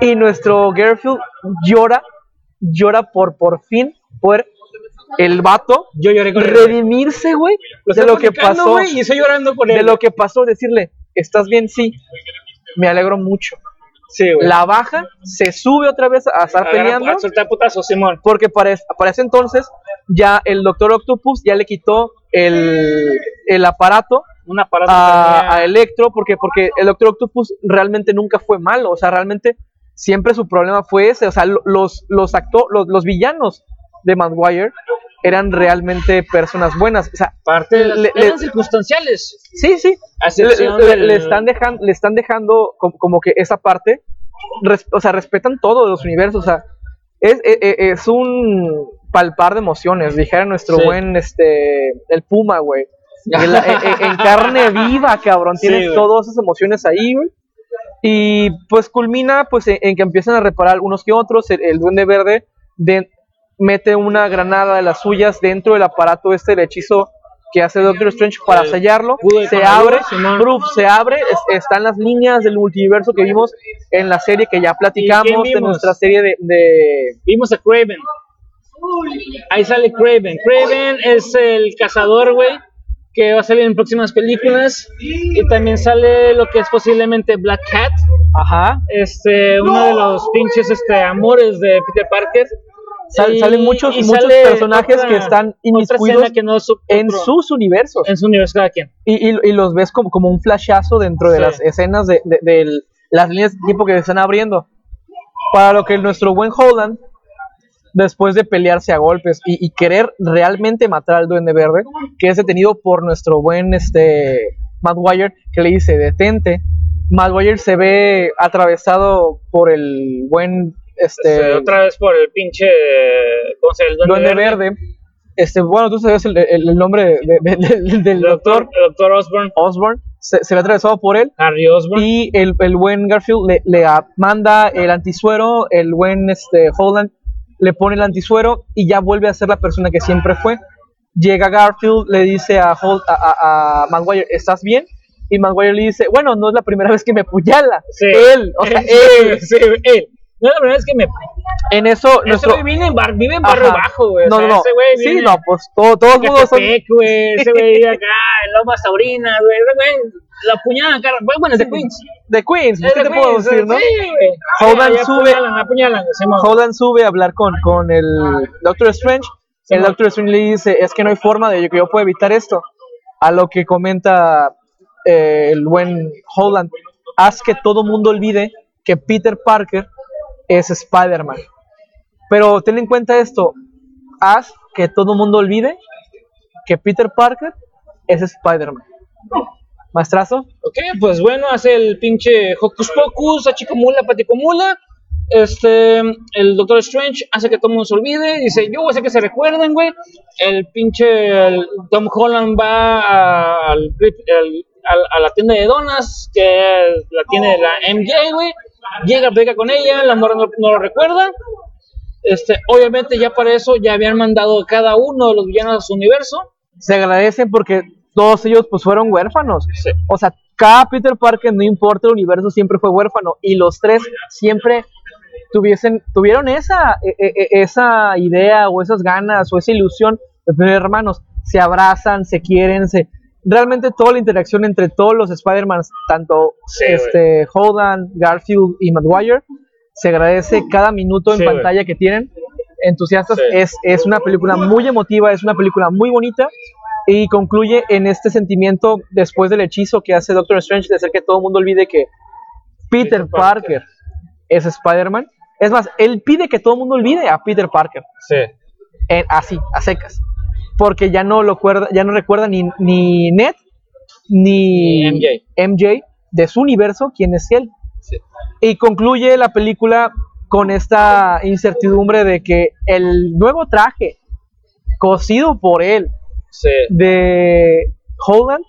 y nuestro Garfield llora, llora por por fin por el vato Yo lloré con redimirse, güey, de lo que pasó, güey, y estoy llorando por él. de lo que pasó, decirle, ¿estás bien? Sí, me alegro mucho. Sí, güey. La baja, se sube otra vez a estar Agarra- peleando, A soltar putazo, Simón. porque para, es- para ese entonces ya el Doctor Octopus ya le quitó el, el aparato Un aparato. a, Electro porque porque el Doctor Octopus realmente nunca fue malo, o sea, realmente siempre su problema fue ese, o sea, lo- los los acto- los, los villanos de Maguire eran realmente personas buenas, o sea, Parte de las- le- eran le- circunstanciales. sí, sí, le, del- están dejando le están dejando como, como que esa parte res- o sea, respetan todos los universos, o sea, es, es, es un palpar de emociones, dijera nuestro Sí. buen este el Puma, güey. En, la- en- carne viva, cabrón. Tienes todas esas emociones ahí, güey. Y pues culmina pues en, en que empiezan a reparar unos que otros. El, el Duende Verde de- mete una granada de las suyas dentro del aparato este del hechizo que hace Doctor Strange para El sellarlo. Se abre, proof, se abre. es- están las líneas del multiverso que vimos en la serie que ya platicamos de vimos? nuestra serie de, de- Vimos a Craven. Ahí sale Craven. Craven es el cazador, güey, que va a salir en próximas películas. Y también sale lo que es posiblemente Black Cat, Ajá. este, uno de los pinches este, amores de Peter Parker. Sal- salen muchos, muchos sale personajes otra- que están inmiscuidos que no en otro- sus universos. en su universo cada quien. Y, y- y los ves como, como un flashazo dentro de Sí. las escenas de, de- las líneas de tiempo que se están abriendo. Para lo que nuestro buen Holland, después de pelearse a golpes y, y querer realmente matar al Duende Verde, que es detenido por nuestro buen este, Maguire, que le dice detente. Maguire se ve atravesado por el buen este, Este, otra vez por el pinche. ¿Cómo se? El Duende Duende Verde. Este, bueno, tú sabes el, el- el nombre de- de- de- del El doctor doctor, el doctor Osborn, Osborn. Se, se ve atravesado por él. Harry Osborn. Y el, el buen Garfield le, le a- manda el antisuero, el buen este, Holland le pone el antisuero y ya vuelve a ser la persona que siempre fue. Llega Garfield, le dice a, Hol- a, a- a Maguire, ¿estás bien? Y Maguire le dice, bueno, no es la primera vez que me apuñala. Sí. Él, o sea, él. Sí, él. No, la verdad es que me. En eso, Nuestro... nuestro... Ese güey vive en, bar, vive en barrio Ajá. bajo, güey. o No, sea, no. Ese güey Sí, vive no, pues todo, todos modos son... Güey. Ese güey vive acá en Lomas Taurinas, güey. Ese güey, la puñada, cara. Bueno, es de Queens. De Queens, Es ¿qué de te puedo decir, no? Sí, güey. Holland Ahí sube- Apuñalan, apuñalan, Simón. Holland sube a hablar con, con el Doctor Strange. El. Doctor Strange le dice, es que no hay forma de que yo pueda evitar esto. A lo que comenta eh, el buen Holland, haz que todo mundo olvide que Peter Parker es Spider-Man. Pero ten en cuenta esto, haz que todo mundo olvide que Peter Parker es Spider-Man. Maestrazo, Ok, pues bueno, hace el pinche Hocus Pocus, Achicomula, Paticomula. Este, el Doctor Strange hace que todo el mundo se olvide. Dice: Yo voy a hacer que se recuerden, güey. El pinche el Tom Holland va al- a la tienda de donas, que la tiene la MJ, güey. Llega, pega con ella, la morra no, no lo recuerda. Este, obviamente, ya para eso ya habían mandado a cada uno de los villanos a su universo. se agradecen porque todos ellos pues fueron huérfanos. Sí. O sea, cada Peter Parker, no importa el universo, siempre fue huérfano. Y los tres siempre tuviesen, tuvieron esa, e- e- e- esa idea o esas ganas o esa ilusión de tener hermanos. Se abrazan, se quieren, se... Realmente toda la interacción entre todos los Spider-Man, tanto Sí, este, Holland, Garfield y Maguire, se agradece cada minuto en Sí, pantalla que tienen. entusiastas, Sí. es, es una película muy emotiva, es una película muy bonita y concluye en este sentimiento después del hechizo que hace Doctor Strange de hacer que todo el mundo olvide que Peter, Peter Parker. Parker. es Spider-Man. Es más, él pide que todo el mundo olvide a Peter Parker, Sí. en- así, a secas, porque ya no lo acuerda, ya no recuerda ni, ni Ned ni Ni MJ. MJ de su universo quién es él. Sí. Y concluye la película con esta incertidumbre de que el nuevo traje cosido por él Sí. de Holland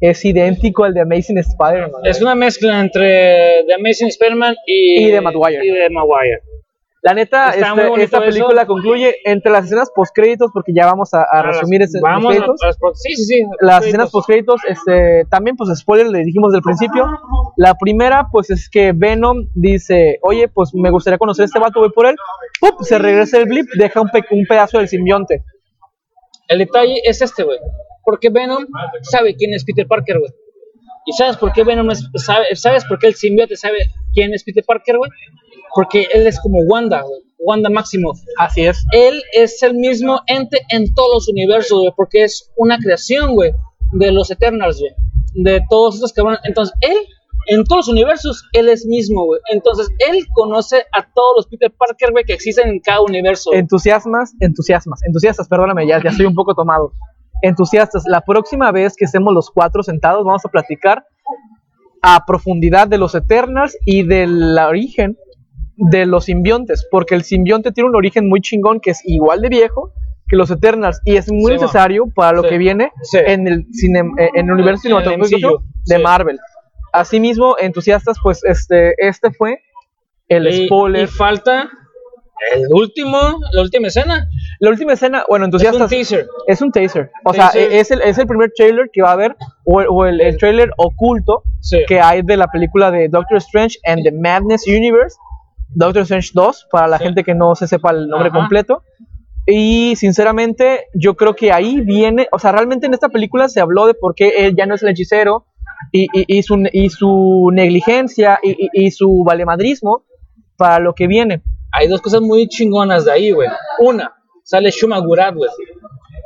es idéntico al de Amazing Spider-Man. Es una mezcla entre The Amazing Spider-Man y, Y de Maguire. Y de Maguire. La neta, este- esta eso. película concluye entre las escenas post-créditos, porque ya vamos a, a resumir ese- los Vamos a créditos. las Sí, sí, sí. Las escenas post-créditos, este, también, pues, spoiler, le dijimos del principio. La primera, pues, es que Venom dice, oye, pues, me gustaría conocer a este vato, voy por él. ¡Pup! Se regresa el blip, deja un, pe- un pedazo del simbionte. El detalle es este, güey. Porque Venom sabe quién es Peter Parker, güey. ¿Y sabes por qué Venom es, sabe, sabes por qué el simbionte sabe quién es Peter Parker, güey? Porque él es como Wanda. Wanda Maximoff. Así es. Él es el mismo ente en todos los universos, güey. Porque es una creación, güey. De los Eternals, güey. De todos estos cabrones. Entonces, él, en todos los universos, él es mismo, güey. Entonces, él conoce a todos los Peter Parker, güey, que existen en cada universo. güey. Entusiasmas, entusiasmas, entusiastas, perdóname, ya, ya estoy un poco tomado. Entusiastas, la próxima vez que estemos los cuatro sentados, vamos a platicar a profundidad de los Eternals y del origen de los simbiontes, porque el simbionte tiene un origen muy chingón que es igual de viejo que los Eternals y es muy Sí, necesario para lo Sí. que viene Sí. en el cine, eh, en el universo cinematográfico de. Marvel. Asimismo, entusiastas, pues este, este fue el Y- spoiler. Y falta el último, la última escena. La última escena, bueno, Es un entusiastas, teaser. Es un taser. O sea, es el, es el primer trailer que va a haber, o, el- o el, el trailer oculto que hay de la película de Doctor Strange and the Madness Universe, Doctor Strange 2, para la Sí. gente que no se sepa el nombre Ajá. completo. Y sinceramente, yo creo que ahí viene, o sea, realmente en esta película se habló de por qué él ya no es el hechicero y, y- y su, y su negligencia y, su valemadrismo para lo que viene. Hay dos cosas muy chingonas de ahí, güey. Una, sale Shuma Gorath, güey.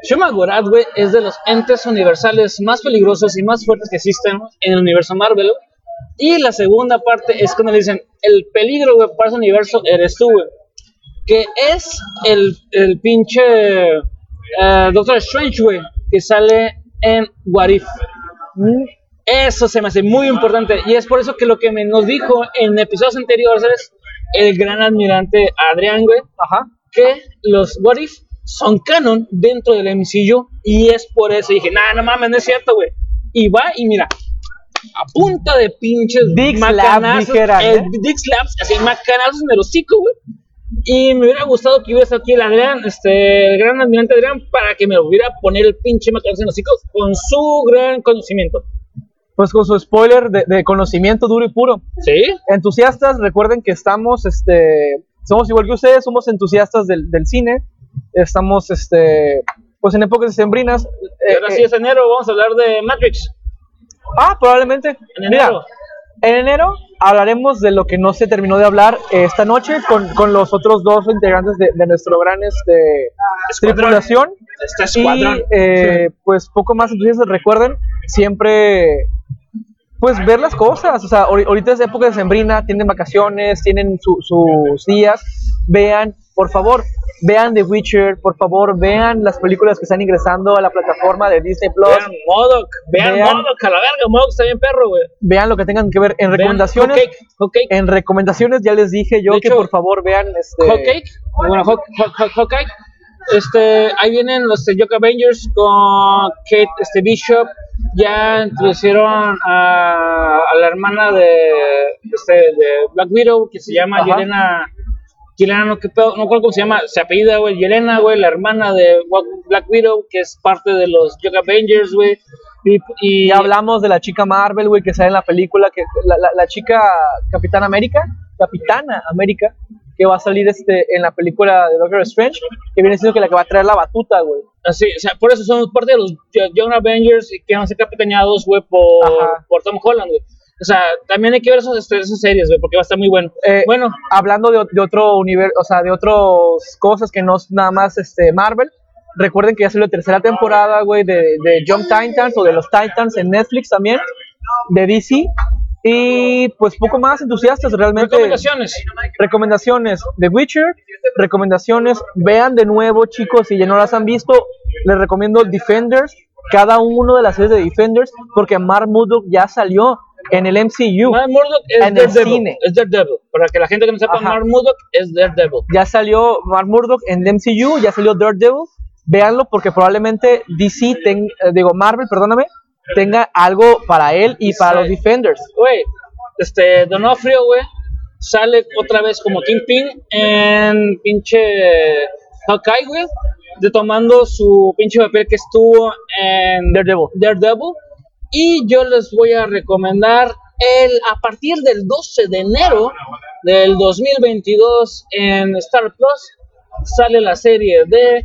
Shuma Gorath, güey, es de los entes universales más peligrosos y más fuertes que existen en el universo Marvel. Y la segunda parte es cuando le dicen, el peligro, güey, para ese universo eres tú, güey. Que es el, el pinche eh, Doctor Strange, güey, que sale en What If. Mm, Eso se me hace muy importante y es por eso que lo que me nos dijo en episodios anteriores es el gran admirante Adrián, güey, Ajá. que los What If son canon dentro del MCU y es por eso dije, nah, no mames, no es cierto, güey. Y va y mira, a punta de pinches Slaps, macanazos, dijeran, eh, ¿eh? Dick Slaps, así macanazos en el hocico, güey. Y me hubiera gustado que hubiera estado aquí el Adrián, este, el gran admirante Adrián, para que me hubiera poner el pinche macanazo en los hocico con su gran conocimiento. Pues con su spoiler de, de conocimiento duro y puro. ¿Sí? entusiastas, recuerden que estamos, este, somos igual que ustedes, somos entusiastas del, del cine, estamos, este, pues en épocas sembrinas. Y ahora sí es enero, vamos a hablar de Matrix. Ah, probablemente. En Mira, enero. en enero hablaremos de lo que no se terminó de hablar eh, esta noche con, con los otros dos integrantes de, de nuestro gran, este, Escuadrón. tripulación. Este Y escuadrón. eh, pues poco más entusiastas, recuerden siempre pues ver las cosas, o sea, ahori- ahorita es época de sembrina, tienen vacaciones, tienen su- sus días, vean, por favor, vean The Witcher, por favor, vean las películas que están ingresando a la plataforma de Disney Plus, Vean Modoc, vean, Vean- Modoc, a la verga, Modoc está bien perro, güey. vean lo que tengan que ver en recomendaciones. En recomendaciones ya les dije yo De que hecho, por favor vean este bueno, Cake. Este, ahí vienen los de Yoke Avengers con Kate este, Bishop. Ya introducieron a, a la hermana de, este, de Black Widow, que se llama Ajá. Yelena. Yelena, no, qué pedo, no recuerdo cómo se llama, se apellida, güey, Yelena, güey, la hermana de Black Widow, que es parte de los Yoke Avengers, güey. Y, y Ya hablamos de la chica Marvel, güey, que sale en la película, que la, la- la chica Capitán América, Capitana América, que va a salir este en la película de Doctor Strange, que viene siendo que la que va a traer la batuta, güey. Así, o sea, por eso son parte de los Yo- Young Avengers y que van a ser capitaneados, güey, por, por Tom Holland, güey. O sea, también hay que ver esas, esas series, güey, porque va a estar muy bueno. Eh, Bueno, hablando de, de otro universo, o sea, de otras cosas que no es nada más este Marvel. Recuerden que ya salió la tercera temporada, güey, de, de Jump Titans o de los Titans en Netflix también, de DC. Y pues poco más entusiastas realmente. recomendaciones. Recomendaciones The Witcher, recomendaciones, vean de nuevo chicos, si ya no las han visto, les recomiendo Defenders, cada uno de las series de Defenders, porque Mark Murdock ya salió en el MCU, Mark Murdock es En el Daredevil. cine. Es Daredevil. Para que la gente que no sepa. Mark Murdock es Daredevil. ya salió Mark Murdock en el MCU, ya salió Daredevil, véanlo porque probablemente DC, ten- eh, digo Marvel, perdóname, tenga algo para él y para los. Defenders. Güey, este, Donofrio, güey, sale otra vez como Kingpin en pinche Hawkeye, güey, tomando su pinche papel que estuvo en Daredevil. Daredevil. Y yo les voy a recomendar el, a partir del 12 de enero del 2022 en Star Plus sale la serie de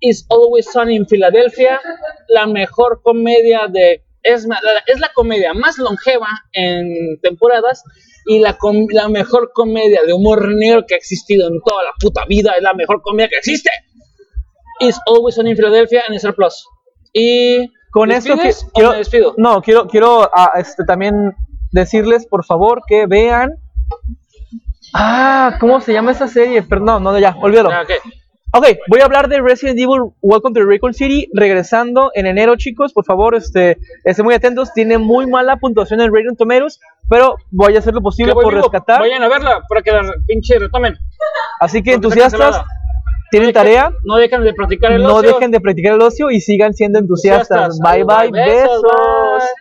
Is Always Sunny in Philadelphia, la mejor comedia de es, es la comedia más longeva en temporadas y la, com- la mejor comedia de humor negro que ha existido en toda la puta vida, es la mejor comedia que existe. Is Always Sunny in Philadelphia en Star Plus. Y Con esto que, ¿despides o quiero, me despido? no, quiero, quiero ah, este, también decirles, por favor, que vean. Ah, ¿cómo se llama esa serie? Perdón, no, ya, olvídalo. Ah, ok. Ok, voy a hablar de Resident Evil Welcome to Raccoon City regresando en enero, chicos. Por favor, este, estén muy atentos. Tiene muy mala puntuación en Rotten Tomatoes, pero voy a hacer lo posible por vivo. rescatar. Vayan a verla para que la pinche retomen. Así que entusiastas, tienen tarea. No dejen de practicar el No ocio. dejen de practicar el ocio y sigan siendo entusiastas. Entusiastas. Bye bye, Besos, besos.